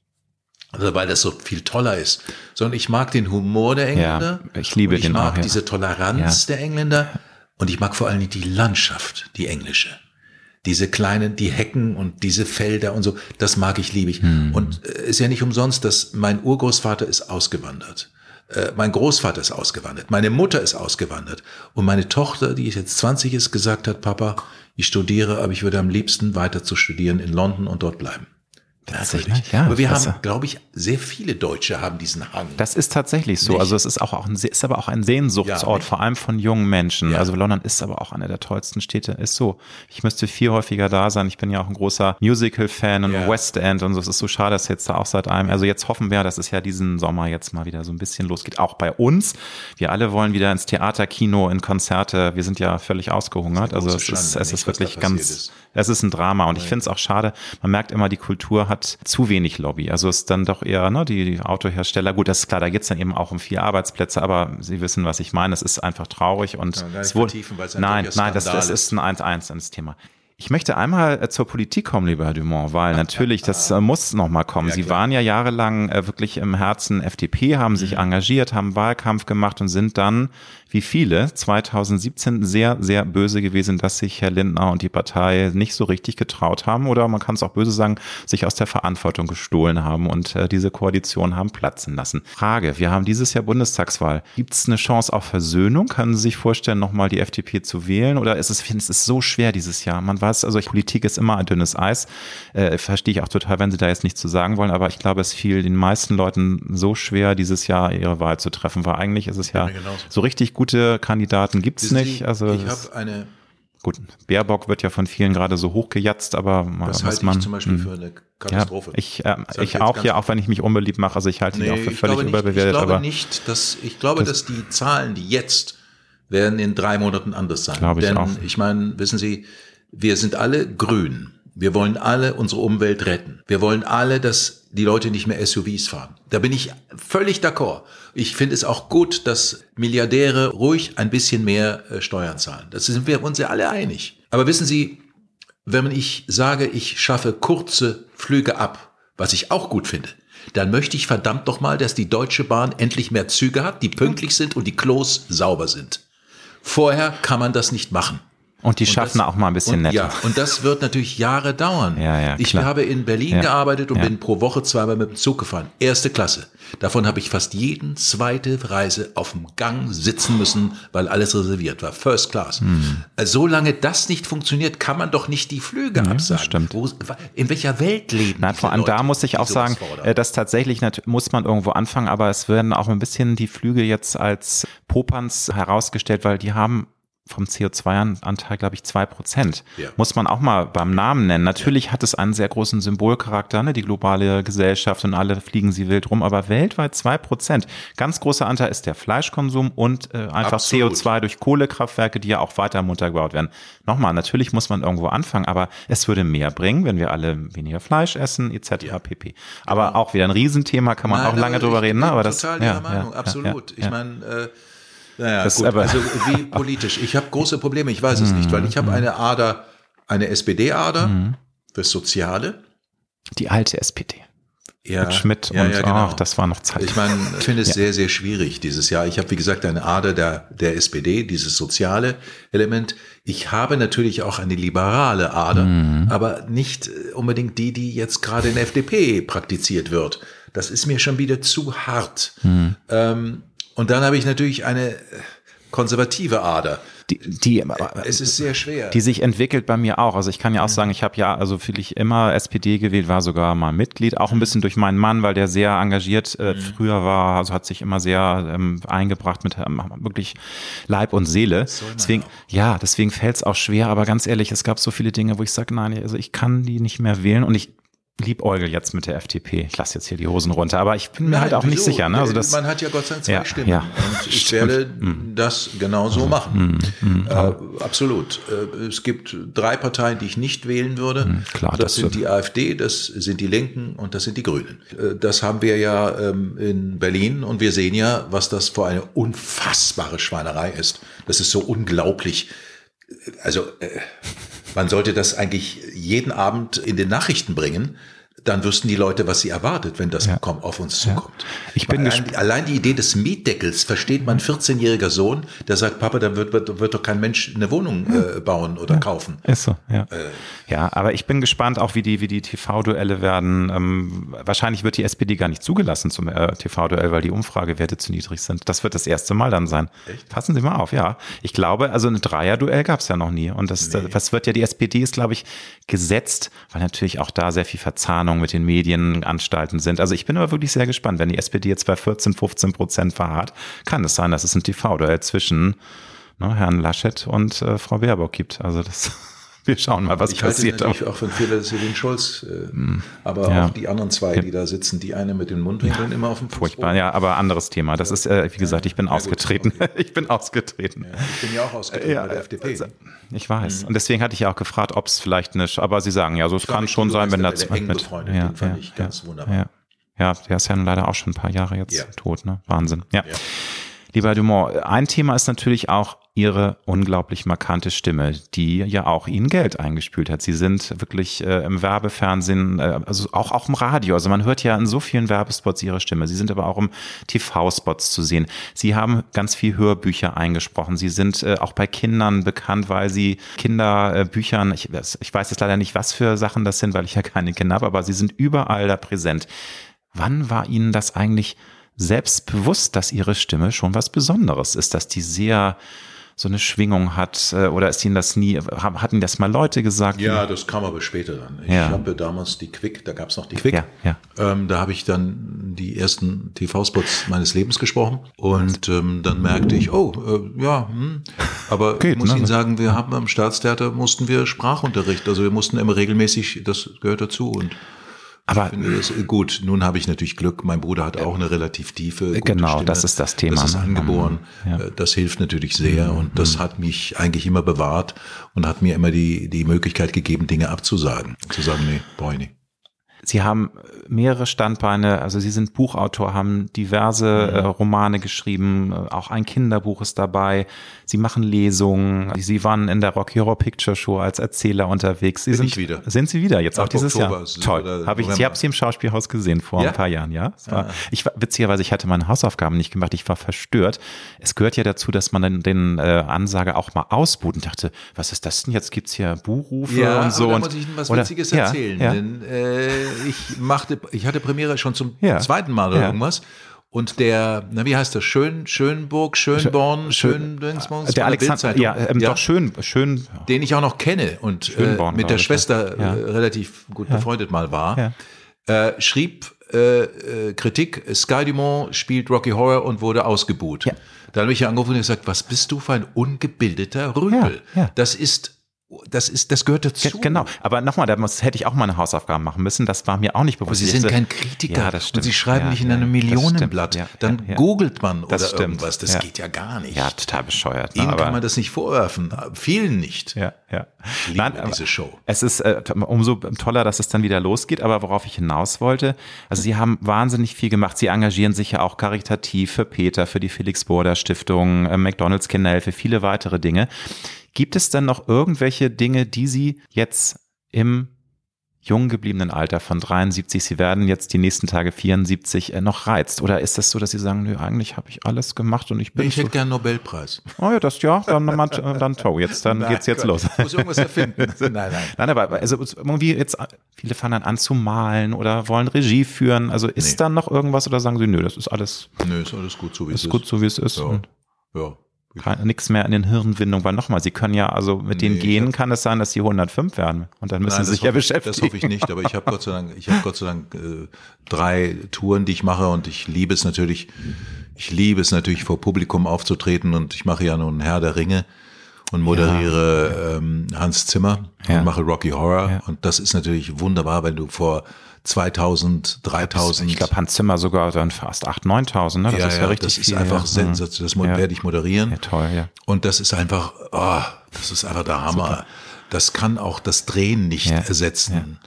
Speaker 2: also weil das so viel toller ist, sondern ich mag den Humor der Engländer.
Speaker 1: Ja, ich liebe
Speaker 2: ich
Speaker 1: den
Speaker 2: mag
Speaker 1: auch, ja.
Speaker 2: diese Toleranz ja. der Engländer und ich mag vor allem die Landschaft, die englische. Diese kleinen, die Hecken und diese Felder und so, das mag ich, liebe ich. Hm. Und äh, ist ja nicht umsonst, dass mein Urgroßvater ist ausgewandert. Äh, mein Großvater ist ausgewandert, meine Mutter ist ausgewandert und meine Tochter, die jetzt 20 ist, gesagt hat, Papa, ich studiere, aber ich würde am liebsten weiter zu studieren in London und dort bleiben.
Speaker 1: Tatsächlich, ja.
Speaker 2: Aber wir haben, glaube ich, sehr viele Deutsche haben diesen Hang.
Speaker 1: Das ist tatsächlich so. Nicht? Also es ist auch, auch ein, ist aber auch ein Sehnsuchtsort, ja, vor allem von jungen Menschen. Ja. Also London ist aber auch einer der tollsten Städte. Ist so. Ich müsste viel häufiger da sein. Ich bin ja auch ein großer Musical-Fan und ja. West End und so. Es ist so schade, dass jetzt da auch seit einem, also jetzt hoffen wir, dass es ja diesen Sommer jetzt mal wieder so ein bisschen losgeht. Auch bei uns. Wir alle wollen wieder ins Theater, Kino, in Konzerte. Wir sind ja völlig ausgehungert. Also es ist, es ist wirklich ganz, ist. es ist ein Drama. Und ich finde es auch schade. Man merkt immer, die Kultur hat zu wenig Lobby. Also ist dann doch eher ne, die, die Autohersteller. Gut, das ist klar, da geht's dann eben auch um vier Arbeitsplätze, aber Sie wissen, was ich meine. Es ist einfach traurig und
Speaker 2: es wurde,
Speaker 1: nein, nein, das, das ist ein 1-1 ins Thema. Ich möchte einmal äh, zur Politik kommen, lieber Herr Dumont, weil natürlich, das äh, muss nochmal kommen. Ja, Sie waren ja jahrelang äh, wirklich im Herzen FDP, haben sich mhm. engagiert, haben Wahlkampf gemacht und sind dann wie viele 2017 sehr, sehr böse gewesen, dass sich Herr Lindner und die Partei nicht so richtig getraut haben oder man kann es auch böse sagen, sich aus der Verantwortung gestohlen haben und äh, diese Koalition haben platzen lassen. Frage, wir haben dieses Jahr Bundestagswahl. Gibt es eine Chance auf Versöhnung? Können Sie sich vorstellen, nochmal die FDP zu wählen oder ist es, es ist so schwer dieses Jahr. Man weiß, also Politik ist immer ein dünnes Eis. Äh, verstehe ich auch total, wenn Sie da jetzt nichts zu sagen wollen, aber ich glaube, es fiel den meisten Leuten so schwer, dieses Jahr ihre Wahl zu treffen, weil eigentlich ist es ja, ja so richtig gut gute Kandidaten gibt es nicht. Also
Speaker 2: ich habe eine
Speaker 1: Gut, Baerbock wird ja von vielen gerade so hochgejatzt, aber
Speaker 2: das halte man, ich zum Beispiel hm. für eine Katastrophe.
Speaker 1: Ja, ich, äh, ich auch hier, auch wenn ich mich unbeliebt mache, also ich halte nee, die auch für völlig
Speaker 2: nicht,
Speaker 1: überbewertet.
Speaker 2: Ich glaube
Speaker 1: aber
Speaker 2: nicht, dass ich glaube, das, dass die Zahlen, die jetzt werden in drei Monaten anders sein.
Speaker 1: Glaube ich
Speaker 2: Denn
Speaker 1: auch.
Speaker 2: ich meine, wissen Sie, wir sind alle grün. Wir wollen alle unsere Umwelt retten. Wir wollen alle, dass die Leute nicht mehr SUVs fahren. Da bin ich völlig d'accord. Ich finde es auch gut, dass Milliardäre ruhig ein bisschen mehr äh, Steuern zahlen. Das sind wir uns ja alle einig. Aber wissen Sie, wenn ich sage, ich schaffe kurze Flüge ab, was ich auch gut finde, dann möchte ich verdammt doch mal, dass die Deutsche Bahn endlich mehr Züge hat, die pünktlich sind und die Klos sauber sind. Vorher kann man das nicht machen.
Speaker 1: Und die schaffen das, auch mal ein bisschen
Speaker 2: und,
Speaker 1: netter.
Speaker 2: Ja, und das wird natürlich Jahre dauern.
Speaker 1: Ja, ja,
Speaker 2: ich
Speaker 1: klar.
Speaker 2: habe in Berlin
Speaker 1: ja,
Speaker 2: gearbeitet und
Speaker 1: ja.
Speaker 2: bin pro Woche zweimal mit dem Zug gefahren. Erste Klasse. Davon habe ich fast jeden zweite Reise auf dem Gang sitzen müssen, weil alles reserviert war. First Class. Hm. Solange das nicht funktioniert, kann man doch nicht die Flüge
Speaker 1: ja,
Speaker 2: absagen.
Speaker 1: Stimmt.
Speaker 2: Wo, in welcher Welt leben
Speaker 1: Nein, vor allem
Speaker 2: Leute,
Speaker 1: da muss ich auch sagen, fordern? Äh, dass tatsächlich muss man irgendwo anfangen, aber es werden auch ein bisschen die Flüge jetzt als Popanz herausgestellt, weil die haben vom CO2-Anteil, glaube ich, zwei Prozent. Ja. Muss man auch mal beim Namen nennen. Natürlich ja. hat es einen sehr großen Symbolcharakter, ne, die globale Gesellschaft und alle fliegen sie wild rum, aber weltweit zwei Prozent. Ganz großer Anteil ist der Fleischkonsum und äh, einfach Absolut. CO2 durch Kohlekraftwerke, die ja auch weiter munter gebaut werden. Nochmal, natürlich muss man irgendwo anfangen, aber es würde mehr bringen, wenn wir alle weniger Fleisch essen, etc. Ja. pp. Aber genau. auch wieder ein Riesenthema, kann man Nein, auch lange drüber reden. Ne? Aber
Speaker 2: total
Speaker 1: das,
Speaker 2: ja, Meinung, absolut. ich meine, äh, naja, das gut. Aber also wie politisch. Ich habe große Probleme, ich weiß es nicht, weil ich habe mhm. eine Ader, eine SPD-Ader mhm. fürs Soziale.
Speaker 1: Die alte SPD.
Speaker 2: Ja,
Speaker 1: mit Schmidt
Speaker 2: ja,
Speaker 1: und
Speaker 2: ja, genau.
Speaker 1: ach, das war noch Zeit.
Speaker 2: Ich meine, ich finde es ja. sehr, sehr schwierig dieses Jahr. Ich habe, wie gesagt, eine Ader der, der SPD, dieses soziale Element. Ich habe natürlich auch eine liberale Ader, mhm. aber nicht unbedingt die, die jetzt gerade in der FDP praktiziert wird. Das ist mir schon wieder zu hart. Mhm. Ähm, und dann habe ich natürlich eine konservative Ader.
Speaker 1: Die, die,
Speaker 2: es ist sehr schwer.
Speaker 1: Die sich entwickelt bei mir auch. Also ich kann ja auch sagen, ich habe ja also viel ich immer SPD gewählt, war sogar mal Mitglied, auch ein bisschen durch meinen Mann, weil der sehr engagiert äh, mhm. früher war, also hat sich immer sehr ähm, eingebracht mit ähm, wirklich Leib und Seele. Deswegen, ja, deswegen fällt es auch schwer, aber ganz ehrlich, es gab so viele Dinge, wo ich sage, nein, also ich kann die nicht mehr wählen und ich liebäugel jetzt mit der FDP. Ich lasse jetzt hier die Hosen runter, aber ich bin mir Nein, halt auch wieso? nicht sicher. Ne? Also das,
Speaker 2: Man hat ja Gott sei Dank zwei
Speaker 1: ja,
Speaker 2: Stimmen
Speaker 1: ja,
Speaker 2: und ich stimmt. werde mhm. das genau so machen. Mhm. Äh, absolut. Äh, es gibt drei Parteien, die ich nicht wählen würde.
Speaker 1: Mhm, klar,
Speaker 2: das, das sind die AfD, das sind die Linken und das sind die Grünen. Äh, das haben wir ja ähm, in Berlin und wir sehen ja, was das für eine unfassbare Schweinerei ist. Das ist so unglaublich. Also äh, man sollte das eigentlich jeden Abend in den Nachrichten bringen, dann wüssten die Leute, was sie erwartet, wenn das ja. auf uns zukommt. Ja.
Speaker 1: Ich bin
Speaker 2: allein, allein, die Idee des Mietdeckels versteht mein 14-jähriger Sohn, der sagt, Papa, da wird, wird, wird doch kein Mensch eine Wohnung äh, bauen oder
Speaker 1: ja.
Speaker 2: kaufen.
Speaker 1: Ist so, ja. Äh. Ja, aber ich bin gespannt auch, wie die, wie die TV-Duelle werden. Ähm, wahrscheinlich wird die SPD gar nicht zugelassen zum äh, TV-Duell, weil die Umfragewerte zu niedrig sind. Das wird das erste Mal dann sein. Echt? Passen Sie mal auf, ja. Ich glaube, also ein Dreier-Duell gab es ja noch nie. Und das, nee. das wird ja, die SPD ist, glaube ich, gesetzt, weil natürlich auch da sehr viel Verzahnung Verzahnung mit den Medienanstalten sind. Also ich bin aber wirklich sehr gespannt, wenn die SPD jetzt bei 14, 15 Prozent verharrt, kann es sein, dass es ein TV-Duell zwischen ne, Herrn Laschet und äh, Frau Baerbock gibt. Also das wir schauen mal, was
Speaker 2: ich
Speaker 1: passiert.
Speaker 2: Ich natürlich auch für einen Fehler, dass den Scholz, äh, mm, aber ja. auch die anderen zwei, die da sitzen, die eine mit den Mundwinkeln ja. immer auf dem Fuß
Speaker 1: Furchtbar, ja, aber anderes Thema. Das ist, äh, wie gesagt, ich bin ja, ausgetreten. Gut, ich bin ausgetreten.
Speaker 2: ich bin ja auch ausgetreten bei der FDP. Also,
Speaker 1: ich weiß. Mhm. Und deswegen hatte ich ja auch gefragt, ob es vielleicht eine, aber Sie sagen ja, so es kann schon sein, wenn das
Speaker 2: mit, mit ja, den fand ich ganz wunderbar.
Speaker 1: Ja. der ist ja leider auch schon ein paar Jahre jetzt tot, ne? Wahnsinn. Ja. Lieber Dumont, ein Thema ist natürlich auch ihre unglaublich markante Stimme, die ja auch ihnen Geld eingespült hat. Sie sind wirklich äh, im Werbefernsehen, äh, also auch, auch im Radio. Also man hört ja in so vielen Werbespots ihre Stimme. Sie sind aber auch im TV-Spots zu sehen. Sie haben ganz viel Hörbücher eingesprochen. Sie sind äh, auch bei Kindern bekannt, weil sie Kinderbüchern, ich, ich weiß jetzt leider nicht, was für Sachen das sind, weil ich ja keine Kinder habe, aber sie sind überall da präsent. Wann war Ihnen das eigentlich selbstbewusst, dass Ihre Stimme schon was Besonderes ist, dass die sehr so eine Schwingung hat äh, oder ist Ihnen das nie, hatten das mal Leute gesagt?
Speaker 2: Ja, das kam aber später dann. Ich
Speaker 1: Ja.
Speaker 2: habe damals die Quick, da gab es noch die Quick.
Speaker 1: Ja, ja.
Speaker 2: Ähm, da habe ich dann die ersten TV-Spots meines Lebens gesprochen und ähm, dann merkte ich, oh, äh, ja, hm. aber
Speaker 1: Geht,
Speaker 2: ich muss
Speaker 1: ne?
Speaker 2: Ihnen sagen, wir haben am Staatstheater mussten wir Sprachunterricht, also wir mussten immer regelmäßig, das gehört dazu und
Speaker 1: Aber
Speaker 2: gut. Nun habe ich natürlich Glück. Mein Bruder hat auch eine relativ tiefe.
Speaker 1: Genau,
Speaker 2: Stimme.
Speaker 1: das ist das Thema,
Speaker 2: Das ist
Speaker 1: ne?
Speaker 2: angeboren.
Speaker 1: Ja. Mhm.
Speaker 2: Äh, Das hilft natürlich sehr und das hat mich eigentlich immer bewahrt und hat mir immer die, die Möglichkeit gegeben, Dinge abzusagen. Zu sagen, nee, brauche ich nicht.
Speaker 1: Sie haben mehrere Standbeine, also Sie sind Buchautor, haben diverse äh, Romane geschrieben, äh, auch ein Kinderbuch ist dabei. Sie machen Lesungen. Sie waren in der Rocky Horror Picture Show als Erzähler unterwegs. Sie
Speaker 2: Bin
Speaker 1: sind
Speaker 2: ich wieder.
Speaker 1: Sind Sie wieder jetzt
Speaker 2: Ab
Speaker 1: auch dieses
Speaker 2: Oktober
Speaker 1: Jahr? Toll. Habe ich, ich
Speaker 2: November.
Speaker 1: habe Sie im Schauspielhaus gesehen vor
Speaker 2: Ja?
Speaker 1: ein paar Jahren, ja. War, Ich war witzigerweise, ich hatte meine Hausaufgaben nicht gemacht. Ich war verstört. Es gehört ja dazu, dass man den, den äh, Ansager auch mal ausbuht und dachte, was ist das denn jetzt? Gibt's hier Buchrufe und so
Speaker 2: da
Speaker 1: und
Speaker 2: muss ich Ihnen was
Speaker 1: oder-
Speaker 2: Witziges
Speaker 1: ja,
Speaker 2: erzählen.
Speaker 1: Ja,
Speaker 2: Denn äh, ich machte, ich hatte Premiere schon zum
Speaker 1: Ja.
Speaker 2: zweiten Mal oder
Speaker 1: Ja.
Speaker 2: irgendwas. Und der, na wie heißt das? Schön, Schönburg, Schönborn, Schön, von
Speaker 1: der Alexander, ja, ähm, doch schön, schön.
Speaker 2: den ich auch noch kenne und äh, mit der Schwester
Speaker 1: ja.
Speaker 2: äh, relativ gut befreundet mal war,
Speaker 1: Ja.
Speaker 2: äh, schrieb äh, äh, Kritik, Sky Dumont spielt Rocky Horror und wurde ausgebuht.
Speaker 1: Ja.
Speaker 2: Da habe ich ja angerufen und gesagt, was bist du für ein ungebildeter Rüpel?
Speaker 1: Ja, ja.
Speaker 2: Das ist, das ist, das gehört dazu.
Speaker 1: Ge- Genau, aber nochmal, da muss, hätte ich auch meine Hausaufgaben machen müssen. Das war mir auch nicht
Speaker 2: Aber
Speaker 1: bewusst.
Speaker 2: Sie
Speaker 1: Ich
Speaker 2: sind kein Kritiker
Speaker 1: Ja, das
Speaker 2: und
Speaker 1: stimmt.
Speaker 2: Sie schreiben
Speaker 1: Ja,
Speaker 2: nicht in
Speaker 1: ja,
Speaker 2: einem Millionenblatt.
Speaker 1: Ja,
Speaker 2: Dann googelt man
Speaker 1: Das
Speaker 2: oder
Speaker 1: stimmt.
Speaker 2: irgendwas. Das geht ja gar nicht.
Speaker 1: Ja, total bescheuert. ne,
Speaker 2: Ihnen
Speaker 1: aber,
Speaker 2: kann man das nicht vorwerfen. Vielen nicht.
Speaker 1: ja, ja.
Speaker 2: Ich liebe
Speaker 1: aber
Speaker 2: diese Show.
Speaker 1: Es ist äh, umso toller, dass es dann wieder losgeht, aber worauf ich hinaus wollte, also Sie haben wahnsinnig viel gemacht. Sie engagieren sich ja auch karitativ für Peter, für die Felix Burda Stiftung, äh, McDonalds Kinderhilfe, viele weitere Dinge. Gibt es denn noch irgendwelche Dinge, die Sie jetzt im jung gebliebenen Alter von 73, Sie werden jetzt die nächsten Tage 74, äh, noch reizt? Oder ist das so, dass Sie sagen, nö, eigentlich habe ich alles gemacht und ich bin
Speaker 2: Ich
Speaker 1: so,
Speaker 2: hätte gern einen Nobelpreis.
Speaker 1: oh ja, das ja, dann, dann, dann toll, jetzt, dann geht's jetzt
Speaker 2: Gott,
Speaker 1: los.
Speaker 2: Ich muss irgendwas erfinden. nein, nein.
Speaker 1: Nein, aber also irgendwie jetzt, viele fangen dann an zu malen oder wollen Regie führen. Also ist
Speaker 2: Nee.
Speaker 1: dann noch irgendwas oder sagen sie, nö, das ist alles
Speaker 2: Nö, ist alles gut so, wie es
Speaker 1: ist gut so, wie es ist.
Speaker 2: Ja.
Speaker 1: Und
Speaker 2: Ja.
Speaker 1: Nichts mehr in den Hirnwindungen, weil nochmal, sie können ja, also mit den
Speaker 2: Nee, ich
Speaker 1: Genen kann es sein, dass sie 105 werden. Und dann müssen
Speaker 2: Nein,
Speaker 1: sie sich ja
Speaker 2: ich-
Speaker 1: beschäftigen.
Speaker 2: Das hoffe ich nicht, aber ich habe Gott sei Dank, ich habe Gott sei Dank äh, drei Touren, die ich mache und ich liebe es natürlich, ich liebe es natürlich vor Publikum aufzutreten und ich mache ja nun Herr der Ringe und moderiere ähm, Hans Zimmer
Speaker 1: Ja.
Speaker 2: und mache Rocky Horror
Speaker 1: Ja.
Speaker 2: und das ist natürlich wunderbar, wenn du vor 2000, 3000
Speaker 1: Ich glaube, Hans Zimmer sogar dann fast 8.000, 9.000, ne? Das
Speaker 2: ja,
Speaker 1: ist ja,
Speaker 2: ja,
Speaker 1: richtig
Speaker 2: das ist
Speaker 1: viel.
Speaker 2: einfach
Speaker 1: ja.
Speaker 2: sensationell. Das
Speaker 1: Ja.
Speaker 2: werde ich moderieren.
Speaker 1: Ja, toll, ja.
Speaker 2: Und das ist einfach, oh, das ist einfach der Hammer. Das kann auch das Drehen nicht ersetzen.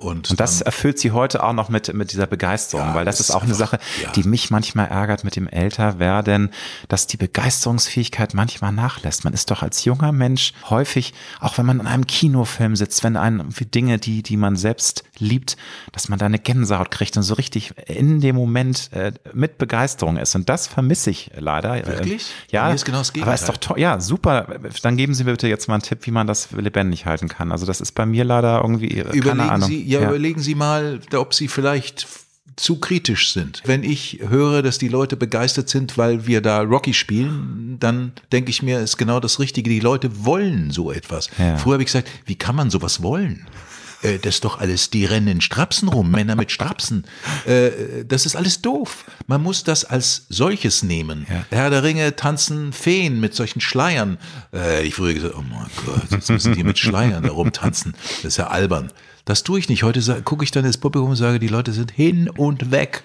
Speaker 2: Und,
Speaker 1: Und das
Speaker 2: dann,
Speaker 1: erfüllt sie heute auch noch mit, mit dieser Begeisterung,
Speaker 2: Ja,
Speaker 1: weil das
Speaker 2: das
Speaker 1: ist auch eine
Speaker 2: einfach-
Speaker 1: Sache,
Speaker 2: ja.
Speaker 1: die mich manchmal ärgert mit dem Älterwerden, dass die Begeisterungsfähigkeit manchmal nachlässt. Man ist doch als junger Mensch häufig, auch wenn man in einem Kinofilm sitzt, wenn einem irgendwie Dinge, die, die man selbst liebt, dass man da eine Gänsehaut kriegt und so richtig in dem Moment äh, mit Begeisterung ist. Und das vermisse ich leider.
Speaker 2: Wirklich?
Speaker 1: Äh, Ja,
Speaker 2: mir ist genau das
Speaker 1: aber ist doch toll. Ja, super. Dann geben Sie mir bitte jetzt mal einen Tipp, wie man das lebendig halten kann. Also das ist bei mir leider irgendwie, äh, keine
Speaker 2: überlegen
Speaker 1: Ahnung.
Speaker 2: Sie, ja, überlegen Sie mal, ob Sie vielleicht zu kritisch sind. Wenn ich höre, dass die Leute begeistert sind, weil wir da Rocky spielen, dann denke ich mir, ist genau das Richtige. Die Leute wollen so etwas.
Speaker 1: Ja.
Speaker 2: Früher habe ich gesagt, wie kann man sowas wollen? Äh, Das ist doch alles, die rennen in Strapsen rum, Männer mit Strapsen. Äh, Das ist alles doof. Man muss das als solches nehmen.
Speaker 1: Ja.
Speaker 2: Herr der Ringe tanzen Feen mit solchen Schleiern. Äh, Ich früher gesagt, oh mein Gott, jetzt müssen die mit Schleiern da rumtanzen. Das ist ja albern. Das tue ich nicht. Heute gucke ich dann ins Publikum und sage, die Leute sind hin und weg.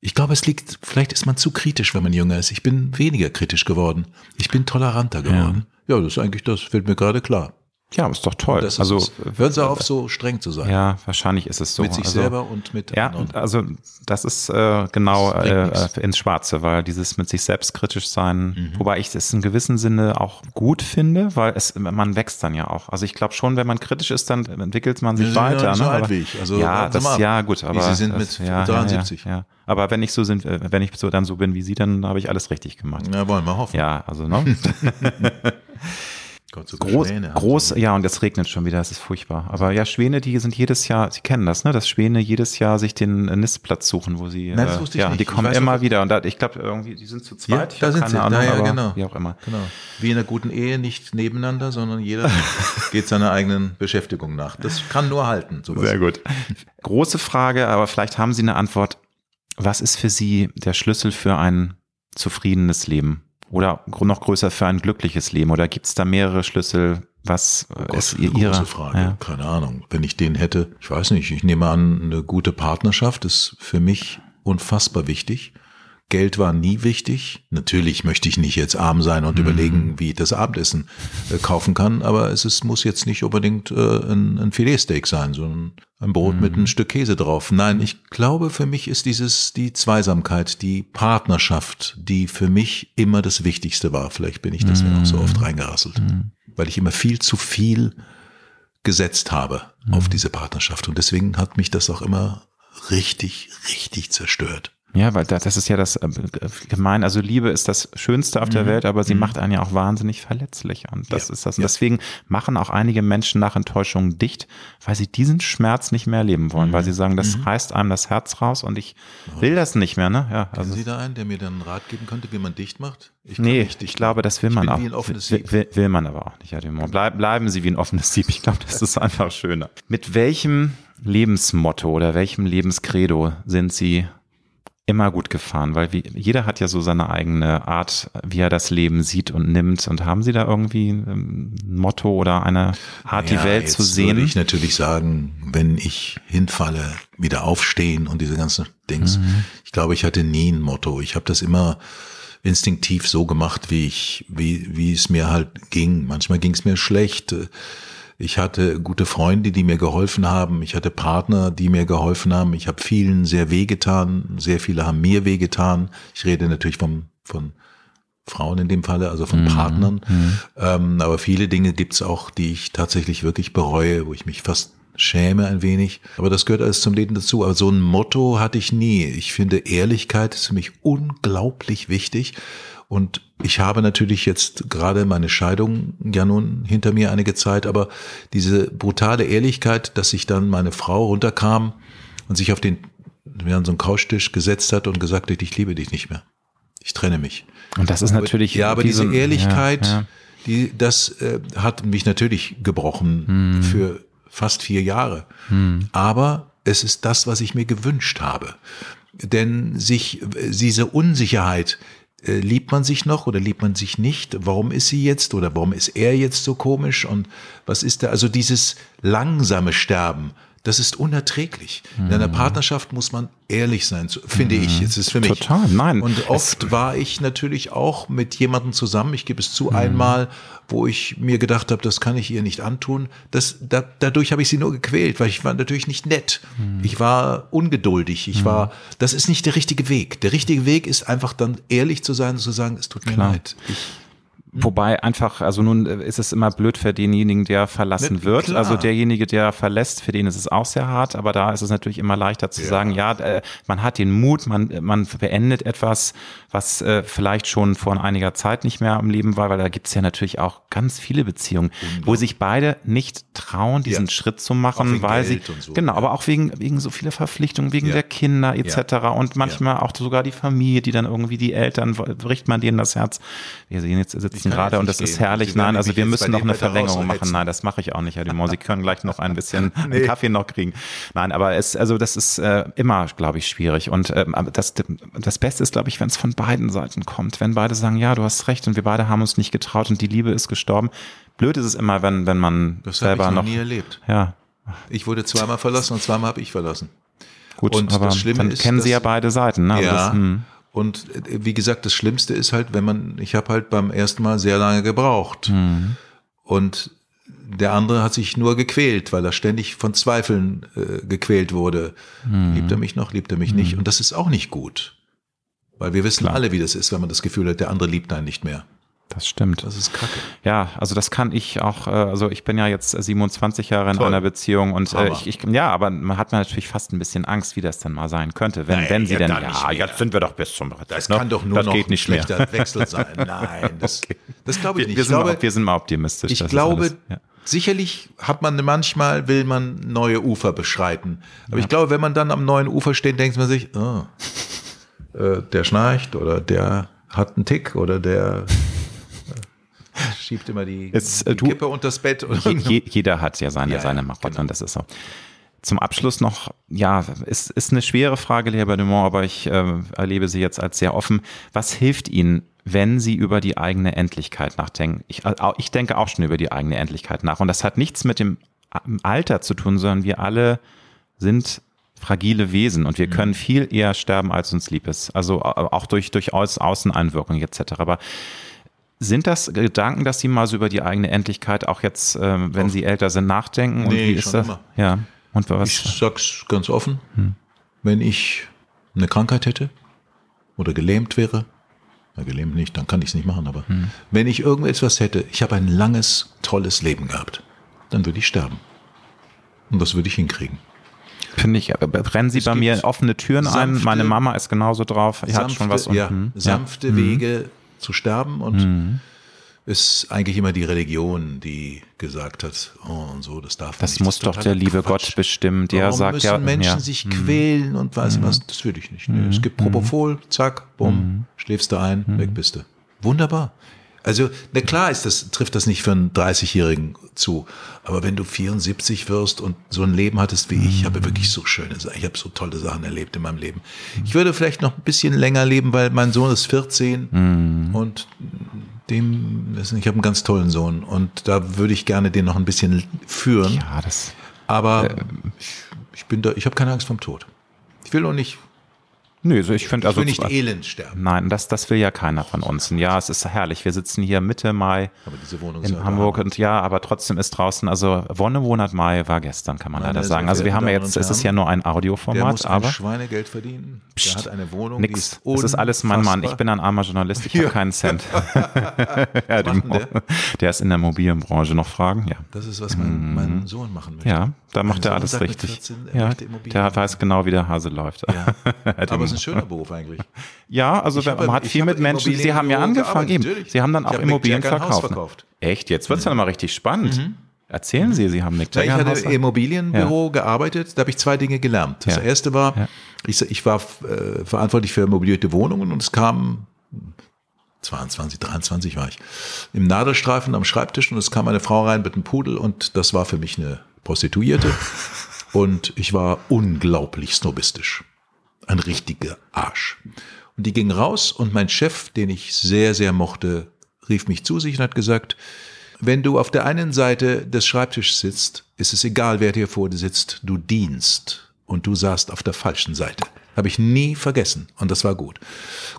Speaker 2: Ich glaube, es liegt, vielleicht ist man zu kritisch, wenn man jünger ist. Ich bin weniger kritisch geworden. Ich bin toleranter geworden. Ja, das ist eigentlich das, wird mir gerade klar.
Speaker 1: Ja, ist doch toll.
Speaker 2: Das ist
Speaker 1: also
Speaker 2: es. hören Sie auf, so streng zu sein.
Speaker 1: Ja, wahrscheinlich ist es so.
Speaker 2: Mit sich
Speaker 1: also,
Speaker 2: selber und mit
Speaker 1: Ja,
Speaker 2: anderen.
Speaker 1: also das ist äh, genau
Speaker 2: Das
Speaker 1: äh, ins Schwarze, weil dieses mit sich selbst kritisch sein,
Speaker 2: Mhm.
Speaker 1: wobei ich das in gewissem Sinne auch gut finde, weil es man wächst dann ja auch. Also ich glaube schon, wenn man kritisch ist, dann entwickelt man sich
Speaker 2: Wir sind ja
Speaker 1: weiter.
Speaker 2: nicht so
Speaker 1: ne?
Speaker 2: alt
Speaker 1: Aber-
Speaker 2: wie ich. Also
Speaker 1: ja,
Speaker 2: Sie
Speaker 1: das ja gut, aber
Speaker 2: Sie sind
Speaker 1: das,
Speaker 2: mit
Speaker 1: ja,
Speaker 2: 73.
Speaker 1: Ja, ja, ja. Aber wenn ich so sind, äh, wenn ich so dann so bin wie Sie, dann habe ich alles richtig gemacht.
Speaker 2: Ja, wollen wir hoffen.
Speaker 1: Ja, also ne?
Speaker 2: Gott, so
Speaker 1: Groß,
Speaker 2: Schwäne
Speaker 1: groß, ja, und es regnet schon wieder, es ist furchtbar. Aber ja, Schwäne, die sind jedes Jahr, Sie kennen das, ne, dass Schwäne jedes Jahr sich den Nistplatz suchen, wo sie,
Speaker 2: Nein, das
Speaker 1: äh,
Speaker 2: wusste ich
Speaker 1: ja,
Speaker 2: nicht.
Speaker 1: die kommen immer wieder. Und da, ich glaube, irgendwie, die sind zu
Speaker 2: Ja,
Speaker 1: zweit. Ich
Speaker 2: da sind sie.
Speaker 1: Ahnung,
Speaker 2: ja,
Speaker 1: aber
Speaker 2: genau.
Speaker 1: wie auch immer.
Speaker 2: genau. Wie in einer guten Ehe, nicht nebeneinander, sondern jeder geht seiner eigenen Beschäftigung nach. Das kann nur halten. Sowas.
Speaker 1: Sehr gut. Große Frage, aber vielleicht haben Sie eine Antwort. Was ist für Sie der Schlüssel für ein zufriedenes Leben? Oder noch größer für ein glückliches Leben? Oder gibt es da mehrere Schlüssel? Was
Speaker 2: Oh Gott,
Speaker 1: ist
Speaker 2: eine
Speaker 1: Ihre
Speaker 2: große Frage.
Speaker 1: Ja.
Speaker 2: Keine Ahnung. Wenn ich den hätte, ich weiß nicht, ich nehme an, eine gute Partnerschaft ist für mich unfassbar wichtig. Geld war nie wichtig. Natürlich möchte ich nicht jetzt arm sein und überlegen, wie ich das Abendessen äh, kaufen kann, aber es ist, muss jetzt nicht unbedingt äh, ein, ein Filetsteak sein, sondern ein Brot mit einem Stück Käse drauf. Nein, ich glaube, für mich ist dieses die Zweisamkeit, die Partnerschaft, die für mich immer das Wichtigste war. Vielleicht bin ich deswegen auch so oft reingerasselt, weil ich immer viel zu viel gesetzt habe auf diese Partnerschaft. Und deswegen hat mich das auch immer richtig, richtig zerstört.
Speaker 1: Ja, weil da, das ist ja das äh, gemein. Also Liebe ist das Schönste auf der Welt, aber sie macht einen ja auch wahnsinnig verletzlich. Und das
Speaker 2: Mhm. Ja,
Speaker 1: ist das. Und
Speaker 2: ja.
Speaker 1: deswegen machen auch einige Menschen nach Enttäuschung dicht, weil sie diesen Schmerz nicht mehr erleben wollen,
Speaker 2: Mhm.
Speaker 1: weil sie sagen, das reißt einem das Herz raus und ich will das nicht mehr. Ne? Ja,
Speaker 2: Kennen
Speaker 1: also
Speaker 2: Sie da einen, der mir dann einen Rat geben könnte, wie man dicht macht? Ich
Speaker 1: Nee,
Speaker 2: dicht
Speaker 1: ich glaube, das will man auch.
Speaker 2: Wie ein offenes
Speaker 1: will, will man aber auch nicht, Herr Dumont. Bleib, bleiben Sie wie ein offenes Sieb. Ich glaube, das ist einfach schöner. Mit welchem Lebensmotto oder welchem Lebenskredo sind Sie immer gut gefahren? Weil wie, jeder hat ja so seine eigene Art, wie er das Leben sieht und nimmt. Und haben Sie da irgendwie ähm, ein Motto oder eine Art, die
Speaker 2: Ja,
Speaker 1: Welt
Speaker 2: jetzt
Speaker 1: zu sehen?
Speaker 2: Würde ich natürlich sagen, wenn ich hinfalle, wieder aufstehen und diese ganzen Dings.
Speaker 1: Mhm.
Speaker 2: Ich glaube, ich hatte nie ein Motto. Ich habe das immer instinktiv so gemacht, wie ich, wie, wie es mir halt ging. Manchmal ging es mir schlecht. Ich hatte gute Freunde, die mir geholfen haben. Ich hatte Partner, die mir geholfen haben. Ich habe vielen sehr wehgetan. Sehr viele haben mir wehgetan. Ich rede natürlich vom, von Frauen in dem Falle, also von Partnern. Ähm, aber viele Dinge gibt's auch, die ich tatsächlich wirklich bereue, wo ich mich fast schäme ein wenig. Aber das gehört alles zum Leben dazu. Aber so ein Motto hatte ich nie. Ich finde, Ehrlichkeit ist für mich unglaublich wichtig. Und ich habe natürlich jetzt gerade meine Scheidung ja nun hinter mir einige Zeit, aber diese brutale Ehrlichkeit, dass sich dann meine Frau runterkam und sich auf den, wir haben so einen Couchtisch gesetzt hat und gesagt hat, ich liebe dich nicht mehr. Ich trenne mich.
Speaker 1: Und das ist natürlich.
Speaker 2: Ja, aber diese
Speaker 1: diese-
Speaker 2: Ehrlichkeit,
Speaker 1: Ja, ja.
Speaker 2: die, das äh, hat mich natürlich gebrochen
Speaker 1: Hm.
Speaker 2: für fast vier Jahre. Aber es ist das, was ich mir gewünscht habe. Denn sich, äh, diese Unsicherheit, äh, liebt man sich noch oder liebt man sich nicht? Warum ist sie jetzt oder warum ist er jetzt so komisch? Und was ist da? Also dieses langsame Sterben, das ist unerträglich. In einer Partnerschaft muss man ehrlich sein, finde ich. Es ist für mich.
Speaker 1: Total, nein.
Speaker 2: Und oft war ich natürlich auch mit jemandem zusammen, ich gebe es zu, einmal, wo ich mir gedacht habe, das kann ich ihr nicht antun. Das, da, dadurch habe ich sie nur gequält, weil ich war natürlich nicht nett. Ich war ungeduldig. Ich war, das ist nicht der richtige Weg. Der richtige Weg ist einfach dann ehrlich zu sein und zu sagen, es tut mir
Speaker 1: Klar.
Speaker 2: leid. Ich,
Speaker 1: Wobei einfach, also nun äh, ist es immer blöd für denjenigen, der verlassen
Speaker 2: Ne,
Speaker 1: wird.
Speaker 2: klar.
Speaker 1: Also derjenige, der verlässt, für den ist es auch sehr hart, aber da ist es natürlich immer leichter zu
Speaker 2: Ja.
Speaker 1: sagen, ja, äh, man hat den Mut, man, man beendet etwas, was äh, vielleicht schon vor einiger Zeit nicht mehr am Leben war, weil da gibt's ja natürlich auch ganz viele Beziehungen, wo sich beide nicht trauen, diesen
Speaker 2: Ja.
Speaker 1: Schritt zu machen, weil
Speaker 2: Geld
Speaker 1: sie,
Speaker 2: so,
Speaker 1: genau,
Speaker 2: ja.
Speaker 1: aber auch wegen, wegen so vieler Verpflichtungen, wegen
Speaker 2: Ja.
Speaker 1: der Kinder etc. Und manchmal auch sogar die Familie, die dann irgendwie die Eltern, bricht man denen das Herz. Wir sehen jetzt sitzen gerade und das ist
Speaker 2: gehen.
Speaker 1: herrlich.
Speaker 2: Sie
Speaker 1: Nein, also wir müssen noch eine
Speaker 2: weiter
Speaker 1: Verlängerung machen. Nein, das mache ich auch nicht, Herr Dumont. Sie können gleich noch ein bisschen
Speaker 2: Nee.
Speaker 1: einen Kaffee noch kriegen. Nein, aber es, also das ist äh, immer, glaube ich, schwierig. Und ähm, das, das Beste ist, glaube ich, wenn es von beiden Seiten kommt. Wenn beide sagen, ja, du hast recht und wir beide haben uns nicht getraut und die Liebe ist gestorben. Blöd ist es immer, wenn, wenn man
Speaker 2: das habe ich
Speaker 1: selber
Speaker 2: noch
Speaker 1: noch.
Speaker 2: nie erlebt.
Speaker 1: Ja,
Speaker 2: Ich wurde zweimal verlassen und zweimal habe ich verlassen.
Speaker 1: gut,
Speaker 2: Und
Speaker 1: aber
Speaker 2: das Schlimme
Speaker 1: dann
Speaker 2: ist,
Speaker 1: kennen Sie ja beide Seiten. Ne?
Speaker 2: Ja.
Speaker 1: das, hm.
Speaker 2: und äh, wie gesagt, das Schlimmste ist halt, wenn man, ich habe halt beim ersten Mal sehr lange gebraucht.
Speaker 1: Mhm.
Speaker 2: Und der andere hat sich nur gequält, weil er ständig von Zweifeln äh, gequält wurde.
Speaker 1: Hm.
Speaker 2: Liebt er mich noch, liebt er mich nicht? Und das ist auch nicht gut. Weil wir wissen
Speaker 1: Klar.
Speaker 2: alle, wie das ist, wenn man das Gefühl hat, der andere liebt einen nicht mehr.
Speaker 1: Das stimmt.
Speaker 2: Das ist kacke.
Speaker 1: Ja, also das kann ich auch, äh, also ich bin ja jetzt 27 Jahre in
Speaker 2: Toll.
Speaker 1: einer Beziehung und äh, ich, ich, ja, aber man hat natürlich fast ein bisschen Angst, wie das dann mal sein könnte, wenn,
Speaker 2: Nein,
Speaker 1: wenn sie
Speaker 2: ja,
Speaker 1: denn, ja,
Speaker 2: mehr.
Speaker 1: jetzt sind wir doch bis zum
Speaker 2: Das
Speaker 1: ne?
Speaker 2: kann doch nur
Speaker 1: das
Speaker 2: noch
Speaker 1: geht
Speaker 2: ein
Speaker 1: nicht mehr.
Speaker 2: schlechter Wechsel sein. Nein, das, das glaube ich
Speaker 1: Wir,
Speaker 2: nicht.
Speaker 1: wir,
Speaker 2: ich
Speaker 1: sind
Speaker 2: glaube,
Speaker 1: mal, wir sind mal optimistisch.
Speaker 2: ich glaube,
Speaker 1: alles, ja.
Speaker 2: sicherlich hat man manchmal, will man neue Ufer beschreiten. Aber ich glaube, wenn man dann am neuen Ufer steht, denkt man sich, oh, äh, der schnarcht oder der hat einen Tick oder der äh, schiebt immer die,
Speaker 1: Jetzt, äh,
Speaker 2: die
Speaker 1: du-
Speaker 2: Kippe unters Bett. Oder
Speaker 1: Je, je, jeder hat ja seine,
Speaker 2: Ja,
Speaker 1: seine Marotten,
Speaker 2: genau.
Speaker 1: das ist so. Zum Abschluss noch, ja, ist, ist eine schwere Frage, Herr Dumont, aber ich äh, erlebe sie jetzt als sehr offen. Was hilft Ihnen, wenn Sie über die eigene Endlichkeit nachdenken? Ich, ich denke auch schon über die eigene Endlichkeit nach. Und das hat nichts mit dem Alter zu tun, sondern wir alle sind fragile Wesen und wir können viel eher sterben, als uns lieb ist. Also äh, auch durch, durch Aus Außeneinwirkung etc. Aber sind das Gedanken, dass Sie mal so über die eigene Endlichkeit auch jetzt, ähm, wenn Sie älter sind, nachdenken? Und
Speaker 2: Nee,
Speaker 1: wie ist das?
Speaker 2: immer.
Speaker 1: Ja. Und was?
Speaker 2: Ich sag's ganz offen, wenn ich eine Krankheit hätte oder gelähmt wäre, na, gelähmt nicht, dann kann ich es nicht machen, aber wenn ich irgendetwas hätte, ich habe ein langes, tolles Leben gehabt, dann würde ich sterben. Und das würde ich hinkriegen.
Speaker 1: Finde ich, aber brennen Sie
Speaker 2: Es
Speaker 1: bei mir offene Türen ein?
Speaker 2: sanfte-
Speaker 1: Meine Mama ist genauso drauf. Die hat schon was.
Speaker 2: ja,
Speaker 1: unten.
Speaker 2: sanfte Wege zu sterben und ist eigentlich immer die Religion, die gesagt hat, oh und so, das darf
Speaker 1: Das
Speaker 2: nicht.
Speaker 1: muss
Speaker 2: ist
Speaker 1: doch der liebe
Speaker 2: Quatsch.
Speaker 1: Gott bestimmen. Der
Speaker 2: Warum
Speaker 1: sagt
Speaker 2: müssen
Speaker 1: ja,
Speaker 2: Menschen
Speaker 1: ja. Mhm.
Speaker 2: sich quälen und weiß was? Das würde ich nicht. Nee, Es gibt Propofol, zack, bumm,
Speaker 1: Mhm.
Speaker 2: schläfst du ein, weg bist du. Wunderbar. Also, na klar ist das, trifft das nicht für einen 30-Jährigen zu. Aber wenn du 74 wirst und so ein Leben hattest wie ich, ich habe wirklich so schöne Sachen, ich habe so tolle Sachen erlebt in meinem Leben. Ich würde vielleicht noch ein bisschen länger leben, weil mein Sohn ist 14
Speaker 1: Mhm.
Speaker 2: und dem, ich habe einen ganz tollen Sohn und da würde ich gerne den noch ein bisschen führen.
Speaker 1: ja, das.
Speaker 2: Aber
Speaker 1: Äh,
Speaker 2: ich, ich bin da, ich habe keine Angst vom Tod. Ich will auch nicht,
Speaker 1: Nö, so ich finde
Speaker 2: ich
Speaker 1: also.
Speaker 2: will nicht elend sterben.
Speaker 1: Nein, das, das will ja keiner von uns. Ja, es ist herrlich. Wir sitzen hier Mitte Mai in
Speaker 2: ja
Speaker 1: Hamburg und ja, aber trotzdem ist draußen, also Wonnemonat Mai war gestern, kann man
Speaker 2: Meine
Speaker 1: leider sagen. Also wir haben ja jetzt, es ist ja nur ein
Speaker 2: Der
Speaker 1: Audioformat,
Speaker 2: muss ein
Speaker 1: aber
Speaker 2: Schweinegeld verdienen. Der
Speaker 1: Psst,
Speaker 2: hat eine Wohnung, die
Speaker 1: nix.
Speaker 2: ist
Speaker 1: Das ist alles mein Mann. Ich bin ein armer Journalist, ich habe keinen Cent. ja,
Speaker 2: der?
Speaker 1: der ist in der Mobilenbranche noch Fragen, ja.
Speaker 2: Das ist, was mein, mein Sohn machen möchte.
Speaker 1: Mhm. Ja, da macht er alles richtig.
Speaker 2: 14, er
Speaker 1: ja, der weiß genau, wie der Hase läuft.
Speaker 2: Ja. Aber es ist ein schöner Beruf eigentlich.
Speaker 1: Ja, also
Speaker 2: Ich
Speaker 1: wenn- man hat
Speaker 2: ich
Speaker 1: viel mit Menschen, Sie haben ja angefangen eben. Sie haben dann
Speaker 2: Ich
Speaker 1: auch
Speaker 2: Mick
Speaker 1: Immobilien verkauft.
Speaker 2: verkauft.
Speaker 1: Echt? Jetzt wird's ja mal richtig spannend. Erzählen Sie, Sie haben
Speaker 2: Ja, ich
Speaker 1: Jagger ein
Speaker 2: hatte im Immobilienbüro gearbeitet, da habe ich zwei Dinge gelernt. Das
Speaker 1: Ja.
Speaker 2: erste war,
Speaker 1: Ja.
Speaker 2: ich, ich war äh, verantwortlich für möblierte Wohnungen und es kam 22, 23 war ich, im Nadelstreifen am Schreibtisch und es kam eine Frau rein mit einem Pudel und das war für mich eine Prostituierte und ich war unglaublich snobistisch. Ein richtiger Arsch. Und die ging raus und mein Chef, den ich sehr, sehr mochte, rief mich zu sich und hat gesagt, wenn du auf der einen Seite des Schreibtischs sitzt, ist es egal, wer dir vor dir sitzt, du dienst und du saßt auf der falschen Seite. Habe ich nie vergessen und das war gut.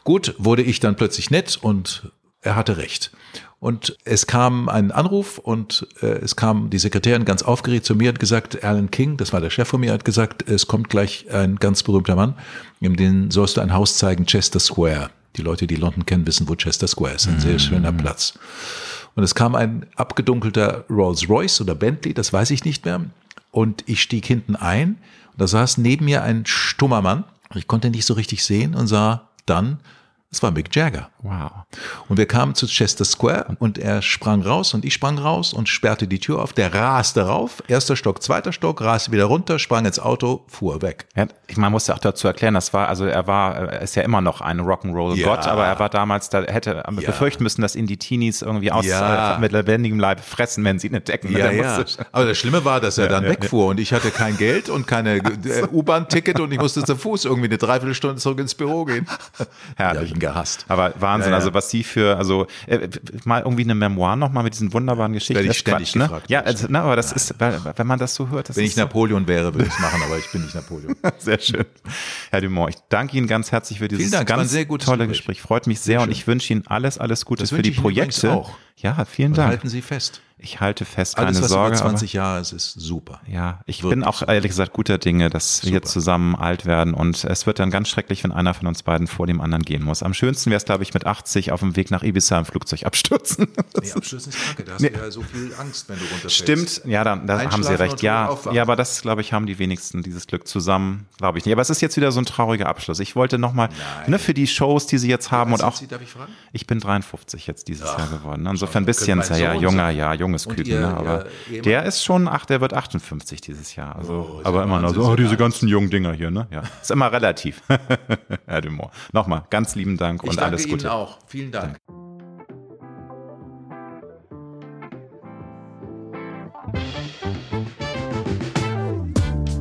Speaker 2: Gut, wurde ich dann plötzlich nett und er hatte recht. Und es kam ein Anruf und äh, es kam die Sekretärin ganz aufgeregt zu mir und gesagt, Alan King, das war der Chef von mir, hat gesagt, es kommt gleich ein ganz berühmter Mann, in den sollst du ein Haus zeigen, Chester Square. Die Leute, die London kennen, wissen, wo Chester Square ist. Ein sehr schöner Platz. Und es kam ein abgedunkelter Rolls Royce oder Bentley, das weiß ich nicht mehr. Und ich stieg hinten ein und da saß neben mir ein stummer Mann. Ich konnte ihn nicht so richtig sehen und sah dann, es war Mick Jagger.
Speaker 1: Wow.
Speaker 2: Und wir kamen zu Chester Square und er sprang raus und ich sprang raus und sperrte die Tür auf. Der raste rauf, erster Stock, zweiter Stock, raste wieder runter, sprang ins Auto, fuhr weg.
Speaker 1: Ja, ich, man muss ja auch dazu erklären, das war, also er war, er ist ja immer noch ein Rock'n'Roll-Gott,
Speaker 2: Ja.
Speaker 1: aber er war damals, da hätte befürchten müssen, dass ihn die Teenies irgendwie aus
Speaker 2: Ja.
Speaker 1: äh, mit lebendigem Leib fressen, wenn sie ihn entdecken.
Speaker 2: Ja, ja. Aber das Schlimme war, dass er dann wegfuhr und ich hatte kein Geld und keine äh, U-Bahn-Ticket und ich musste zu Fuß irgendwie eine Dreiviertelstunde zurück ins Büro gehen.
Speaker 1: Herrlich.
Speaker 2: Gehasst.
Speaker 1: Aber Wahnsinn,
Speaker 2: Ja, ja.
Speaker 1: also was Sie für, also äh, mal irgendwie eine Memoir nochmal mit diesen wunderbaren Geschichten.
Speaker 2: Werde ich ständig
Speaker 1: Quatsch, ne?
Speaker 2: gefragt,
Speaker 1: Ja, also, na, aber das ist, weil- wenn man das so hört, das
Speaker 2: Wenn ich Napoleon wäre, würde ich es machen, aber ich bin nicht Napoleon.
Speaker 1: Sehr schön. Herr Dumont, ich danke Ihnen ganz herzlich für dieses
Speaker 2: Dank,
Speaker 1: ganz
Speaker 2: sehr gutes
Speaker 1: tolle
Speaker 2: Gespräch.
Speaker 1: Freut mich sehr und ich wünsche Ihnen alles, alles Gute für die
Speaker 2: ich Ihnen
Speaker 1: Projekte.
Speaker 2: auch.
Speaker 1: Ja, vielen
Speaker 2: Und
Speaker 1: Dank.
Speaker 2: halten Sie fest.
Speaker 1: Ich halte fest, keine
Speaker 3: Alles, was
Speaker 1: Sorge.
Speaker 3: über 20 Jahre ist, ist super.
Speaker 1: Ja, ich
Speaker 3: Wirklich.
Speaker 1: bin auch ehrlich gesagt guter Dinge, dass wir
Speaker 3: Super.
Speaker 1: zusammen alt werden und es wird dann ganz schrecklich, wenn einer von uns beiden vor dem anderen gehen muss. Am schönsten wäre es, glaube ich, mit 80 auf dem Weg nach Ibiza im Flugzeug abstürzen.
Speaker 3: Nee, Abschluss ist kacke. Da hast
Speaker 1: Nee.
Speaker 3: du ja so viel Angst, wenn du runterfällst.
Speaker 1: Stimmt, ja, da, da haben Sie recht. Ja,
Speaker 3: aufwachen.
Speaker 1: ja, aber das, glaube ich, haben die wenigsten dieses Glück zusammen, glaube ich nicht. Aber es ist jetzt wieder so ein trauriger Abschluss. Ich wollte nochmal, ne, für die Shows, die Sie jetzt haben
Speaker 3: Was
Speaker 1: und auch,
Speaker 3: Sie, darf ich fragen?
Speaker 1: ich bin 53 jetzt dieses Jahr geworden. ne? Insofern ein
Speaker 3: könnte
Speaker 1: bisschen, ja, junger, ja, junges
Speaker 3: Und
Speaker 1: Küken,
Speaker 3: Ihr-
Speaker 1: ne, aber der ist schon, ach, der wird 58 dieses Jahr. Also,
Speaker 3: ist
Speaker 1: aber immer noch so, oh, diese ganzen jungen Dinger hier, ne? Ja, ist immer relativ. Herr Dumont. Nochmal, ganz lieben Dank
Speaker 3: Ich
Speaker 1: und
Speaker 3: danke
Speaker 1: alles Gute.
Speaker 3: Ihnen auch. Vielen Dank.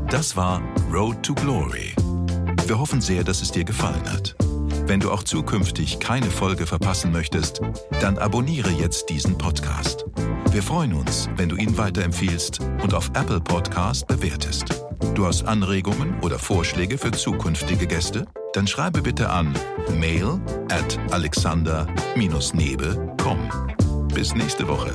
Speaker 2: Das war Road to Glory. Wir hoffen sehr, dass es dir gefallen hat. Wenn du auch zukünftig keine Folge verpassen möchtest, dann abonniere jetzt diesen Podcast. Wir freuen uns, wenn du ihn weiterempfiehlst und auf Apple Podcast bewertest. Du hast Anregungen oder Vorschläge für zukünftige Gäste? Dann schreibe bitte an mail at alexander-nebe.com. Bis nächste Woche.